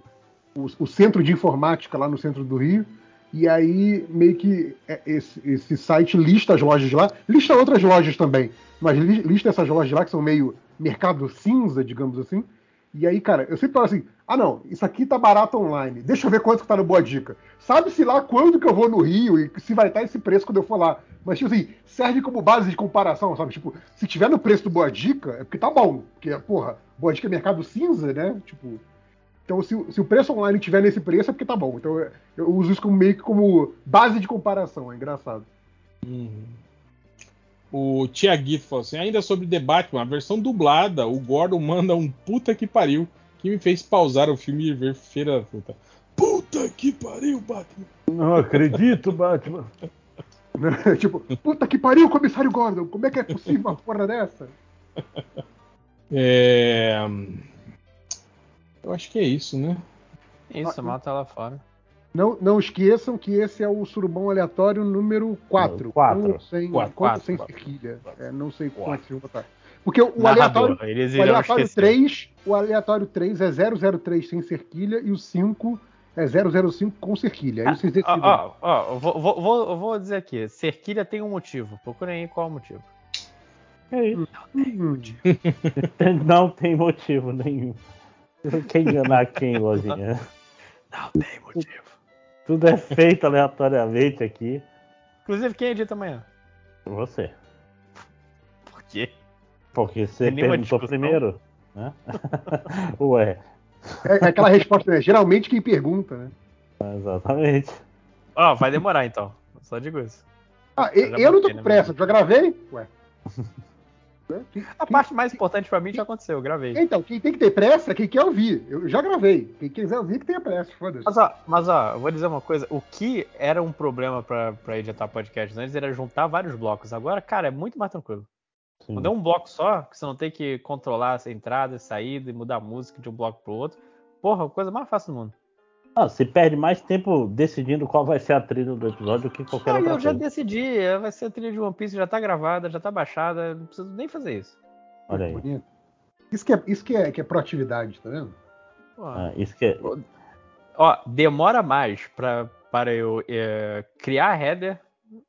o, o centro de informática lá no centro do Rio. E aí, meio que é, esse, esse site lista as lojas de lá, lista outras lojas também, mas li- lista essas lojas lá que são meio mercado cinza, digamos assim. E aí, cara, eu sempre falo assim: ah, não, isso aqui tá barato online, deixa eu ver quanto que tá no Boa Dica. Sabe-se lá quando que eu vou no Rio e se vai estar esse preço quando eu for lá. Mas, tipo assim, serve como base de comparação, sabe? Tipo, se tiver no preço do Boa Dica, é porque tá bom. Porque, porra, Boa Dica é mercado cinza, né? Tipo. Então, se, se o preço online tiver nesse preço, é porque tá bom. Então, eu, eu uso isso como meio que como base de comparação. É engraçado.
Uhum. O Tiaguito falou assim: ainda sobre The Batman, a versão dublada, o Gordon manda um puta que pariu que me fez pausar o filme e ver Feira da Fruta. Puta que pariu, Batman.
Não acredito, Batman.
tipo, puta que pariu, comissário Gordon. Como é que é possível uma porra dessa?
É... Eu acho que é isso, né?
Isso, mata ela fora.
Não, não esqueçam que esse é o surubão aleatório número 4.
Quatro.
sem,
Quatro, quatro,
sem
quatro.
cerquilha. É, não sei quantos eu vou botar. Porque o Narrador, aleatório, o aleatório 3, o aleatório 3 é 003 sem cerquilha e o 5 é 005 com cerquilha. Aí vocês decidem.
Ó, ó, ó, vou, vou, vou dizer aqui. Cerquilha tem um motivo. Procurem aí qual é o motivo.
Não tem motivo. Não tem motivo nenhum. Quer enganar quem, lojinha?
Não tem motivo.
Tudo é feito aleatoriamente aqui.
Inclusive, quem edita amanhã?
Você.
Por quê?
Porque você perguntou primeiro. Né? Ué.
É, é aquela resposta, né? Geralmente quem pergunta, né?
Exatamente.
Ó, oh, vai demorar então. Só digo isso.
Ah, eu, eu não tô com pressa, já gravei? Ué.
A parte mais importante para mim já aconteceu, eu gravei.
Então, quem tem que ter pressa quem quer ouvir. Eu já gravei. Quem quiser ouvir, que tenha pressa, foda-se.
Mas ó, mas ó, eu vou dizer uma coisa: o que era um problema para editar podcast antes era juntar vários blocos. Agora, cara, é muito mais tranquilo. Sim. Quando é um bloco só, que você não tem que controlar a entrada e saída e mudar a música de um bloco pro outro. Porra, coisa mais fácil do mundo.
Ah, você perde mais tempo decidindo qual vai ser a trilha do episódio do que qualquer ah, outra
eu coisa. Eu já decidi, vai ser a trilha de One Piece, já tá gravada, já tá baixada, não preciso nem fazer isso.
Olha aí.
Isso que é, isso que é, que é proatividade, tá vendo?
Ah, isso que é...
Ó, demora mais pra, para eu é, criar header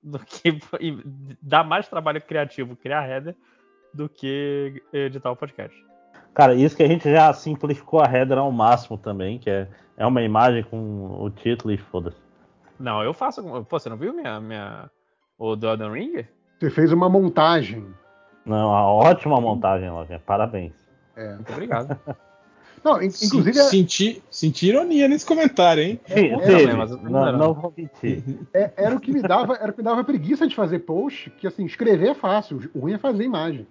do que. E dá mais trabalho criativo criar header do que editar o podcast.
Cara, isso que a gente já simplificou a header ao máximo também, que é, é uma imagem com o título e foda-se.
Não, eu faço. Pô, você não viu minha, minha, o do Elden Ring?
Você fez uma montagem.
Não, uma ótima montagem, Lojinha. Parabéns.
É. Muito obrigado.
Não, inclusive.
Senti, senti ironia nesse comentário, hein?
Sim, é, não, não, não, vou mentir.
É, era, o que me dava, era o que me dava preguiça de fazer post, que assim, escrever é fácil, o ruim é fazer imagem.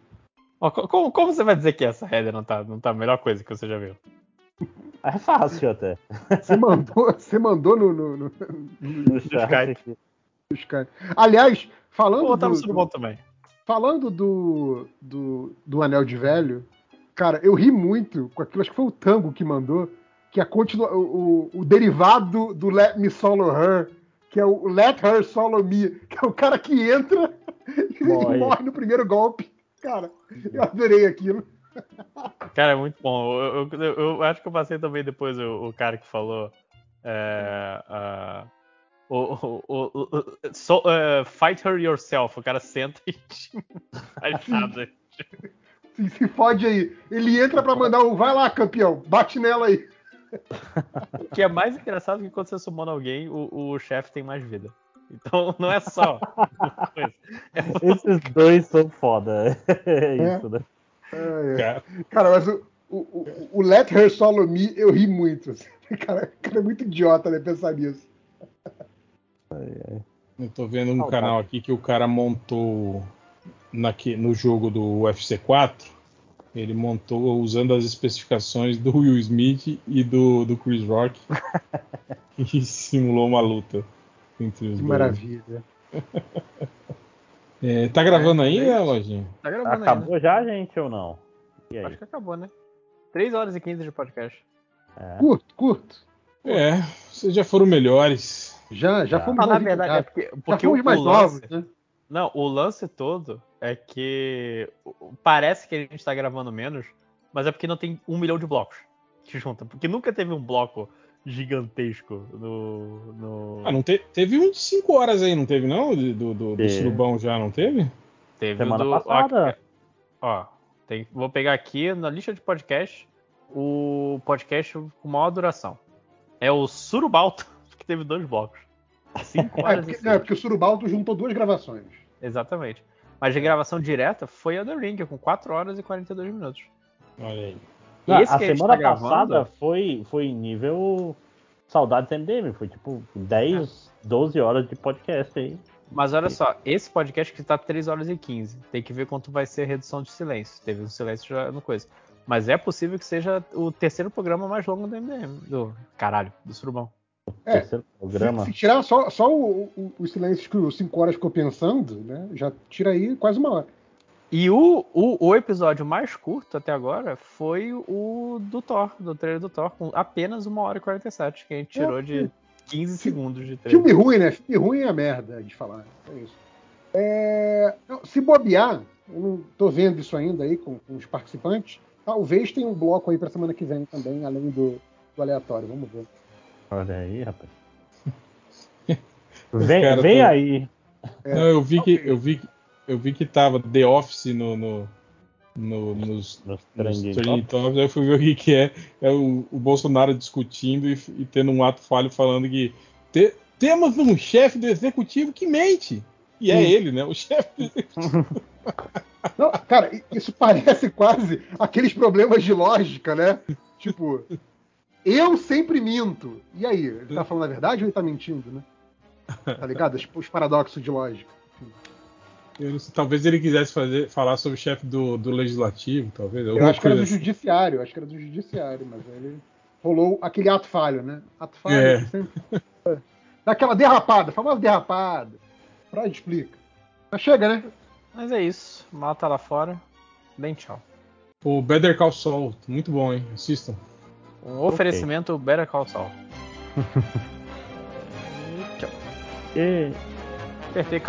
Como, como, você vai dizer que essa header não tá, não tá a melhor coisa que você já viu?
É fácil até.
Você mandou, você mandou no, no, no, no Skype. Skype. Aliás, falando. Pô,
tá do, bom também.
Falando do, do, do Anel de Velho, Cara, eu ri muito com aquilo, acho que foi o Tango que mandou, que é continua, o, o, o derivado do Let Me Solo Her, que é o Let Her Solo Me, que é o cara que entra e morre, morre no primeiro golpe. Cara, eu adorei aquilo.
Cara, é muito bom. Eu, eu, eu, acho que eu passei também depois o, o cara que falou. É, uh, o, o, o, so, uh, fight her yourself. O cara senta e faz nada
se, se fode aí. Ele entra para mandar o vai lá, campeão, bate nela aí.
O que é mais engraçado é que quando você sumona alguém, o, o chefe tem mais vida. Então não é só.
é Esses dois são foda. É, é isso, né?
É, é. Cara, mas o, o, o, Let Her Solo Me, eu ri muito. Cara, cara é muito idiota, né? Pensar nisso.
Eu tô vendo um canal aqui que o cara montou no jogo do UFC 4, ele montou usando as especificações do Will Smith e do, do Chris Rock e simulou uma luta entre os que dois.
Maravilha.
é, tá gravando é, ainda, Lojinha?
Tá gravando Acabou ainda. já, gente, ou não?
Acho que acabou, né? 3 horas e 15 de podcast.
É. Curto, curto.
É, vocês já foram melhores.
Já, já fomos ah,
na verdade, é porque, porque já fomos mais lance, novos, né? Não, o lance todo é que parece que a gente está gravando menos, mas é porque não tem um milhão de blocos que juntam. Porque nunca teve um bloco gigantesco no. no...
Ah, não te, teve um de 5 horas aí, não teve, não? Do, do, do surubão já, não teve?
Teve Semana do, passada. Ó, ó tem, vou pegar aqui na lista de podcast o podcast com maior duração. É o Surubalto, que teve dois blocos.
5 horas é, porque, é porque o Surubalto juntou duas gravações.
Exatamente. Mas de gravação direta foi a The Ring, com 4 horas e 42 minutos.
Olha aí.
Não, a semana tá passada foi, foi nível Saudades MDM, foi tipo 10, é. 12 horas de podcast aí.
Mas olha só, esse podcast que tá 3 horas e 15, tem que ver quanto vai ser a redução de silêncio. Teve um silêncio já no coisa. Mas é possível que seja o terceiro programa mais longo do MDM. Do caralho, do Surubão.
É, programa. Se, se, tirar só, só o, o, o silêncio que o 5 horas ficou pensando, né? Já tira aí quase uma hora.
E o, o, o, episódio mais curto até agora foi o do Thor, do trailer do Thor, com apenas 1 hora e 47, que a gente tirou é, de 15 segundos de trailer.
Filme ruim, né? Filme ruim é merda de falar. É isso. É, se bobear, eu não tô vendo isso ainda aí com, com os participantes. Talvez tenha um bloco aí pra semana que vem também, além do, do aleatório. Vamos ver.
Olha aí, rapaz. vem vem aí.
É, não, eu vi que eu vi eu vi que tava The Office no, no, no nos, nos, nos Trending Topics, aí eu fui ver o que, que é. É o, o Bolsonaro discutindo e, e, tendo um ato falho falando que te, temos um chefe do executivo que mente. E é ele, né? O chefe do executivo.
Não, cara, isso parece quase aqueles problemas de lógica, né? Tipo, eu sempre minto. E aí, ele tá falando a verdade ou ele tá mentindo, né? Tá ligado? Os, os paradoxos de lógica.
Sei, talvez ele quisesse fazer, falar sobre o chefe do, do legislativo, talvez.
Eu acho que era do assim. judiciário, acho que era do judiciário, mas ele rolou aquele ato falho, né? Ato falho, é. sempre. Daquela derrapada, famosa derrapada. Freud explica. Mas chega, né?
Mas é isso. Mata lá fora. Bem tchau.
O Better Call Saul, muito bom, hein? Assistam.
Um oferecimento okay. Better Call Saul. tchau. E... Apertei